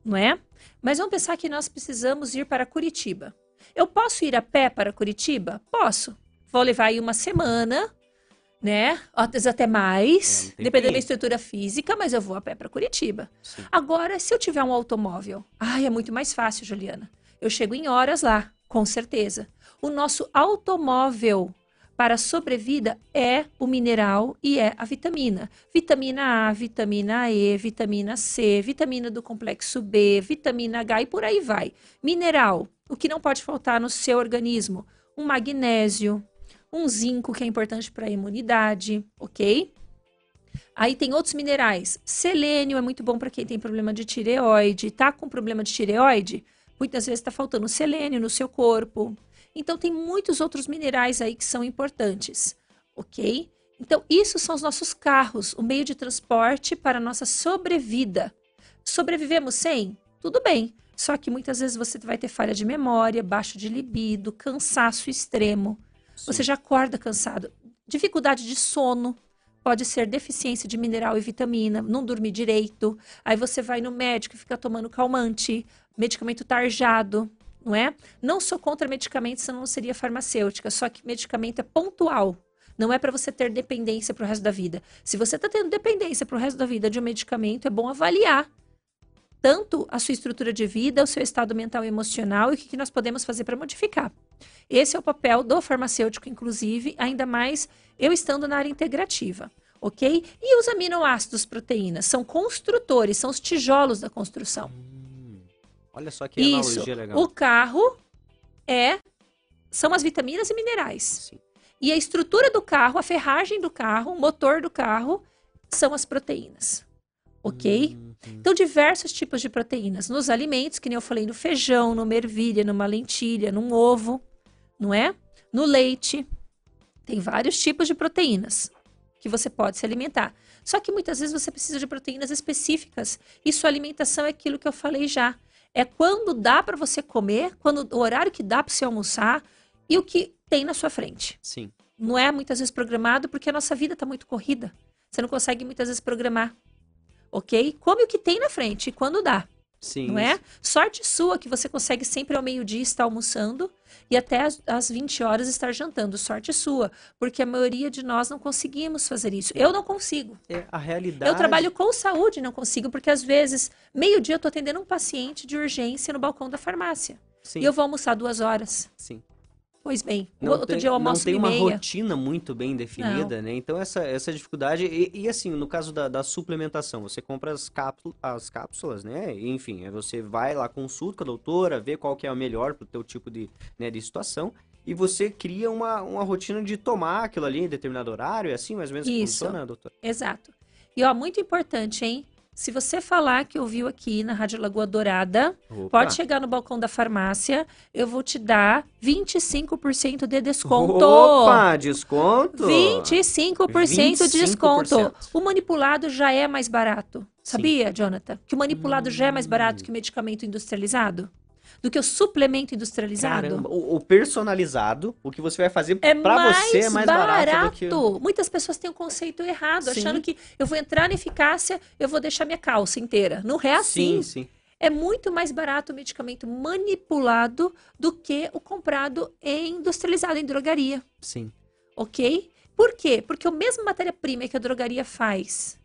não é? Mas vamos pensar que nós precisamos ir para Curitiba. Eu posso ir a pé para Curitiba? Posso. Vou levar aí uma semana, né? Às até É, mais, tem dependendo da estrutura física, mas eu vou a pé para Curitiba. Sim. Agora, se eu tiver um automóvel, ai, é muito mais fácil, Juliana. Eu chego em horas lá, com certeza. O nosso automóvel para a sobrevida é o mineral e é a vitamina. Vitamina A, vitamina E, vitamina C, vitamina do complexo B, vitamina H e por aí vai. Mineral, o que não pode faltar no seu organismo? Um magnésio, um zinco, que é importante para a imunidade, ok? Aí tem outros minerais. Selênio é muito bom para quem tem problema de tireoide. Tá com problema de tireoide? Muitas vezes está faltando selênio no seu corpo. Então tem muitos outros minerais aí que são importantes, ok? Então isso são os nossos carros, o meio de transporte para a nossa sobrevida. Sobrevivemos sem? Tudo bem. Só que muitas vezes você vai ter falha de memória, baixo de libido, cansaço extremo. Você já acorda cansado. Dificuldade de sono. Pode ser deficiência de mineral e vitamina, não dormir direito. Aí você vai no médico e fica tomando calmante, medicamento tarjado, não é? Não sou contra medicamentos, senão não seria farmacêutica. Só que medicamento é pontual. Não é para você ter dependência para o resto da vida. Se você está tendo dependência para o resto da vida de um medicamento, é bom avaliar tanto a sua estrutura de vida, o seu estado mental e emocional e o que, que nós podemos fazer para modificar. Esse é o papel do farmacêutico, inclusive, ainda mais eu estando na área integrativa. Ok? E os aminoácidos proteínas são construtores, são os tijolos da construção. Hum, olha só que Isso. legal. O carro é são as vitaminas e minerais. Sim. E a estrutura do carro, a ferragem do carro, o motor do carro são as proteínas. Ok? Hum. Então, diversos tipos de proteínas. Nos alimentos, que nem eu falei, no feijão, no ervilha, numa lentilha, num ovo, não é? No leite. Tem vários tipos de proteínas que você pode se alimentar. Só que muitas vezes você precisa de proteínas específicas. E sua alimentação é aquilo que eu falei já. É quando dá para você comer, quando o horário que dá para você almoçar e o que tem na sua frente. Sim. Não é muitas vezes programado porque a nossa vida está muito corrida. Você não consegue muitas vezes programar ok? Come o que tem na frente e quando dá. Sim. Não é? Sorte sua que você consegue sempre ao meio-dia estar almoçando e até às 20 horas estar jantando. Sorte sua, porque a maioria de nós não conseguimos fazer isso. Eu não consigo. É a realidade. Eu trabalho com saúde e não consigo, porque às vezes, meio-dia eu estou atendendo um paciente de urgência no balcão da farmácia. Sim. E eu vou almoçar duas horas. Sim. Pois bem, não outro tem, dia eu almoço Não tem uma meia. rotina muito bem definida, não. né? Então essa, essa dificuldade, e, e assim, no caso da, da, suplementação, você compra as, cápsulas, as cápsulas, né? E, enfim, você vai lá, consulta com a doutora, vê qual que é o melhor pro teu tipo de, né, de situação, e você cria uma, uma rotina de tomar aquilo ali em determinado horário, é assim mais ou menos Isso. funciona, doutora? Exato. E ó, muito importante, hein? Se você falar que ouviu aqui na Rádio Lagoa Dourada, Opa. pode chegar no balcão da farmácia, eu vou te dar 25% de desconto. Opa, desconto? 25%, 25%. de desconto. O manipulado já é mais barato. Sabia, Sim. Jonathan? Que o manipulado hum. já é mais barato que o medicamento industrializado? Do que o suplemento industrializado. Caramba, o, o personalizado, o que você vai fazer é para você é mais barato. barato. Que... Muitas pessoas têm um conceito errado, sim. achando que eu vou entrar na eficácia, eu vou deixar minha calça inteira. Não é assim. Sim, sim. É muito mais barato o medicamento manipulado do que o comprado em industrializado em drogaria. Sim. Ok? Por quê? Porque a mesma matéria-prima que a drogaria faz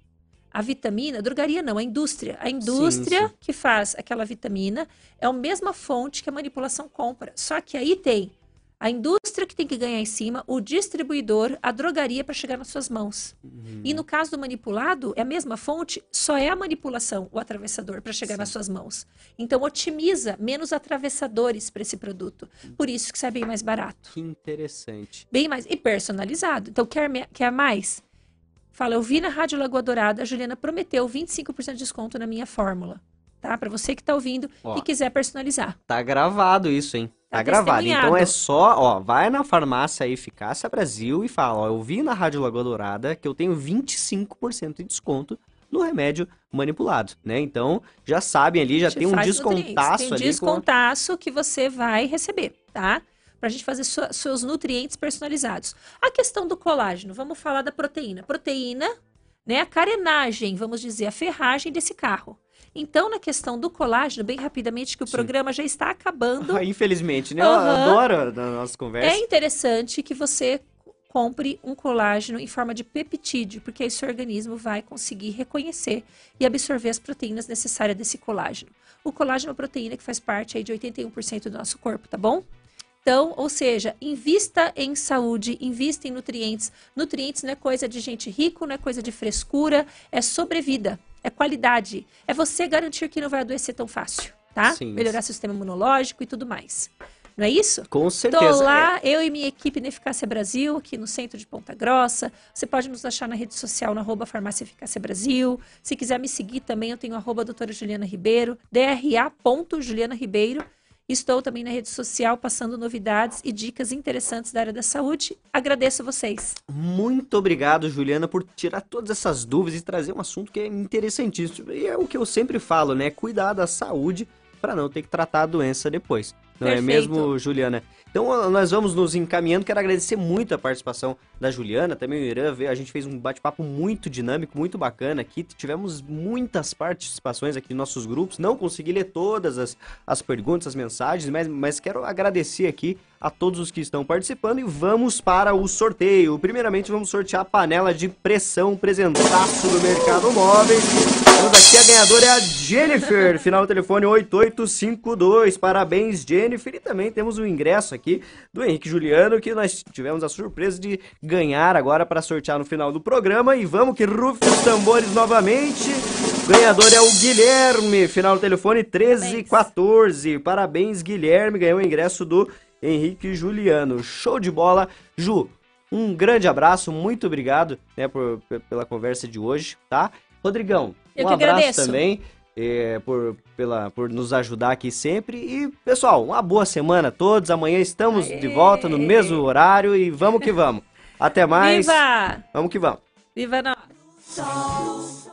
a vitamina, a drogaria não, a indústria. A indústria sim, sim. que faz aquela vitamina é a mesma fonte que a manipulação compra. Só que aí tem a indústria que tem que ganhar em cima, o distribuidor, a drogaria para chegar nas suas mãos. Uhum. E no caso do manipulado, é a mesma fonte, só é a manipulação, o atravessador, para chegar Sim. nas suas mãos. Então, otimiza menos atravessadores para esse produto. Por isso que sai bem mais barato. Que interessante. Bem mais. E personalizado. Então, quer, quer mais? Fala, eu vi na Rádio Lagoa Dourada, a Juliana prometeu 25% de desconto na minha fórmula. Tá? Para você que tá ouvindo ó, e quiser personalizar. Tá gravado isso, hein? Tá, tá gravado. Então é só, ó, vai na farmácia Eficácia Brasil e fala, ó, eu vi na Rádio Lagoa Dourada que eu tenho 25% de desconto no remédio manipulado, né? Então, já sabem ali, já tem um descontaço tem ali. descontaço com... que você vai receber, tá? Para a gente fazer seus nutrientes personalizados. A questão do colágeno, vamos falar da proteína. Proteína, né, a carenagem, vamos dizer, a ferragem desse carro. Então, na questão do colágeno, bem rapidamente, que o Sim. programa já está acabando. Ah, infelizmente, né? Eu adoro a nossa conversa. É interessante que você compre um colágeno em forma de peptídeo, porque aí seu organismo vai conseguir reconhecer e absorver as proteínas necessárias desse colágeno. O colágeno é uma proteína que faz parte aí de 81% do nosso corpo, tá bom? Então, ou seja, invista em saúde, invista em nutrientes. Nutrientes não é coisa de gente rico, não é coisa de frescura, é sobrevida, é qualidade. É você garantir que não vai adoecer tão fácil, tá? Sim, Melhorar seu sistema imunológico e tudo mais. Não é isso? Com certeza. Tô lá, é. eu e minha equipe na Eficácia Brasil, aqui no centro de Ponta Grossa. Você pode nos achar na rede social, na arroba Farmácia Eficácia Brasil. Se quiser me seguir também, eu tenho arroba doutora Juliana Ribeiro, dra.juliana Ribeiro. Estou também na rede social passando novidades e dicas interessantes da área da saúde. Agradeço a vocês. Muito obrigado, Juliana, por tirar todas essas dúvidas e trazer um assunto que é interessantíssimo. E é o que eu sempre falo, né? Cuidar da saúde para não ter que tratar a doença depois. Não Perfeito. é mesmo, Juliana? Então nós vamos nos encaminhando. Quero agradecer muito a participação da Juliana, também o Irã. A gente fez um bate-papo muito dinâmico, muito bacana aqui. Tivemos muitas participações aqui nos nossos grupos. Não consegui ler todas as, as perguntas, as mensagens, mas, mas quero agradecer aqui a todos os que estão participando e vamos para o sorteio. Primeiramente, vamos sortear a panela de pressão presentaço do Mercado Móvel. Temos aqui a ganhadora é a Jennifer, final do telefone 8852. Parabéns, Jennifer. E também temos o ingresso aqui do Henrique Juliano, que nós tivemos a surpresa de ganhar agora para sortear no final do programa. E vamos que rufe os tambores novamente. Ganhador é o Guilherme, final do telefone 1314. Parabéns, Guilherme, ganhou o ingresso do Henrique Juliano. Show de bola. Ju, um grande abraço, muito obrigado né, por, pela conversa de hoje, tá? Rodrigão, Eu um abraço agradeço. também é, por, pela, por nos ajudar aqui sempre. E, pessoal, uma boa semana a todos. Amanhã estamos de Aê! volta no mesmo horário e vamos que vamos. Até mais. Viva! Vamos que vamos. Viva nós!